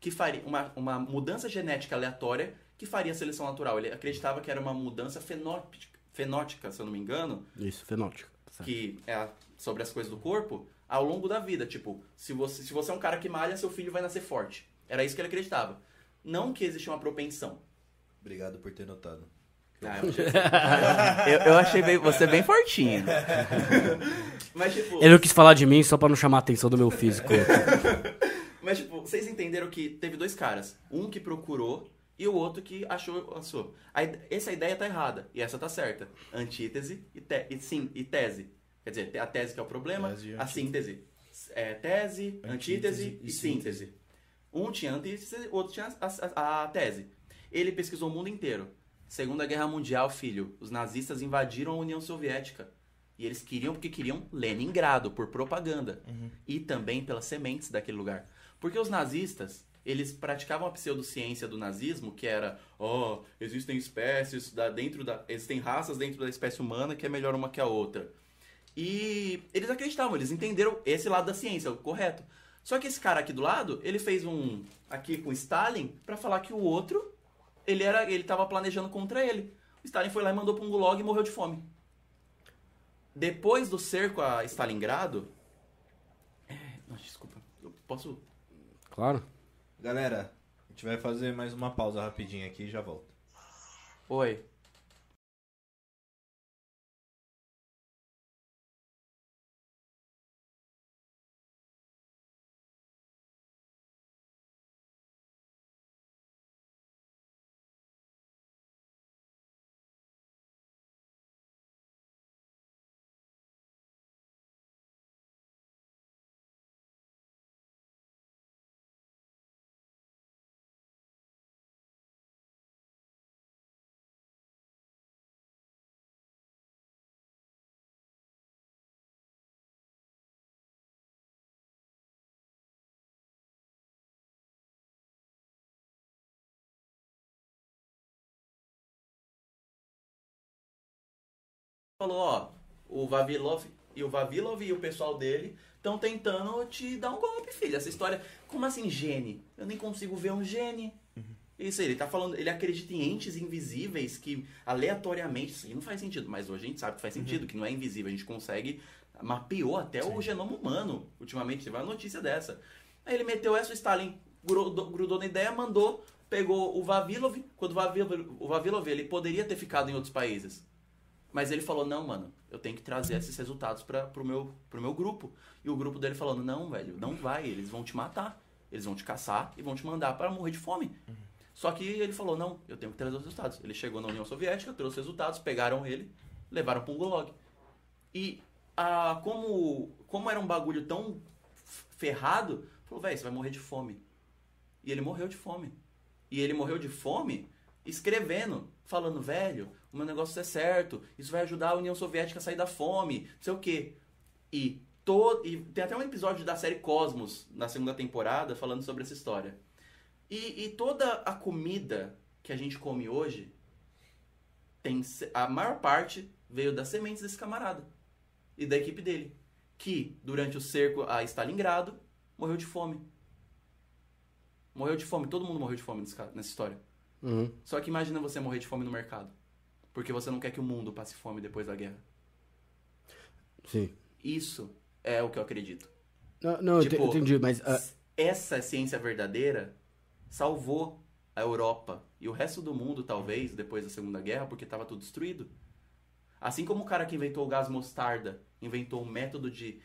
Speaker 4: que faria uma, uma mudança genética aleatória que faria a seleção natural. Ele acreditava que era uma mudança fenótica, fenótica, se eu não me engano,
Speaker 3: Isso, fenótico. tá certo.
Speaker 4: que é a- sobre as coisas do corpo ao longo da vida. Tipo, se você, se você é um cara que malha, seu filho vai nascer forte. Era isso que ele acreditava. Não que existia uma propensão.
Speaker 1: Obrigado por ter notado.
Speaker 4: Ah, eu, achei, eu, eu achei bem- você bem fortinho. Mas, tipo,
Speaker 3: Ele não quis falar de mim só pra não chamar a atenção do meu físico.
Speaker 4: Mas, tipo, vocês entenderam que teve dois caras. Um que procurou e o outro que achou. A ide- essa ideia tá errada e essa tá certa. Antítese e, te, e, sim, e tese. Quer dizer, a tese que é o problema,
Speaker 2: Tese
Speaker 4: a síntese. é, tese, antítese,
Speaker 2: Antítese
Speaker 4: e
Speaker 2: e
Speaker 4: síntese. Um tinha antítese, o outro tinha a, a- a tese. Ele pesquisou o mundo inteiro. Segunda Guerra Mundial, filho, os nazistas invadiram a União Soviética. E eles queriam porque queriam Leningrado, por propaganda. E também pelas sementes daquele lugar. Porque os nazistas, eles praticavam a pseudociência do nazismo, que era, ó, existem espécies da, dentro da. Existem raças dentro da espécie humana que é melhor uma que a outra. E eles acreditavam, eles entenderam esse lado da ciência, o correto. Só que esse cara aqui do lado, ele fez um aqui com Stalin pra falar que o outro, ele era, ele tava planejando contra ele. O Stalin foi lá e mandou pra um gulag e morreu de fome. Depois do cerco a Stalingrado, é, não, desculpa, eu posso
Speaker 3: Claro.
Speaker 1: Galera, a gente vai fazer mais uma pausa rapidinho aqui e já volto.
Speaker 4: Oi. Falou, ó, o Vavilov e o Vavilov e o pessoal dele estão tentando te dar um golpe, filho. Essa história, como assim gene? Eu nem consigo ver um gene. Isso aí, ele tá falando, ele acredita em entes invisíveis que aleatoriamente, isso aí não faz sentido, mas hoje a gente sabe que faz sentido, que não é invisível, a gente consegue, mapeou até o genoma humano, ultimamente, teve uma notícia dessa. Aí ele meteu essa, o Stalin grudou, grudou na ideia, mandou, pegou o Vavilov, quando o Vavilov, o Vavilov ele poderia ter ficado em outros países, mas ele falou, não, mano, eu tenho que trazer esses resultados para pro meu, pro meu grupo. E o grupo dele falando, não, velho, não vai, eles vão te matar. Eles vão te caçar e vão te mandar para morrer de fome. Só que ele falou, não, eu tenho que trazer os resultados. Ele chegou na União Soviética, trouxe os resultados, pegaram ele, levaram para um gulag. E ah, como, como era um bagulho tão ferrado, falou, velho, você vai morrer de fome. E ele morreu de fome. E ele morreu de fome escrevendo, falando, velho, o meu negócio é certo, isso vai ajudar a União Soviética a sair da fome, não sei o quê. E, e tem até um episódio da série Cosmos, na segunda temporada, falando sobre essa história. E, e toda a comida que a gente come hoje, tem a maior parte veio das sementes desse camarada e da equipe dele, que durante o cerco a Stalingrado morreu de fome. Morreu de fome, todo mundo morreu de fome nessa história.
Speaker 3: Uhum.
Speaker 4: Só que imagina você morrer de fome no mercado. Porque você não quer que o mundo passe fome depois da guerra.
Speaker 3: Sim.
Speaker 4: Isso é o que eu acredito.
Speaker 3: Não, não
Speaker 4: Tipo,
Speaker 3: eu entendi, mas. ah,
Speaker 4: Essa ciência verdadeira salvou a Europa e o resto do mundo, talvez, depois da Segunda Guerra, porque estava tudo destruído. Assim como o cara que inventou o gás mostarda inventou um método de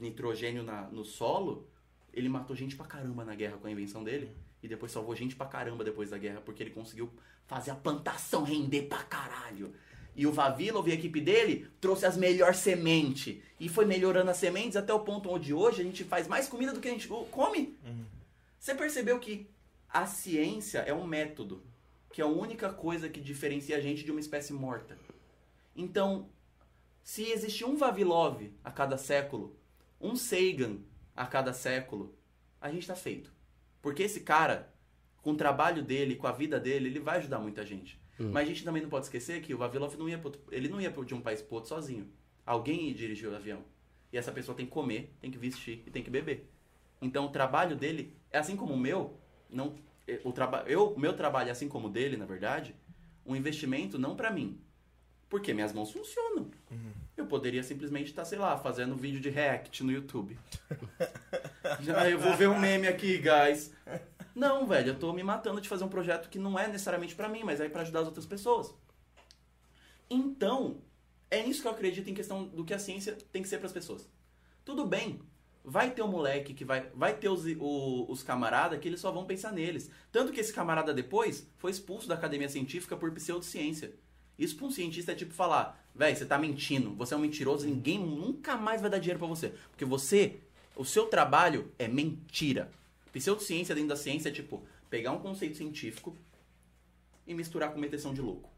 Speaker 4: nitrogênio na- no solo, ele matou gente pra caramba na guerra com a invenção dele. E depois salvou gente pra caramba depois da guerra, porque ele conseguiu fazer a plantação render pra caralho. E o Vavilov e a equipe dele trouxe as melhores sementes. E foi melhorando as sementes até o ponto onde hoje a gente faz mais comida do que a gente come. Você percebeu que a ciência é um método, que é a única coisa que diferencia a gente de uma espécie morta. Então, se existe um Vavilov a cada século, um Sagan a cada século, a gente tá feito. Porque esse cara, com o trabalho dele, com a vida dele, ele vai ajudar muita gente. Mas a gente também não pode esquecer que o Vavilov não ia pro ele não ia de um país pro outro sozinho. Alguém ia dirigir o avião. E essa pessoa tem que comer, tem que vestir e tem que beber. Então o trabalho dele é assim como o meu, não eh, o trabalho, eu, o meu trabalho é assim como o dele, na verdade, um investimento não pra mim. Porque minhas mãos funcionam. Eu poderia simplesmente estar, sei lá, fazendo vídeo de react no YouTube. Já eu vou ver um meme aqui, guys. Não, velho, eu tô me matando de fazer um projeto que não é necessariamente pra mim, mas é pra ajudar as outras pessoas. Então, é nisso que eu acredito em questão do que a ciência tem que ser pras pessoas. Tudo bem, vai ter um moleque que vai. Vai ter os, o- os camaradas que eles só vão pensar neles. Tanto que esse camarada depois foi expulso da academia científica por pseudociência. Isso pra um cientista é tipo falar, velho, você tá mentindo, você é um mentiroso, ninguém nunca mais vai dar dinheiro pra você. Porque você O seu trabalho é mentira. Pseudociência dentro da ciência é tipo pegar um conceito científico e misturar com meteção de louco.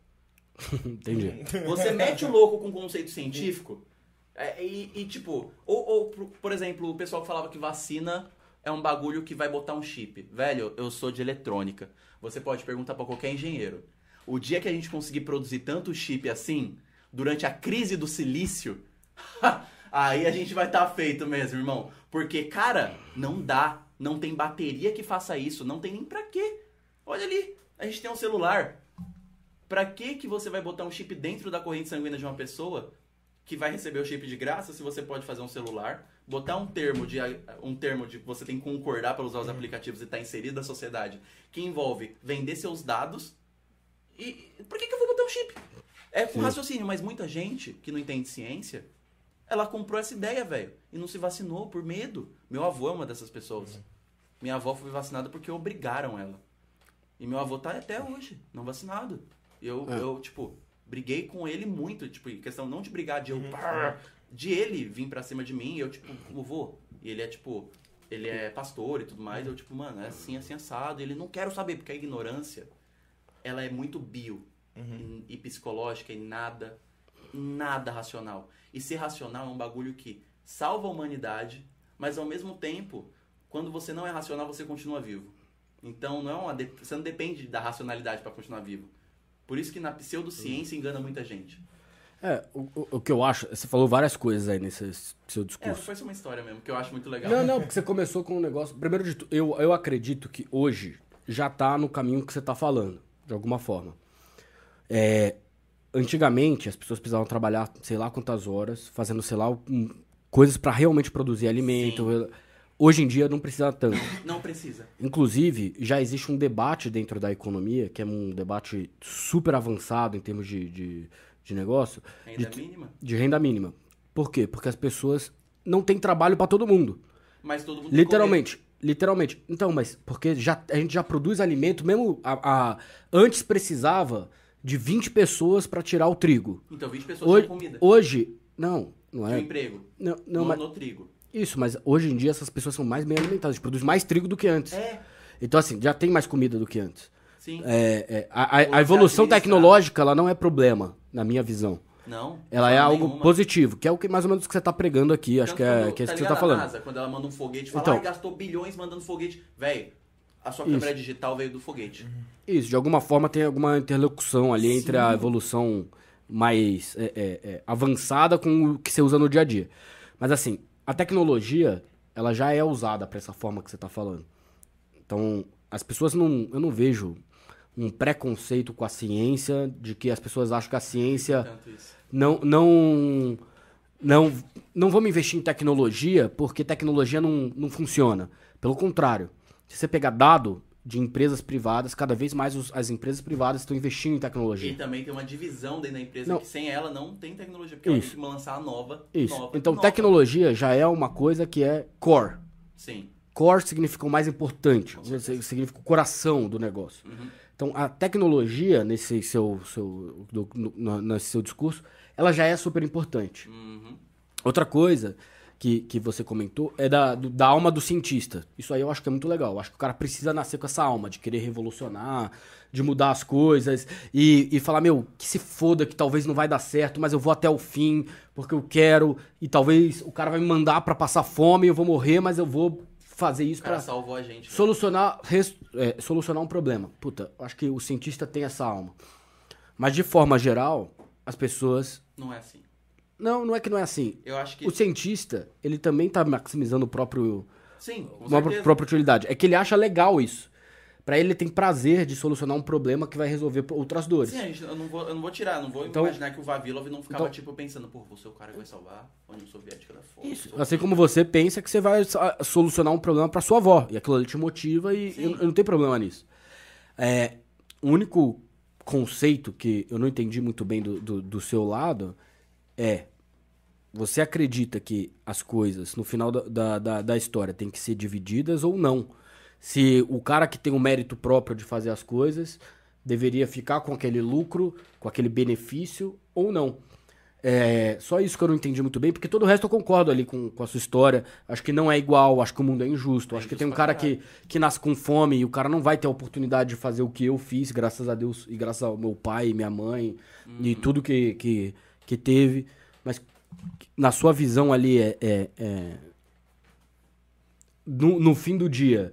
Speaker 3: Entendi.
Speaker 4: Você mete o louco com conceito científico é, e, e, tipo, ou, ou, por- exemplo, o pessoal que falava que vacina é um bagulho que vai botar um chip. Velho, eu sou de eletrônica. Você pode perguntar pra qualquer engenheiro. O dia que a gente conseguir produzir tanto chip assim, durante a crise do silício, aí a gente vai estar feito mesmo, irmão. Porque, cara, não dá. Não tem bateria que faça isso. Não tem nem pra quê. Olha ali, a gente tem um celular. Pra que que você vai botar um chip dentro da corrente sanguínea de uma pessoa que vai receber o chip de graça se você pode fazer um celular, botar um termo de um termo de que você tem que concordar para usar os aplicativos e estar inserido na sociedade, que envolve vender seus dados e por que que eu vou botar um chip? É com raciocínio, mas muita gente que não entende ciência, ela comprou essa ideia, velho, e não se vacinou por medo. Meu avô é uma dessas pessoas. Minha avó foi vacinada porque obrigaram ela. E meu avô tá até hoje, não vacinado. Eu,
Speaker 3: É.
Speaker 4: eu tipo, briguei com ele muito, tipo, em questão não de brigar, de eu. "Pá", De ele vir pra cima de mim, e eu, tipo, vovô. E ele é, tipo, ele é pastor e tudo mais. Eu, tipo, mano, é assim, assim, assado. E ele não quero saber, porque a ignorância, ela é muito bio e, e psicológica e nada, nada racional. E ser racional é um bagulho que salva a humanidade, mas ao mesmo tempo, quando você não é racional, você continua vivo. Então, não é uma de- você não depende da racionalidade pra continuar vivo. Por isso que na pseudociência engana muita gente.
Speaker 3: É, o, o- que eu acho, você falou várias coisas aí nesse seu
Speaker 4: É,
Speaker 3: discurso.
Speaker 4: foi só uma história mesmo, que eu acho muito legal.
Speaker 3: Não, não, porque você começou com um negócio. Primeiro de tudo, eu, eu acredito que hoje já tá no caminho que você tá falando, de alguma forma. É, antigamente, as pessoas precisavam trabalhar sei lá quantas horas, fazendo sei lá um- coisas pra realmente produzir alimento. Hoje em dia não precisa tanto.
Speaker 4: Não precisa.
Speaker 3: Inclusive, já existe um debate dentro da economia, que é um debate super avançado em termos de, de, de negócio,
Speaker 4: Ainda
Speaker 3: de,
Speaker 4: mínima.
Speaker 3: de renda mínima. Por quê? Porque as pessoas não têm trabalho pra todo mundo.
Speaker 4: Mas todo mundo
Speaker 3: Literalmente. Literalmente. Então, mas porque já, a gente já produz alimento, mesmo a, a- antes precisava de 20 pessoas pra tirar o trigo.
Speaker 4: Então, 20 pessoas
Speaker 3: Hoje,
Speaker 4: comida.
Speaker 3: hoje não, não é.
Speaker 4: emprego.
Speaker 3: Não, não,
Speaker 4: no,
Speaker 3: mas,
Speaker 4: no trigo.
Speaker 3: isso, mas hoje em dia essas pessoas são mais bem alimentadas, a gente produz mais trigo do que antes.
Speaker 4: É,
Speaker 3: Então, assim, já tem mais comida do que antes.
Speaker 4: sim.
Speaker 3: É, é, a, a- a evolução tecnológica, ela não é problema, na minha visão.
Speaker 4: Não.
Speaker 3: Ela é algo
Speaker 4: nenhuma.
Speaker 3: positivo, que é o que mais ou menos que você tá pregando aqui, acho
Speaker 4: Tanto
Speaker 3: que é,
Speaker 4: quando-
Speaker 3: que é isso que você tá
Speaker 4: a
Speaker 3: falando.
Speaker 4: NASA, quando ela manda um foguete, fala,
Speaker 3: Então.
Speaker 4: ai, gastou bilhões mandando foguete. Véi, a sua
Speaker 3: Isso.
Speaker 4: câmera digital veio do foguete.
Speaker 3: Isso, de alguma forma tem alguma interlocução ali entre a evolução mais é, é, é, avançada com o que você usa no dia a dia. Mas assim, a tecnologia, ela já é usada para essa forma que você tá falando. Então, as pessoas não. Eu não vejo um preconceito com a ciência, de que as pessoas acham que a ciência
Speaker 4: Tanto isso.
Speaker 3: Não não não não vamos investir em tecnologia porque tecnologia não, não funciona. Pelo contrário, se você pegar dado de empresas privadas, cada vez mais os- as empresas privadas estão investindo em
Speaker 4: E
Speaker 3: tecnologia.
Speaker 4: também tem uma divisão dentro da empresa
Speaker 3: Não.
Speaker 4: que sem ela não tem tecnologia, porque ela
Speaker 3: Isso.
Speaker 4: tem que lançar a nova.
Speaker 3: Isso.
Speaker 4: nova,
Speaker 3: Então,
Speaker 4: nova.
Speaker 3: tecnologia já é uma coisa que é core.
Speaker 4: Sim.
Speaker 3: Core significa o mais importante, significa o coração do negócio.
Speaker 4: Uhum.
Speaker 3: Então, a tecnologia, nesse seu, seu, do- no- no- seu discurso, ela já é super importante.
Speaker 4: Uhum.
Speaker 3: Outra coisa que, que você comentou é da, do- da alma do cientista. Isso aí eu acho que é muito legal. Eu acho que o cara precisa nascer com essa alma, de querer revolucionar, de mudar as coisas e, e falar, meu, que se foda, que talvez não vai dar certo, mas eu vou até o fim, porque eu quero, e talvez o cara vai me mandar pra passar fome, eu vou morrer, mas eu vou fazer isso
Speaker 4: salvou a gente. velho.
Speaker 3: solucionar, res- é, solucionar um problema. Puta, eu acho que o cientista tem essa alma. Mas de forma geral, as pessoas.
Speaker 4: Não é assim.
Speaker 3: Não, não é que não é assim.
Speaker 4: Eu acho que.
Speaker 3: O cientista, ele também tá maximizando o próprio,
Speaker 4: Sim, com
Speaker 3: a
Speaker 4: certeza.
Speaker 3: própria utilidade. É que ele acha legal isso. Pra ele, ele tem prazer de solucionar um problema que vai resolver outras dores.
Speaker 4: Sim, gente, eu, não vou, eu não vou tirar, não vou
Speaker 3: Então-
Speaker 4: imaginar que o Vavilov não ficava,
Speaker 3: Então-
Speaker 4: tipo, pensando, pô, você é o cara que vai salvar a União Soviética da Fome.
Speaker 3: Isso. Assim como você pensa que você vai solucionar um problema pra sua avó. E aquilo ali te motiva e eu, eu não tenho problema nisso. É, o único conceito que eu não entendi muito bem do, do, do seu lado é. Você acredita que as coisas, no final da, da, da, da história, têm que ser divididas ou não? Se o cara que tem o mérito próprio de fazer as coisas deveria ficar com aquele lucro, com aquele benefício ou não? É, só isso que eu não entendi muito bem, porque todo o resto eu concordo ali com, com a sua história. Acho que não é igual, acho que o mundo é injusto.
Speaker 4: É
Speaker 3: acho que tem um cara que, que nasce com fome e o cara não vai ter a oportunidade de fazer o que eu fiz, graças a Deus, e graças ao meu pai, minha mãe, e
Speaker 4: Uhum.
Speaker 3: tudo que, que, que teve. Mas na sua visão ali, é, é- é- no, no fim do dia,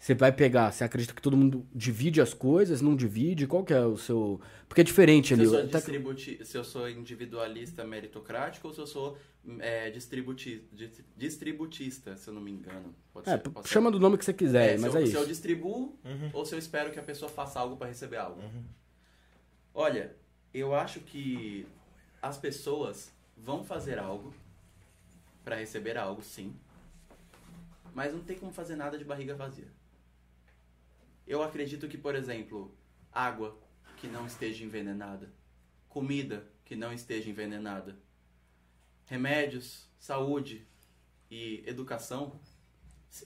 Speaker 3: você vai pegar, você acredita que todo mundo divide as coisas, não divide? Qual que é o seu... Porque é diferente
Speaker 4: Se
Speaker 3: ali.
Speaker 4: eu, sou distributi- se eu sou individualista meritocrático ou se eu sou é, distributi- dis- distributista, se eu não me engano. Pode
Speaker 3: É,
Speaker 4: ser- pode ser.
Speaker 3: chama do nome que você quiser,
Speaker 4: É,
Speaker 3: mas
Speaker 4: se eu,
Speaker 3: é
Speaker 4: Se eu
Speaker 3: isso.
Speaker 4: distribuo ou se eu espero que a pessoa faça algo para receber algo. Olha, eu acho que as pessoas vão fazer algo para receber algo, sim. Mas não tem como fazer nada de barriga vazia. Eu acredito que, por exemplo, água que não esteja envenenada, comida que não esteja envenenada, remédios, saúde e educação,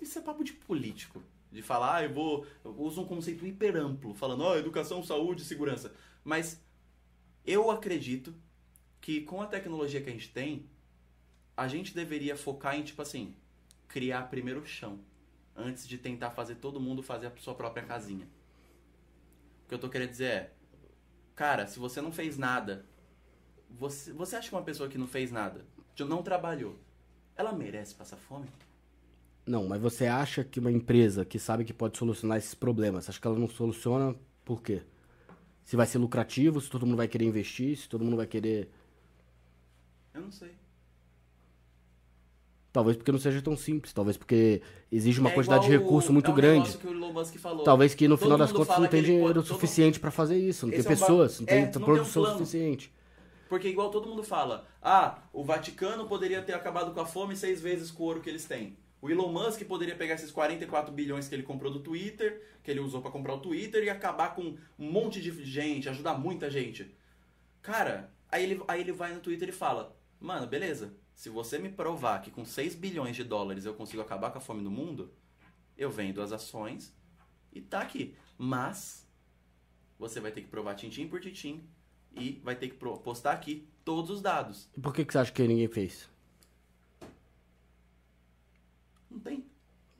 Speaker 4: isso é papo de político. De falar, ah, eu vou. Eu uso um conceito hiper amplo, falando, ó, educação, saúde, segurança. Mas eu acredito que com a tecnologia que a gente tem, a gente deveria focar em, tipo assim, criar primeiro o chão. Antes de tentar fazer todo mundo fazer a sua própria casinha. O que eu tô querendo dizer é, cara, se você não fez nada, você, você acha que uma pessoa que não fez nada, que não trabalhou, ela merece passar fome?
Speaker 3: Não, mas você acha que uma empresa que sabe que pode solucionar esses problemas, acha que ela não soluciona por quê? Se vai ser lucrativo, se todo mundo vai querer investir, se todo mundo vai querer.
Speaker 4: Eu não sei.
Speaker 3: Talvez porque não seja tão simples, talvez porque exige uma
Speaker 4: É
Speaker 3: quantidade de
Speaker 4: igual o-
Speaker 3: recurso muito
Speaker 4: é um
Speaker 3: grande.
Speaker 4: que o Elon Musk falou.
Speaker 3: Talvez que no
Speaker 4: Todo
Speaker 3: final das contas não tem dinheiro
Speaker 4: todo-
Speaker 3: suficiente pra fazer isso, não
Speaker 4: Esse
Speaker 3: tem
Speaker 4: é um ba-
Speaker 3: pessoas, não
Speaker 4: é,
Speaker 3: tem
Speaker 4: não tem um
Speaker 3: produção
Speaker 4: plano.
Speaker 3: suficiente.
Speaker 4: Porque igual todo mundo fala, ah, o Vaticano poderia ter acabado com a fome seis vezes com o ouro que eles têm. O Elon Musk poderia pegar esses 44 bilhões que ele comprou do Twitter, que ele usou pra comprar o Twitter, e acabar com um monte de gente, ajudar muita gente. Cara, aí ele, aí ele vai no Twitter e fala, mano, beleza, se você me provar que com 6 bilhões de dólares eu consigo acabar com a fome no mundo, eu vendo as ações e tá aqui. Mas você vai ter que provar tintim por tintim e vai ter que postar aqui todos os dados.
Speaker 3: E por que, que você acha que ninguém fez?
Speaker 4: Não tem.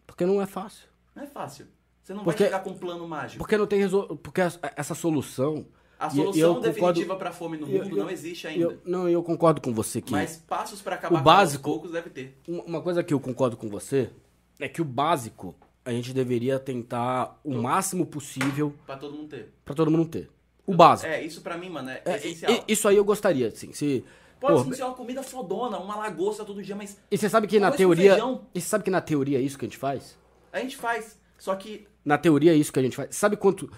Speaker 3: Porque não é fácil.
Speaker 4: Não é fácil. Você não
Speaker 3: Porque-
Speaker 4: vai chegar com um plano mágico.
Speaker 3: Porque não tem resol... Porque essa solução.
Speaker 4: A solução
Speaker 3: eu concordo-
Speaker 4: definitiva para a fome no
Speaker 3: eu-
Speaker 4: mundo
Speaker 3: eu-
Speaker 4: não existe ainda.
Speaker 3: Eu, não, eu concordo com você que.
Speaker 4: Mas passos para acabar
Speaker 3: o
Speaker 4: com
Speaker 3: básico-
Speaker 4: poucos deve ter.
Speaker 3: Uma coisa que eu concordo com você é que o básico a gente deveria tentar o máximo possível
Speaker 4: Pra todo mundo ter.
Speaker 3: pra todo mundo ter. O básico.
Speaker 4: É, isso pra mim, mano, é,
Speaker 3: É,
Speaker 4: essencial.
Speaker 3: e- isso aí eu gostaria, assim. Se,
Speaker 4: Pode ser uma comida fodona, uma lagosta todo dia, mas
Speaker 3: e você sabe que na
Speaker 4: com
Speaker 3: teoria. E você sabe que na teoria é isso que a gente faz?
Speaker 4: a gente faz. Só que
Speaker 3: Na teoria é isso que a gente faz. Sabe quanto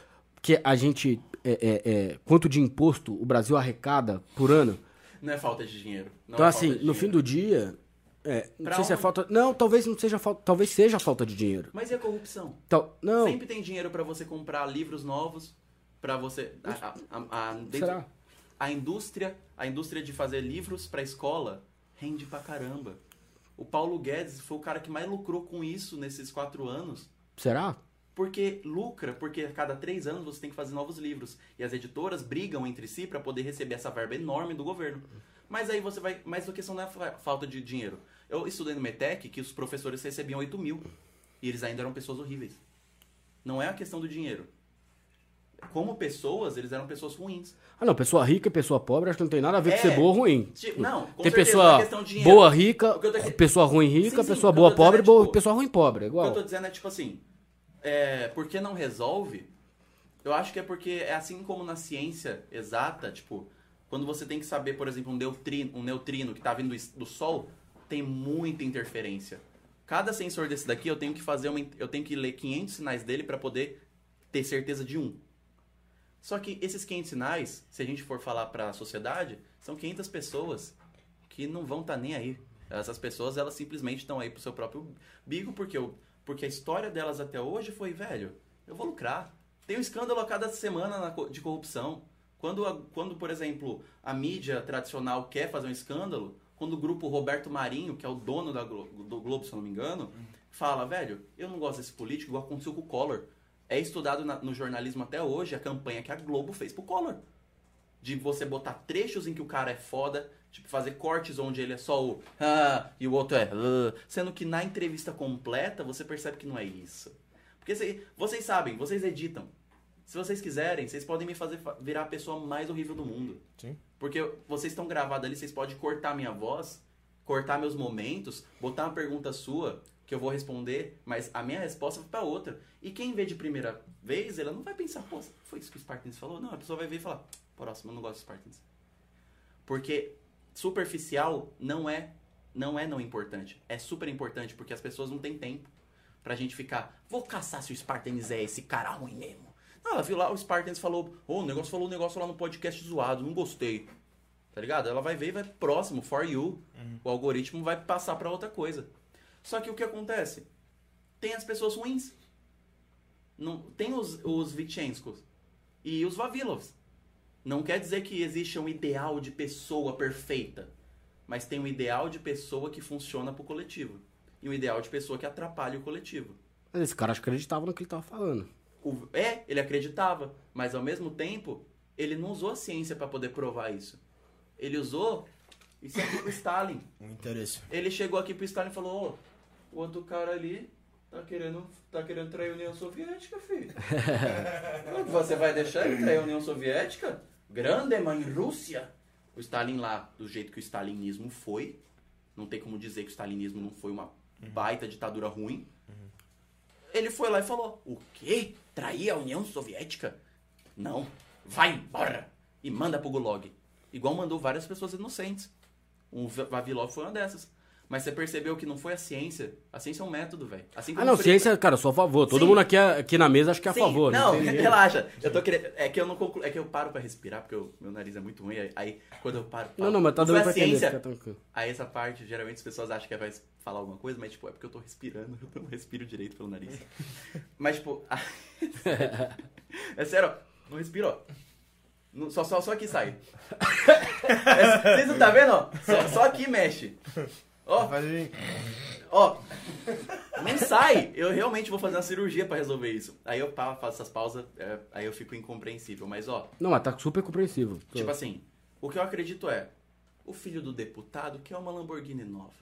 Speaker 3: que a gente. É, é, é, quanto de imposto o Brasil arrecada por ano?
Speaker 4: não é falta de dinheiro.
Speaker 3: Então,
Speaker 4: é
Speaker 3: assim, no
Speaker 4: dinheiro.
Speaker 3: fim do dia. é, não
Speaker 4: Pra
Speaker 3: sei se é
Speaker 4: onde?
Speaker 3: falta. Não, talvez não seja falta. Talvez seja falta de dinheiro.
Speaker 4: Mas e a corrupção?
Speaker 3: Então, não.
Speaker 4: Sempre tem dinheiro pra você comprar livros novos, pra você. A, a- a- dentro-
Speaker 3: Será?
Speaker 4: a indústria, a indústria de fazer livros pra escola rende pra caramba. O Paulo Guedes foi o cara que mais lucrou com isso nesses quatro anos.
Speaker 3: Será?
Speaker 4: Porque lucra, porque a cada três anos você tem que fazer novos livros. E as editoras brigam entre si pra poder receber essa verba enorme do governo. Mas aí você vai. Mas a questão não é fa- falta de dinheiro. Eu estudei no METEC que os professores recebiam 8 mil. E eles ainda eram pessoas horríveis. Não é a questão do dinheiro. Como pessoas, eles eram pessoas ruins.
Speaker 3: Ah, não, pessoa rica e pessoa pobre acho que não tem nada a ver com
Speaker 4: É,
Speaker 3: ser boa ou ruim.
Speaker 4: Tipo, não, com
Speaker 3: tem
Speaker 4: certeza,
Speaker 3: pessoa
Speaker 4: é de
Speaker 3: boa rica,
Speaker 4: tô-
Speaker 3: pessoa ruim rica,
Speaker 4: Sim, sim,
Speaker 3: pessoa boa
Speaker 4: dizendo
Speaker 3: pobre,
Speaker 4: é,
Speaker 3: boa-
Speaker 4: tipo,
Speaker 3: pessoa ruim pobre, é
Speaker 4: O que eu
Speaker 3: igual.
Speaker 4: tô dizendo é tipo assim, é, por que não resolve? Eu acho que é porque é assim como na ciência exata, tipo, quando você tem que saber, por exemplo, um neutrino, um neutrino que tá vindo do Sol, tem muita interferência. Cada sensor desse daqui eu tenho que fazer uma, eu tenho que ler 500 sinais dele para poder ter certeza de um. Só que esses 500 sinais, se a gente for falar para a sociedade, são 500 pessoas que não vão estar nem aí. Essas pessoas, elas simplesmente estão aí pro seu próprio bico, porque, o, porque a história delas até hoje foi, velho, eu vou lucrar. Tem um escândalo a cada semana de corrupção. Quando, quando, por exemplo, a mídia tradicional quer fazer um escândalo, quando o grupo Roberto Marinho, que é o dono da Glo- do Globo, se eu não me engano, fala, velho, eu não gosto desse político, igual aconteceu com o Collor. É estudado na- no jornalismo até hoje a campanha que a Globo fez pro Collor. de você botar trechos em que o cara é foda, tipo, fazer cortes onde ele é só o ah, e o outro é ah, sendo que na entrevista completa você percebe que não é isso. Porque cê- vocês sabem, vocês editam. Se vocês quiserem, vocês podem me fazer fa- virar a pessoa mais horrível do mundo.
Speaker 2: Sim.
Speaker 4: Porque vocês estão gravados ali, vocês podem cortar minha voz, cortar meus momentos, botar uma pergunta sua que eu vou responder, mas a minha resposta vai pra outra. E quem vê de primeira vez, ela não vai pensar, pô, foi isso que o Spartans falou? Não, a pessoa vai ver e falar, próximo, eu não gosto do Spartans. Porque superficial não é não é não importante. É super importante porque as pessoas não têm tempo pra gente ficar, vou caçar se o Spartans é esse cara ruim mesmo. Não, ela viu lá, o Spartans falou, ô, o negócio falou um negócio lá no podcast zoado, não gostei. Tá ligado? Ela vai ver e vai próximo, for you. O algoritmo vai passar pra outra coisa. Só que o que acontece? Tem as pessoas ruins. Não, tem os, os Vitchenskos e os Vavilovs. Não quer dizer que existe um ideal de pessoa perfeita. Mas tem um ideal de pessoa que funciona pro coletivo. E um ideal de pessoa que atrapalha o coletivo.
Speaker 3: Mas esse cara acho que acreditava no que ele tava falando.
Speaker 4: O- é, ele acreditava, mas ao mesmo tempo, ele não usou a ciência pra poder provar isso. Ele usou isso aqui pro Stalin.
Speaker 2: Um interesse.
Speaker 4: Ele chegou aqui pro Stalin e falou: Ô, o outro cara ali tá querendo, tá querendo trair a União Soviética, filho. Você vai deixar ele trair a União Soviética? Grande mãe Rússia. O Stalin lá, do jeito que o stalinismo foi, não tem como dizer que o stalinismo não foi uma baita ditadura ruim. Ele foi lá e falou: O quê? Trair a União Soviética? Não. Vai embora. E manda pro Gulag. Igual mandou várias pessoas inocentes. O Va- Vavilov foi uma dessas. Mas você percebeu que não foi a ciência. A ciência é um método, velho. Assim
Speaker 3: Ah, não, ciência, cara, eu sou a favor. Todo
Speaker 4: Sim.
Speaker 3: mundo aqui, aqui na mesa acho que é a
Speaker 4: Sim,
Speaker 3: favor.
Speaker 4: Não,
Speaker 3: tem ninguém-
Speaker 4: relaxa. Eu tô querendo. É que eu não conclu... É que eu paro pra respirar, porque o meu nariz é muito ruim. aí- quando eu paro.
Speaker 3: Não, não, mas tá dando
Speaker 4: a
Speaker 3: pra entender,
Speaker 4: ciência.
Speaker 3: tranquilo.
Speaker 4: Aí essa parte, geralmente as pessoas acham que vai falar alguma coisa, mas tipo, é porque eu tô respirando, eu não respiro direito pelo nariz. mas tipo, é sério, ó, não respiro, ó. Não- Só, só, só aqui sai. É, Vocês não tá vendo, ó? Só, só aqui mexe. Ó, ó. Nem sai. Eu realmente vou fazer uma cirurgia pra resolver isso. Aí eu faço essas pausas, é, aí eu fico incompreensível. Mas ó,
Speaker 3: Não, mas tá super compreensível. Tô-
Speaker 4: Tipo assim, o que eu acredito é, o filho do deputado quer uma Lamborghini nova.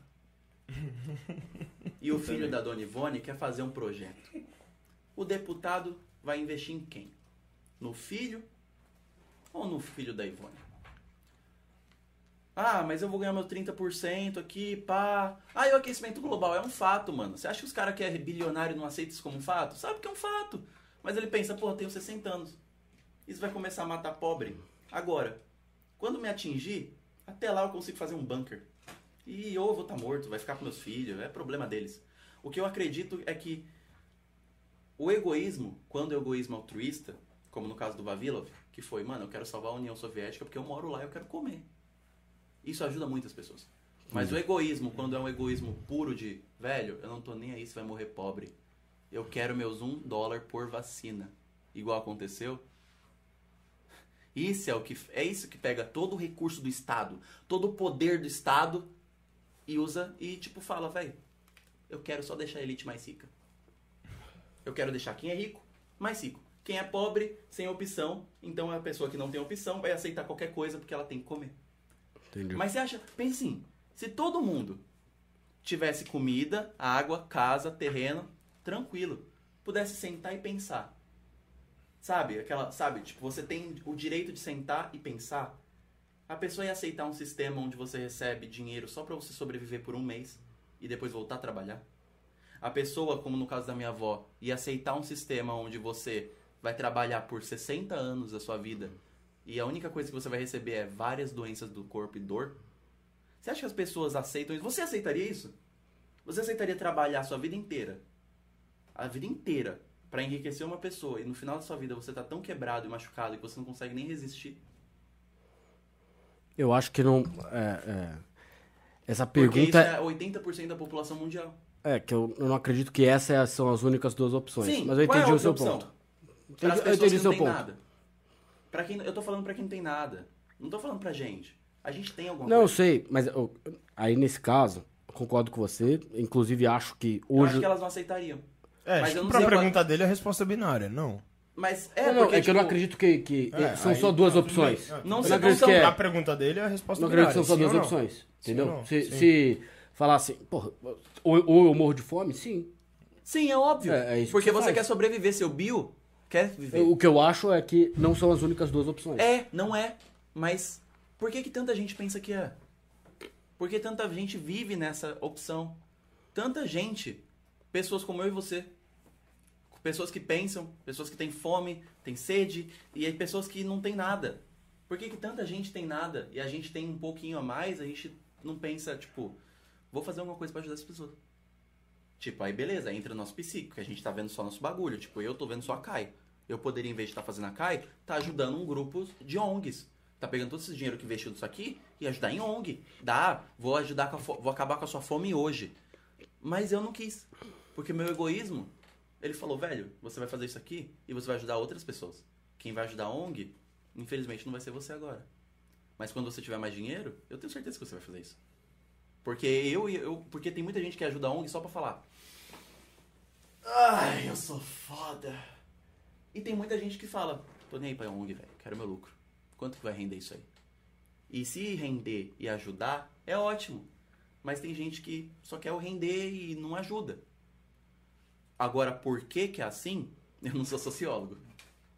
Speaker 4: E o filho da Dona Ivone quer fazer um projeto. O deputado vai investir em quem? No filho ou no filho da Ivone? Ah, mas eu vou ganhar meu 30% aqui, pá. Ah, e o aquecimento global é um fato, mano. Você acha que os caras que é bilionário não aceitam isso como um fato? Sabe que é um fato. Mas ele pensa, pô, eu tenho 60 anos. Isso vai começar a matar pobre. Agora, quando me atingir, até lá eu consigo fazer um bunker. E ou eu vou estar morto, vai ficar com meus filhos, é problema deles. O que eu acredito é que o egoísmo, quando é o egoísmo altruísta, como no caso do Vavilov, que foi, mano, eu quero salvar a União Soviética porque eu moro lá e eu quero comer. Isso ajuda muitas pessoas. Mas o egoísmo, quando é um egoísmo puro de, velho, eu não tô nem aí se vai morrer pobre. Eu quero meus um dólar por vacina. Igual aconteceu. Isso é o que é isso que pega todo o recurso do Estado, todo o poder do Estado e usa e tipo fala, velho, eu quero só deixar a elite mais rica. Eu quero deixar quem é rico mais rico. Quem é pobre, sem opção, então a pessoa que não tem opção vai aceitar qualquer coisa porque ela tem que comer.
Speaker 3: Entendi.
Speaker 4: Mas você acha, pense assim, se todo mundo tivesse comida, água, casa, terreno, tranquilo, pudesse sentar e pensar. Sabe, aquela, sabe, tipo, você tem o direito de sentar e pensar. A pessoa ia aceitar um sistema onde você recebe dinheiro só pra você sobreviver por um mês e depois voltar a trabalhar? A pessoa, como no caso da minha avó, ia aceitar um sistema onde você vai trabalhar por 60 anos da sua vida e a única coisa que você vai receber é várias doenças do corpo e dor? Você acha que as pessoas aceitam isso? Você aceitaria isso? Você aceitaria trabalhar a sua vida inteira? A vida inteira pra enriquecer uma pessoa e no final da sua vida você tá tão quebrado e machucado que você não consegue nem resistir?
Speaker 3: Eu acho que não. É, é. Essa
Speaker 4: Porque isso
Speaker 3: pergunta
Speaker 4: é 80% da população mundial.
Speaker 3: é, que eu, eu não acredito que essas são as únicas duas opções.
Speaker 4: Sim,
Speaker 3: mas eu
Speaker 4: qual é a
Speaker 3: entendi o seu
Speaker 4: opção?
Speaker 3: ponto.
Speaker 4: Para
Speaker 3: Entendi- eu entendi o seu ponto.
Speaker 4: nada. Pra quem, eu tô falando pra quem não tem nada. Não tô falando pra gente. A gente tem alguma
Speaker 3: Não, eu
Speaker 4: coisa.
Speaker 3: sei, mas eu- aí nesse caso, eu concordo com você. Inclusive, acho que
Speaker 4: Eu
Speaker 3: hoje.
Speaker 4: acho que elas não aceitariam.
Speaker 2: É,
Speaker 4: Mas eu
Speaker 2: que
Speaker 4: não
Speaker 2: pra
Speaker 4: sei
Speaker 2: pergunta dele a resposta é binária, não.
Speaker 4: Mas é,
Speaker 3: Não, não,
Speaker 4: porque,
Speaker 3: é que eu não
Speaker 4: tipo,
Speaker 3: acredito que, que
Speaker 2: É,
Speaker 3: são
Speaker 2: aí
Speaker 3: só duas opções.
Speaker 2: Ah,
Speaker 4: Não
Speaker 2: tudo
Speaker 4: sei,
Speaker 3: não acredito
Speaker 4: não
Speaker 3: que
Speaker 4: são-
Speaker 3: é-
Speaker 2: A pergunta dele é a resposta
Speaker 3: Não acredito que são só duas
Speaker 2: não?
Speaker 3: opções. Entendeu?
Speaker 2: não?
Speaker 3: Se,
Speaker 2: Sim.
Speaker 3: se falar assim, porra, ou, ou eu morro de fome, sim.
Speaker 4: Sim, é óbvio.
Speaker 3: É, é
Speaker 4: porque
Speaker 3: você
Speaker 4: você
Speaker 3: faz.
Speaker 4: quer sobreviver, seu bio quer viver.
Speaker 3: O que eu acho é que não são as únicas duas opções.
Speaker 4: É, não é. Mas por que, que tanta gente pensa que é? Por que tanta gente vive nessa opção? Tanta gente, pessoas como eu e você, pessoas que pensam, pessoas que têm fome, têm sede, e aí pessoas que não têm nada. Por que, que tanta gente tem nada e a gente tem um pouquinho a mais, a gente não pensa, tipo, vou fazer alguma coisa pra ajudar essas pessoas? Tipo, aí beleza, entra o nosso psíquico, que a gente tá vendo só nosso bagulho. Tipo, eu tô vendo só a Kai. Eu poderia, em vez de estar fazendo a Kai, tá ajudando um grupo de ONGs. Tá pegando todo esse dinheiro que investiu nisso aqui e ajudar em ONG. Dá, vou ajudar vou acabar com a sua fome hoje. Mas eu não quis. Porque meu egoísmo, ele falou, velho, você vai fazer isso aqui e você vai ajudar outras pessoas. Quem vai ajudar a ONG, infelizmente não vai ser você agora. Mas quando você tiver mais dinheiro, eu tenho certeza que você vai fazer isso. Porque eu, eu porque tem muita gente que ajuda a ONG só pra falar. Ai, eu sou foda. E tem muita gente que fala, tô nem aí pra ONG, velho, quero meu lucro. Quanto que vai render isso aí? E se render e ajudar, é ótimo. Mas tem gente que só quer o render e não ajuda. Agora, por que que é assim? Eu não sou sociólogo.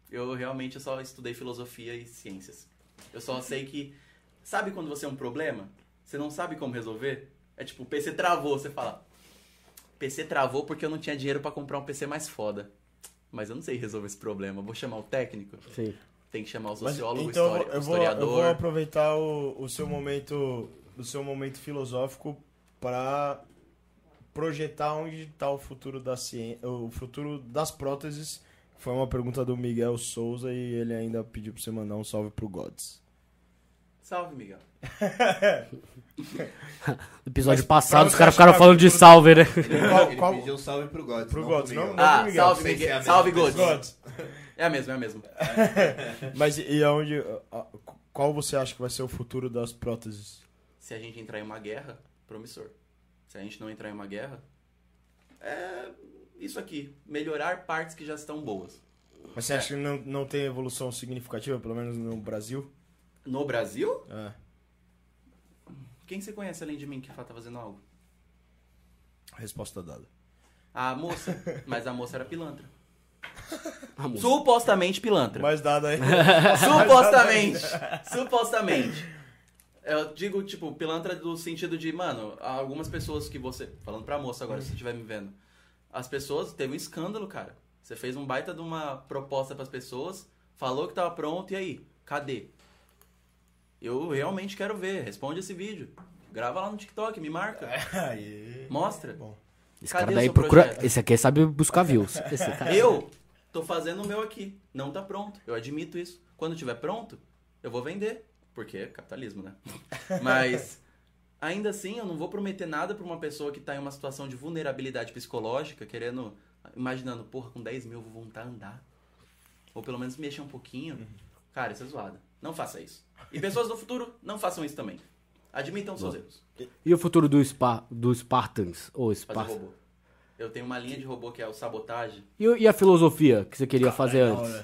Speaker 4: Eu realmente só estudei filosofia e ciências. Eu só sei que... Sabe quando você é um problema? Você não sabe como resolver? É tipo, o PC travou, você fala... PC travou porque eu não tinha dinheiro pra comprar um PC mais foda. Mas eu não sei resolver esse problema. Vou chamar o técnico.
Speaker 3: Sim.
Speaker 4: Tem que chamar o
Speaker 2: Mas,
Speaker 4: sociólogo,
Speaker 2: então
Speaker 4: histori-
Speaker 2: eu, vou,
Speaker 4: historiador.
Speaker 2: eu vou aproveitar o, o seu momento o seu momento filosófico para projetar onde está o futuro da ciência, o futuro das próteses. Foi uma pergunta do Miguel Souza e ele ainda pediu para você mandar um salve pro Gods.
Speaker 4: Salve, Miguel.
Speaker 3: No episódio
Speaker 2: Mas
Speaker 3: passado,
Speaker 2: pra
Speaker 3: os
Speaker 2: você
Speaker 3: caras ficaram
Speaker 2: achar
Speaker 3: falando de salve, né?
Speaker 2: Qual-
Speaker 1: Ele
Speaker 2: qual-
Speaker 1: pediu um salve pro Gods.
Speaker 2: Pro
Speaker 1: não
Speaker 2: Gods, não? Não
Speaker 4: Ah,
Speaker 2: pro Miguel.
Speaker 4: salve, Miguel. Salve. Gods.
Speaker 2: Gods.
Speaker 4: É a mesma, é a mesma.
Speaker 2: Mas e aonde a- qual você acha que vai ser o futuro das próteses?
Speaker 4: Se a gente entrar em uma guerra, promissor. Se a gente não entrar em uma guerra, é isso aqui. Melhorar partes que já estão boas.
Speaker 2: Mas você acha que não, não tem evolução significativa, pelo menos no Brasil?
Speaker 4: No Brasil,
Speaker 2: É.
Speaker 4: quem você conhece além de mim que tá fazendo algo?
Speaker 2: Resposta dada.
Speaker 4: A moça. Mas a moça era pilantra. Supostamente pilantra.
Speaker 2: Mais dada aí.
Speaker 4: Supostamente. supostamente. Eu digo, tipo, pilantra do sentido de, mano, algumas pessoas que você. Falando pra moça agora, se você estiver me vendo. As pessoas. Teve um escândalo, cara. Você fez um baita de uma proposta pras pessoas, falou que tava pronto, e aí? Cadê? Eu realmente quero ver. Responde esse vídeo. Grava lá no TikTok, me marca.
Speaker 2: Aí.
Speaker 4: Mostra.
Speaker 2: Bom.
Speaker 3: Esse
Speaker 4: Cadê
Speaker 3: cara daí procura.
Speaker 4: projeto?
Speaker 3: Esse aqui sabe buscar views. Esse cara.
Speaker 4: Eu tô fazendo o meu aqui. Não tá pronto. Eu admito isso. Quando tiver pronto, eu vou vender. Porque é capitalismo, né? Mas ainda assim, eu não vou prometer nada pra uma pessoa que tá em uma situação de vulnerabilidade psicológica, querendo. Imaginando, porra, com 10 mil eu vou voltar a andar. Ou pelo menos mexer um pouquinho. Cara, isso é zoada. Não faça isso. E pessoas do futuro, não façam isso também. Admitam seus erros.
Speaker 3: E o futuro do, Spa, do Spartans? Ou
Speaker 4: Fazer
Speaker 3: Spartans?
Speaker 4: robô. Eu tenho uma linha de robô que é o sabotagem.
Speaker 3: E, e a filosofia que você queria fazer antes?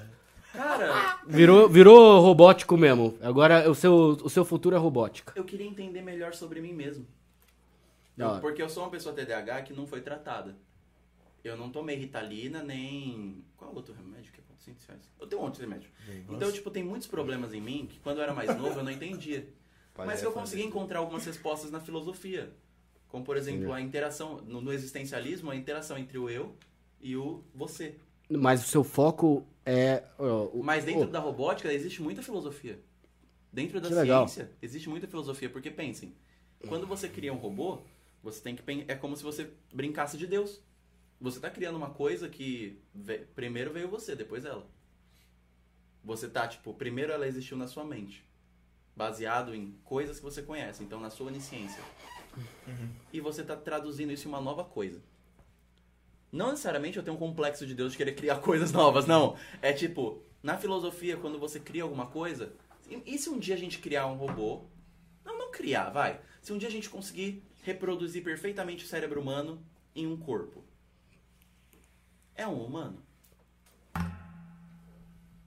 Speaker 4: Cara,
Speaker 3: Virou, virou robótico mesmo. Agora o seu, o seu futuro é robótica.
Speaker 4: eu queria entender melhor sobre mim mesmo. Eu- porque eu sou uma pessoa TDAH que não foi tratada. Eu não tomei Ritalina, nem... Qual outro remédio que 400 reais? Eu tenho um outro remédio. Então, tipo, tem muitos problemas em mim que quando eu era mais novo eu não entendia. Mas que eu consegui encontrar algumas respostas na filosofia. Como, por exemplo, a interação... No, no existencialismo, a interação entre o eu e o você.
Speaker 3: Mas o seu foco é. ó, o-
Speaker 4: Mas dentro da robótica existe muita filosofia. Dentro da
Speaker 3: Que legal.
Speaker 4: ciência existe muita filosofia, porque pensem, quando você cria um robô, você tem que é como se você brincasse de Deus. Você está criando uma coisa que ve- primeiro veio você, depois ela. Você tá tipo, primeiro ela existiu na sua mente, baseado em coisas que você conhece, então na sua onisciência. E você está traduzindo isso em uma nova coisa. Não necessariamente eu tenho um complexo de Deus de querer criar coisas novas, não. É tipo, na filosofia, quando você cria alguma coisa. E se um dia a gente criar um robô? Não, não criar, vai. Se um dia a gente conseguir reproduzir perfeitamente o cérebro humano em um corpo. É um humano?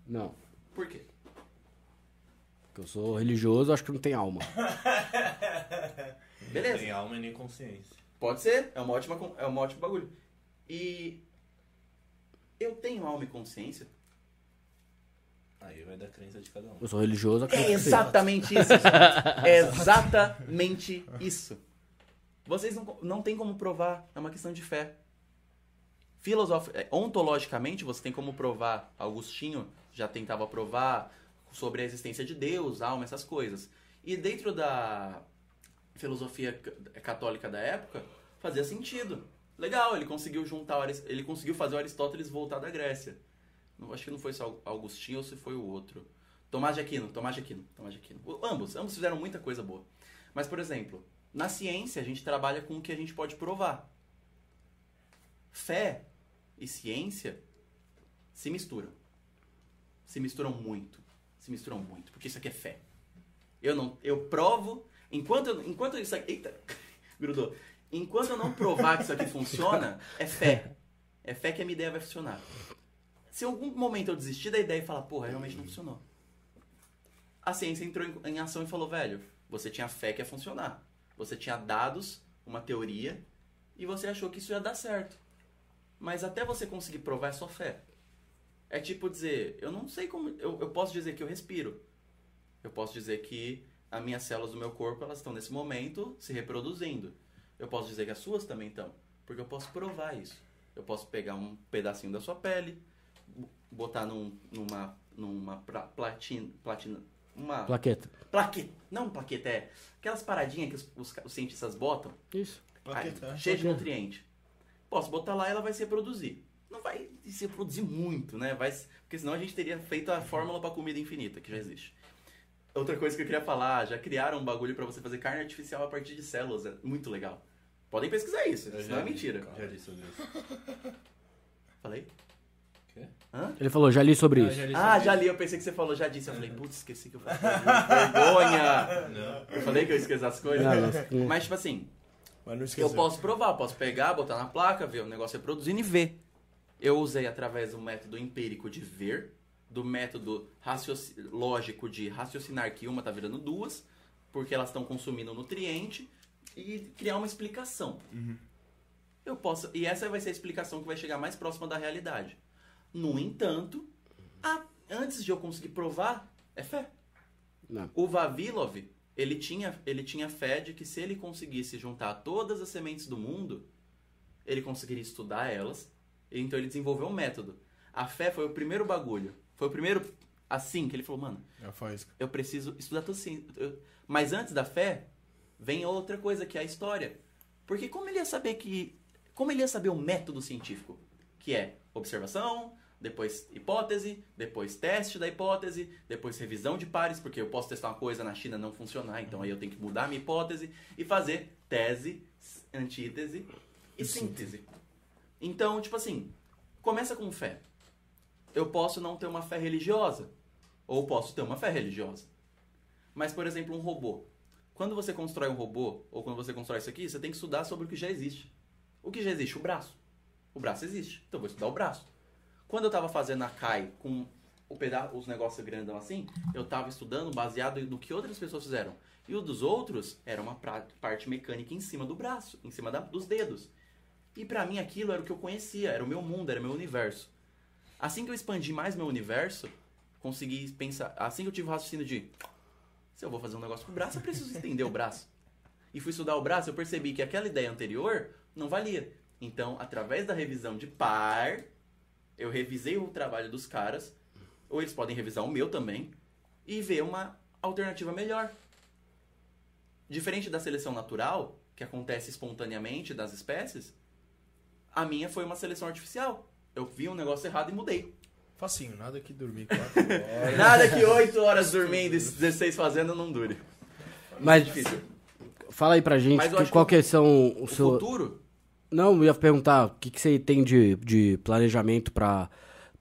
Speaker 3: Não.
Speaker 4: Por quê?
Speaker 3: Porque eu sou religioso, acho que não tem alma.
Speaker 4: Beleza.
Speaker 1: Tem alma e nem consciência.
Speaker 4: Pode ser, é uma ótima, é uma ótimo bagulho. E eu tenho alma e consciência?
Speaker 1: Aí vai da crença de cada um.
Speaker 3: Eu sou religioso,
Speaker 4: É
Speaker 3: acredito que sim.
Speaker 4: exatamente isso. gente. É exatamente isso. Vocês não, não tem como provar, é uma questão de fé. É, Ontologicamente, você tem como provar. Agostinho já tentava provar sobre a existência de Deus, alma, essas coisas. E dentro da filosofia c- católica da época, fazia sentido. Legal, ele conseguiu juntar, ele conseguiu fazer o Aristóteles voltar da Grécia. Não, acho que não foi só Augustinho ou se foi o outro. Tomás de Aquino, Tomás de Aquino, Tomás de Aquino. Ambos, ambos fizeram muita coisa boa. Mas, por exemplo, na ciência a gente trabalha com o que a gente pode provar. Fé e ciência se misturam. Se misturam muito. Se misturam muito, porque isso aqui é fé. Eu não, eu provo, enquanto enquanto isso aqui, eita, grudou. Enquanto eu não provar que isso aqui funciona, é fé. É fé que a minha ideia vai funcionar. Se em algum momento eu desistir da ideia e falar, porra, realmente não funcionou. A ciência entrou em, em ação e falou, velho, você tinha fé que ia funcionar. Você tinha dados, uma teoria, e você achou que isso ia dar certo. Mas até você conseguir provar é só fé. É tipo dizer, eu não sei como. Eu, eu posso dizer que eu respiro. Eu posso dizer que as minhas células do meu corpo elas estão nesse momento se reproduzindo. Eu posso dizer que as suas também estão. Porque eu posso provar isso. Eu posso pegar um pedacinho da sua pele, botar num, numa, numa pra- platina, platina. Uma
Speaker 3: Plaqueta.
Speaker 4: plaqueta. Não plaqueta, é aquelas paradinhas que os, os, cientistas botam.
Speaker 3: Isso.
Speaker 2: Plaqueta,
Speaker 4: Aí,
Speaker 2: é.
Speaker 4: cheia de nutriente. Posso botar lá e ela vai se reproduzir. Não vai se reproduzir muito, né? Vai, porque senão a gente teria feito a fórmula para comida infinita, que já existe. Outra coisa que eu queria falar, já criaram um bagulho para você fazer carne artificial a partir de células. É muito legal. Podem pesquisar isso,
Speaker 1: Eu
Speaker 4: isso não é
Speaker 1: já li,
Speaker 4: mentira.
Speaker 1: Já li sobre isso.
Speaker 4: Falei?
Speaker 1: Quê?
Speaker 4: Hã?
Speaker 3: Ele falou, já li sobre
Speaker 1: Ah,
Speaker 3: isso.
Speaker 1: já li
Speaker 4: Ah,
Speaker 1: sobre
Speaker 4: já
Speaker 1: isso.
Speaker 4: li, eu pensei que você falou, já disse. Eu falei, putz, esqueci que eu falei. Vergonha!
Speaker 1: Não.
Speaker 4: Eu falei que eu esqueci as coisas.
Speaker 3: Não.
Speaker 4: Mas, tipo assim,
Speaker 2: Mas não esqueceu.
Speaker 4: Eu posso provar, eu posso pegar, botar na placa, ver o negócio reproduzindo e ver. Eu usei através do método empírico de ver, do método lógico de raciocinar que uma tá virando duas, porque elas estão consumindo nutriente, e criar uma explicação. Eu posso, e essa vai ser a explicação que vai chegar mais próxima da realidade. No entanto, a- antes de eu conseguir provar, é fé.
Speaker 3: Não.
Speaker 4: O Vavilov, ele tinha, ele tinha fé de que se ele conseguisse juntar todas as sementes do mundo, ele conseguiria estudar elas. Então ele desenvolveu um método. A fé foi o primeiro bagulho. Foi o primeiro assim que ele falou, mano,
Speaker 2: É a faísca.
Speaker 4: eu preciso estudar tudo assim. Mas antes da fé, vem outra coisa, que é a história. Porque como ele ia saber que. Como ele ia saber o método científico? Que é observação, depois hipótese, depois teste da hipótese, depois revisão de pares, porque eu posso testar uma coisa na China não funcionar, então aí eu tenho que mudar a minha hipótese e fazer tese, antítese e síntese. Então, tipo assim, começa com fé. Eu posso não ter uma fé religiosa, ou posso ter uma fé religiosa. Mas, por exemplo, um robô. Quando você constrói um robô, ou quando você constrói isso aqui, você tem que estudar sobre o que já existe. O que já existe? O braço. O braço existe. Então eu vou estudar o braço. Quando eu tava fazendo a CAI com o os negócios grandão assim, eu tava estudando baseado no que outras pessoas fizeram. E o dos outros era uma parte mecânica em cima do braço, em cima da- dos dedos. E pra mim aquilo era o que eu conhecia, era o meu mundo, era o meu universo. Assim que eu expandi mais meu universo, consegui pensar. Assim que eu tive o raciocínio de. Se eu vou fazer um negócio com o braço, eu preciso estender o braço. E fui estudar o braço, eu percebi que aquela ideia anterior não valia. Então, através da revisão de par, eu revisei o trabalho dos caras, ou eles podem revisar o meu também, e ver uma alternativa melhor. Diferente da seleção natural, que acontece espontaneamente das espécies, a minha foi uma seleção artificial. Eu vi um negócio errado e mudei.
Speaker 2: Facinho, nada que dormir quatro horas.
Speaker 4: Nada que 8 horas dormindo e 16 fazendo não dure.
Speaker 3: Mas
Speaker 4: Difícil.
Speaker 3: fala aí pra gente que- qual
Speaker 4: que
Speaker 3: que são o
Speaker 4: O
Speaker 3: seu...
Speaker 4: futuro,
Speaker 3: Não, eu ia perguntar o que, que você tem de, de planejamento pra,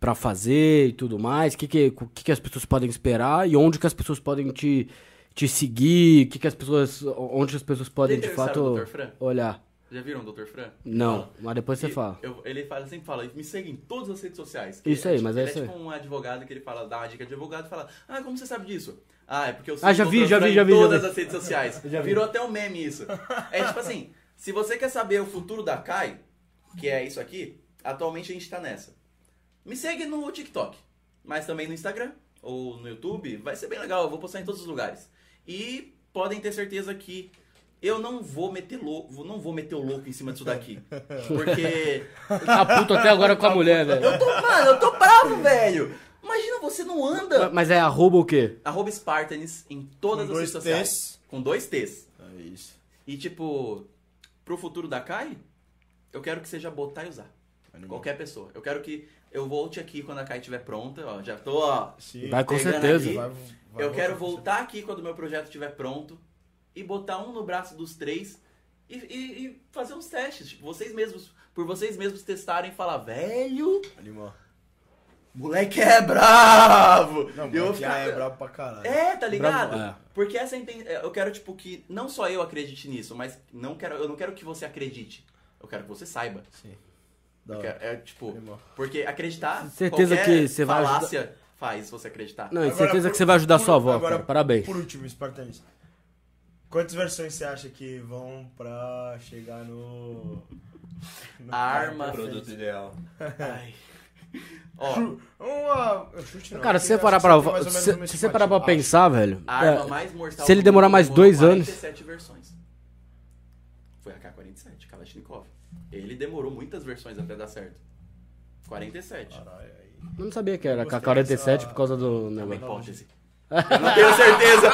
Speaker 3: pra fazer e tudo mais, o que, que, que, que as pessoas podem esperar e onde que as pessoas podem te, te seguir, o que, que as pessoas, onde as pessoas podem de fato olhar.
Speaker 4: Já viram o Dr. Fran?
Speaker 3: Não, mas depois você
Speaker 4: E
Speaker 3: fala.
Speaker 4: eu- ele fala, sempre fala, me segue em todas as redes sociais.
Speaker 3: Isso aí,
Speaker 4: é,
Speaker 3: mas
Speaker 4: ele
Speaker 3: é isso aí.
Speaker 4: tipo um advogado que ele fala, dá uma dica de advogado e fala, ah, como você sabe disso? Ah, é porque eu
Speaker 3: Ah, já
Speaker 4: o
Speaker 3: vi,
Speaker 4: Dr.
Speaker 3: já vi,
Speaker 4: em
Speaker 3: já vi, já
Speaker 4: todas
Speaker 3: vi.
Speaker 4: as redes sociais.
Speaker 3: Já vi.
Speaker 4: Virou até um meme isso. É tipo assim, se você quer saber o futuro da Kai, que é isso aqui, atualmente a gente tá nessa. Me segue no TikTok, mas também no Instagram ou no YouTube, vai ser bem legal, eu vou postar em todos os lugares. E podem ter certeza que eu não vou meter louco, não vou meter o louco em cima disso daqui. Porque
Speaker 3: Tá puto até agora com a mulher, velho.
Speaker 4: eu tô, mano, eu tô bravo, velho. Imagina, você não anda.
Speaker 3: Mas é arroba o quê?
Speaker 4: Arroba Spartanes em todas
Speaker 2: Com
Speaker 4: as redes sociais.
Speaker 2: T's.
Speaker 4: Com dois T's.
Speaker 2: É isso.
Speaker 4: E tipo, pro futuro da Kai, eu quero que seja botar e usar.
Speaker 2: Animal.
Speaker 4: Qualquer pessoa. Eu quero que eu volte aqui quando a Kai estiver pronta. Ó, já tô, ó.
Speaker 2: Sim.
Speaker 3: Vai com certeza.
Speaker 2: Vai- vai
Speaker 4: eu quero voltar aqui quando o meu projeto estiver pronto e botar um no braço dos três e, e- e fazer uns testes. Tipo, vocês mesmos, por vocês mesmos testarem e falar, velho.
Speaker 2: Animal.
Speaker 4: Moleque é bravo!
Speaker 2: Não,
Speaker 4: eu
Speaker 2: já
Speaker 4: ficar-
Speaker 2: é brabo pra caralho.
Speaker 4: É, tá ligado?
Speaker 3: Bravo, é.
Speaker 4: Porque essa é eu quero tipo que não só eu acredite nisso, mas não quero, eu não quero que você acredite. Eu quero que você saiba.
Speaker 2: Sim.
Speaker 4: Quero- é tipo, porque acreditar,
Speaker 3: Certeza que você vai ajudar-
Speaker 4: falácia faz você acreditar.
Speaker 3: Não, e
Speaker 2: Agora,
Speaker 3: certeza
Speaker 2: por-
Speaker 3: que você vai ajudar
Speaker 2: por-
Speaker 3: sua avó,
Speaker 2: agora,
Speaker 3: cara. Parabéns.
Speaker 2: Por último, Spartanis. Quantas versões você acha que vão pra chegar no. no
Speaker 4: arma-
Speaker 1: Produto ideal.
Speaker 4: Ai. Ó,
Speaker 2: Uma. chute não,
Speaker 3: Cara, se você parar pra, se, se você parar pra pensar, velho.
Speaker 4: a
Speaker 3: é,
Speaker 4: arma mais mortal
Speaker 3: se ele demorar mais dois anos-
Speaker 4: 47 versões. Foi a K-47, Kalashnikov. Ele demorou muitas versões até dar certo. 47.
Speaker 2: Caralho, aí.
Speaker 3: eu não sabia que era
Speaker 2: Gostei
Speaker 3: K-47
Speaker 2: dessa-
Speaker 3: por causa do
Speaker 4: É uma
Speaker 3: negócio.
Speaker 4: hipótese. Eu não tenho certeza.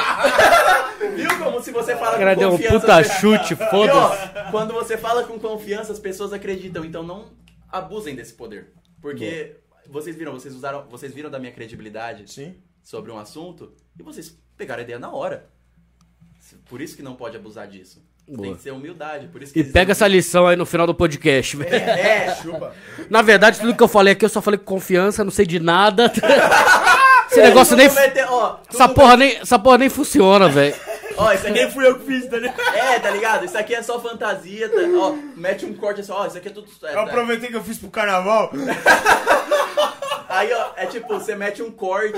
Speaker 4: Viu como se você fala
Speaker 3: O cara
Speaker 4: com
Speaker 3: deu um
Speaker 4: confiança...
Speaker 3: puta chute,
Speaker 4: E,
Speaker 3: foda-se.
Speaker 4: quando você fala com confiança, as pessoas acreditam. Então não abusem desse poder. Porque vocês viram, vocês usaram, vocês viram da minha credibilidade
Speaker 2: Sim.
Speaker 4: sobre um assunto e vocês pegaram a ideia na hora. Por isso que não pode abusar disso.
Speaker 3: Boa.
Speaker 4: Tem que ser humildade. Por isso que
Speaker 3: E pega essa lição aí no final do podcast, velho.
Speaker 4: É,
Speaker 2: Chupa.
Speaker 3: Na verdade, tudo que eu falei aqui, eu só falei com confiança, não sei de nada. Esse negócio nem.
Speaker 4: ó,
Speaker 3: Essa porra nem, essa porra nem funciona, velho.
Speaker 4: Ó, isso aqui
Speaker 2: Nem fui eu que fiz, tá ligado?
Speaker 4: é, tá ligado? Isso aqui é só fantasia, tá? Ó, mete um corte assim, ó, isso aqui é tudo. É,
Speaker 2: Eu aproveitei que eu fiz pro carnaval.
Speaker 4: Aí, ó, é tipo, você mete um corte,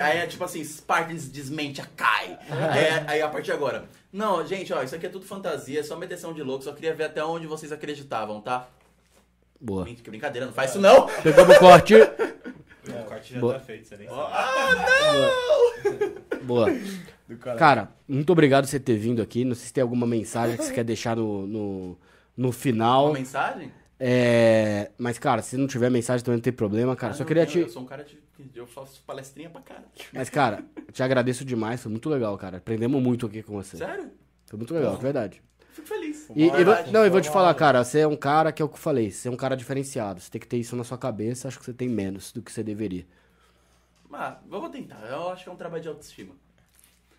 Speaker 4: aí é tipo assim, Spartans desmente a Kai. É, aí a partir de agora. Não, gente, ó, isso aqui é tudo fantasia, é só meteção de louco, só queria ver até onde vocês acreditavam, tá?
Speaker 3: Boa.
Speaker 4: Que brincadeira, não faz isso não!
Speaker 3: Pegamos o corte.
Speaker 1: O corte já
Speaker 3: Boa.
Speaker 1: tá feito, você nem sabe.
Speaker 3: Boa.
Speaker 2: Do caralho.
Speaker 3: Cara, muito obrigado por você ter vindo aqui. Não sei se tem alguma mensagem que você quer deixar no, no, no final.
Speaker 4: Uma mensagem?
Speaker 3: É, mas, cara, se não tiver mensagem também não tem problema, cara.
Speaker 4: Ah,
Speaker 3: Só queria
Speaker 4: eu,
Speaker 3: te.
Speaker 4: eu sou um cara de. Eu faço palestrinha pra cara.
Speaker 3: Mas, cara, te agradeço demais. Foi muito legal, cara. Aprendemos muito aqui com você.
Speaker 4: Sério?
Speaker 3: Foi muito legal, de verdade.
Speaker 4: Fico feliz.
Speaker 3: E, e
Speaker 4: Verdade.
Speaker 3: não, eu vou te falar, cara, você é um cara que é o que eu falei, você é um cara diferenciado. Você tem que ter isso na sua cabeça, acho que você tem menos do que você deveria.
Speaker 4: Mas eu vou tentar, eu acho que é um trabalho de autoestima.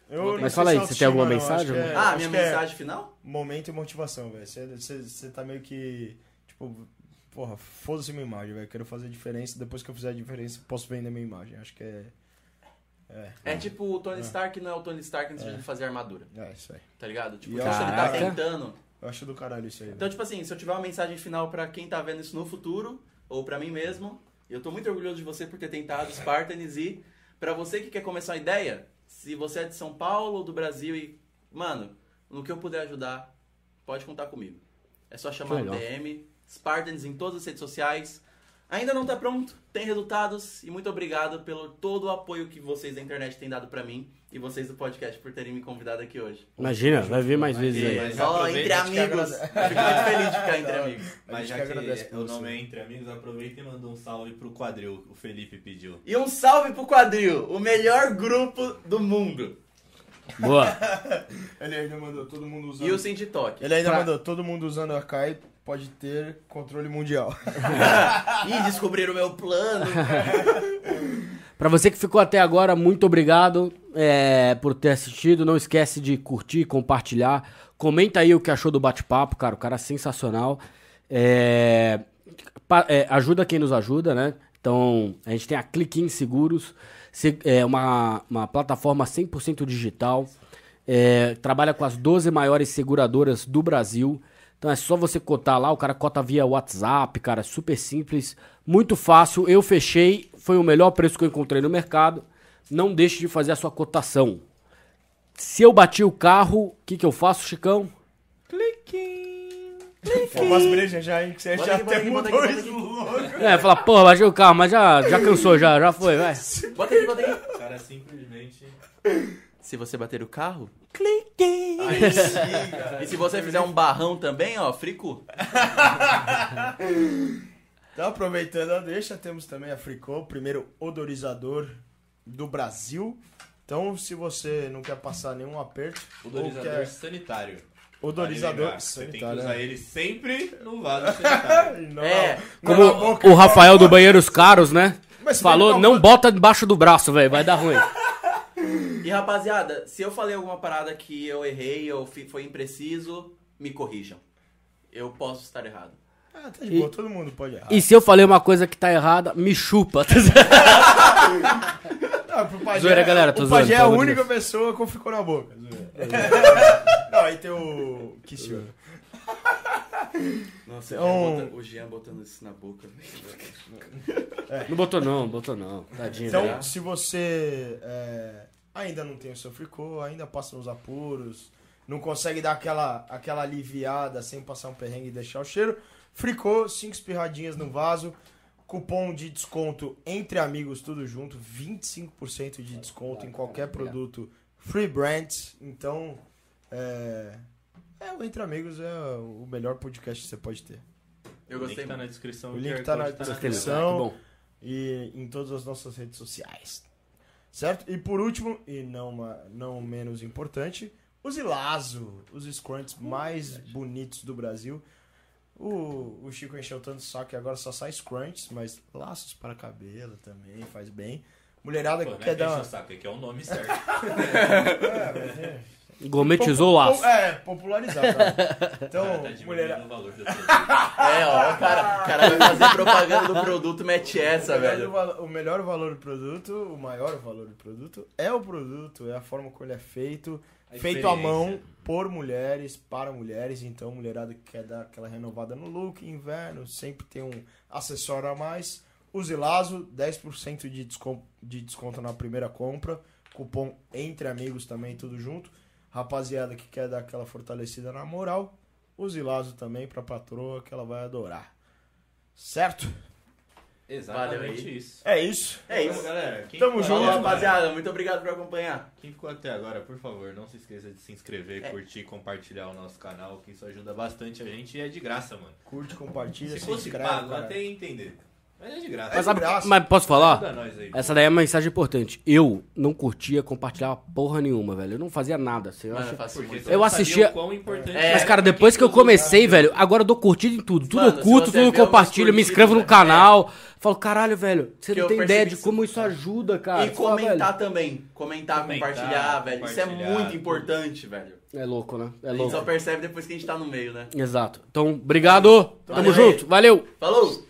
Speaker 2: Eu não
Speaker 3: Mas fala aí,
Speaker 2: é
Speaker 3: você tem alguma
Speaker 2: não, acho
Speaker 3: mensagem?
Speaker 2: é-
Speaker 4: ah,
Speaker 2: acho
Speaker 4: minha
Speaker 2: é
Speaker 4: mensagem final?
Speaker 2: Momento e motivação, velho. Você, tá meio que. Tipo, porra, foda-se minha imagem, velho. Quero fazer diferença. Depois que eu fizer a diferença, posso vender minha imagem. Acho que é. É,
Speaker 4: É tipo o Tony Stark não é o Tony Stark antes de ele fazer a armadura,
Speaker 2: é isso aí.
Speaker 4: tá ligado? Tipo,
Speaker 2: E
Speaker 4: isso ele tá tentando.
Speaker 2: Eu acho do caralho isso aí.
Speaker 4: Então, tipo assim, se eu tiver uma mensagem final pra quem tá vendo isso no futuro, ou pra mim mesmo, eu tô muito orgulhoso de você por ter tentado Spartans e pra você que quer começar uma ideia, se você é de São Paulo ou do Brasil e, mano, no que eu puder ajudar, pode contar comigo. É só chamar
Speaker 3: legal.
Speaker 4: DM, Spartans em todas as redes sociais. Ainda não tá pronto, tem resultados e muito obrigado pelo todo o apoio que vocês da internet têm dado pra mim e vocês do podcast por terem me convidado aqui hoje.
Speaker 3: Imagina, vai vir mais vezes aí.
Speaker 1: Mas
Speaker 4: Ó,
Speaker 1: aproveita,
Speaker 4: entre amigos. fico muito feliz de ficar entre amigos.
Speaker 1: Mas já
Speaker 2: que
Speaker 1: que
Speaker 2: agradece por
Speaker 1: o
Speaker 2: você.
Speaker 1: nome é Entre Amigos, aproveita e manda um salve pro quadril, o Felipe pediu.
Speaker 4: E um salve pro Quadril, o melhor grupo do mundo.
Speaker 3: Boa.
Speaker 2: Ele ainda mandou todo mundo usando.
Speaker 4: E o Cindy Talk.
Speaker 2: Ele ainda
Speaker 3: Pra-
Speaker 2: mandou todo mundo usando a Kai pode ter controle mundial.
Speaker 4: Ih, descobriram o meu plano.
Speaker 3: Pra você que ficou até agora, muito obrigado é, por ter assistido. Não esquece de curtir, compartilhar. Comenta aí o que achou do bate-papo, cara. O cara é sensacional. É, pa- é, ajuda quem nos ajuda, né? Então, a gente tem a Cliquim Seguros, se- é uma, uma plataforma 100% digital. É, trabalha com as 12 maiores seguradoras do Brasil. Então é só você cotar lá, o cara cota via WhatsApp, cara, super simples, muito fácil. Eu fechei, foi o melhor preço que eu encontrei no mercado. Não deixe de fazer a sua cotação. Se eu bati o carro, o que, que eu faço, Chicão?
Speaker 2: Umas brejas já, hein? Que você já
Speaker 4: aqui, bota
Speaker 2: até
Speaker 4: aqui,
Speaker 2: mudou
Speaker 4: bota aqui,
Speaker 2: isso
Speaker 4: bota
Speaker 2: logo.
Speaker 3: É, fala, porra, bati o carro, mas já, já cansou, já, já foi, vai.
Speaker 4: Bota aí, bota aí.
Speaker 1: O cara simplesmente.
Speaker 4: Se você bater o carro,
Speaker 2: Aí sim, cara.
Speaker 4: e se você fizer um barrão também, ó, frico.
Speaker 2: Então, aproveitando a deixa, temos também a Fricô, o primeiro odorizador do Brasil. Então, se você não quer passar nenhum aperto, ou
Speaker 1: Odorizador
Speaker 2: quer
Speaker 1: sanitário.
Speaker 2: odorizador
Speaker 1: lembrar, Você tem que
Speaker 2: sanitário,
Speaker 1: usar
Speaker 2: né?
Speaker 1: ele sempre no vaso sanitário.
Speaker 2: Não,
Speaker 4: É,
Speaker 2: não
Speaker 3: Como
Speaker 2: boca,
Speaker 3: o Rafael do Banheiros Caros, né?
Speaker 2: Mas se
Speaker 3: Falou,
Speaker 2: bem que
Speaker 3: não bota debaixo do braço, velho, vai dar ruim.
Speaker 4: E rapaziada, se eu falei alguma parada que eu errei ou foi impreciso, me corrijam. Eu posso estar errado.
Speaker 2: Ah, tá de boa, todo mundo pode errar.
Speaker 3: E se eu falei uma coisa que tá errada, me chupa.
Speaker 2: Não, pro Pajé,
Speaker 3: Zoeira, galera, tô
Speaker 2: o
Speaker 3: zoando,
Speaker 2: Pajé é a única
Speaker 3: Deus.
Speaker 2: pessoa que ficou na boca. Zoeira. não, aí tem o Kishio.
Speaker 4: Nossa,
Speaker 2: Então-
Speaker 4: o, Jean bota- o Jean botando isso na boca.
Speaker 3: Não botou não, botou não. Tadinho,
Speaker 2: Então,
Speaker 3: velho.
Speaker 2: se você é, ainda não tem o seu fricô, ainda passa nos apuros, não consegue dar aquela, aquela aliviada sem passar um perrengue e deixar o cheiro, fricô, 5 espirradinhas no vaso, cupom de desconto entre amigos, tudo junto, 25% de desconto em qualquer produto Free Brands. Então, é, é, o Entre Amigos é o melhor podcast que você pode ter.
Speaker 4: Eu
Speaker 1: O link
Speaker 4: gostei
Speaker 1: tá na descrição.
Speaker 2: O link
Speaker 1: QR
Speaker 2: tá na
Speaker 3: Gostei,
Speaker 2: descrição.
Speaker 3: bom.
Speaker 2: e em todas as nossas redes sociais. Certo? E por último, e não, não menos importante, os Ilazo, os scrunts mais bonitos do Brasil. O, o Chico encheu tanto saco que agora só sai scrunts, mas laços para cabelo também faz bem. Mulherada
Speaker 1: Pô,
Speaker 2: que quer
Speaker 1: é que enche
Speaker 2: dar.
Speaker 1: o saco, é que é o nome certo.
Speaker 2: É, mas é-
Speaker 3: Gometizou o laço.
Speaker 2: É, popularizar, cara. Então,
Speaker 1: Cara, tá valor do produto.
Speaker 4: É, ó, o cara, o cara vai fazer propaganda do produto, mete essa,
Speaker 2: O melhor,
Speaker 4: velho.
Speaker 2: o melhor valor do produto, o maior valor do produto é o produto, é a forma como ele é feito,
Speaker 1: A
Speaker 2: feito à mão por mulheres, para mulheres, então mulherada que quer dar aquela renovada no look, inverno, sempre tem um acessório a mais. Use Lazo, 10% de desconto, de desconto na primeira compra, cupom entre amigos também, tudo junto. Rapaziada que quer dar aquela fortalecida na moral, use Lazo também pra patroa que ela vai adorar. Certo?
Speaker 1: Exatamente
Speaker 4: Valeu
Speaker 1: isso.
Speaker 2: É isso.
Speaker 4: É isso.
Speaker 1: galera. Quem
Speaker 2: Tamo junto,
Speaker 4: Rapaziada, muito obrigado por acompanhar.
Speaker 1: Quem ficou até agora, por favor, não se esqueça de se inscrever,
Speaker 4: É.
Speaker 1: curtir, compartilhar o nosso canal, que isso ajuda bastante a gente e é de graça, mano.
Speaker 2: Curte, compartilha,
Speaker 1: Se
Speaker 2: se,
Speaker 1: fosse
Speaker 2: inscreve,
Speaker 1: pago,
Speaker 2: cara.
Speaker 1: até entender. Mas é de graça.
Speaker 3: Mas, sabe,
Speaker 2: graça.
Speaker 3: mas posso falar?
Speaker 1: Aí.
Speaker 3: Essa daí é uma mensagem importante. Eu não curtia compartilhar porra nenhuma, velho. Eu não fazia nada. Assim, eu
Speaker 4: Mano,
Speaker 3: acho-
Speaker 4: eu
Speaker 3: assistia-
Speaker 4: É.
Speaker 3: Mas, cara, depois que eu comecei, velho, agora eu dou curtida em tudo. Tudo
Speaker 4: Mano,
Speaker 3: eu curto, tudo eu compartilho, me inscrevo no
Speaker 4: curtidas,
Speaker 3: canal. Falo, caralho, velho, você
Speaker 4: Que
Speaker 3: não tem ideia de como isso ajuda, cara.
Speaker 4: E
Speaker 3: Fala,
Speaker 4: comentar também. Comentar,
Speaker 1: Comentar,
Speaker 4: compartilhar, velho. Isso é
Speaker 1: compartilhar,
Speaker 4: muito importante, velho.
Speaker 3: velho. É louco, né? É
Speaker 4: A gente só
Speaker 3: louco.
Speaker 4: percebe depois que a gente tá no meio, né?
Speaker 3: Exato. Então, obrigado. Tamo junto. Valeu.
Speaker 4: Falou!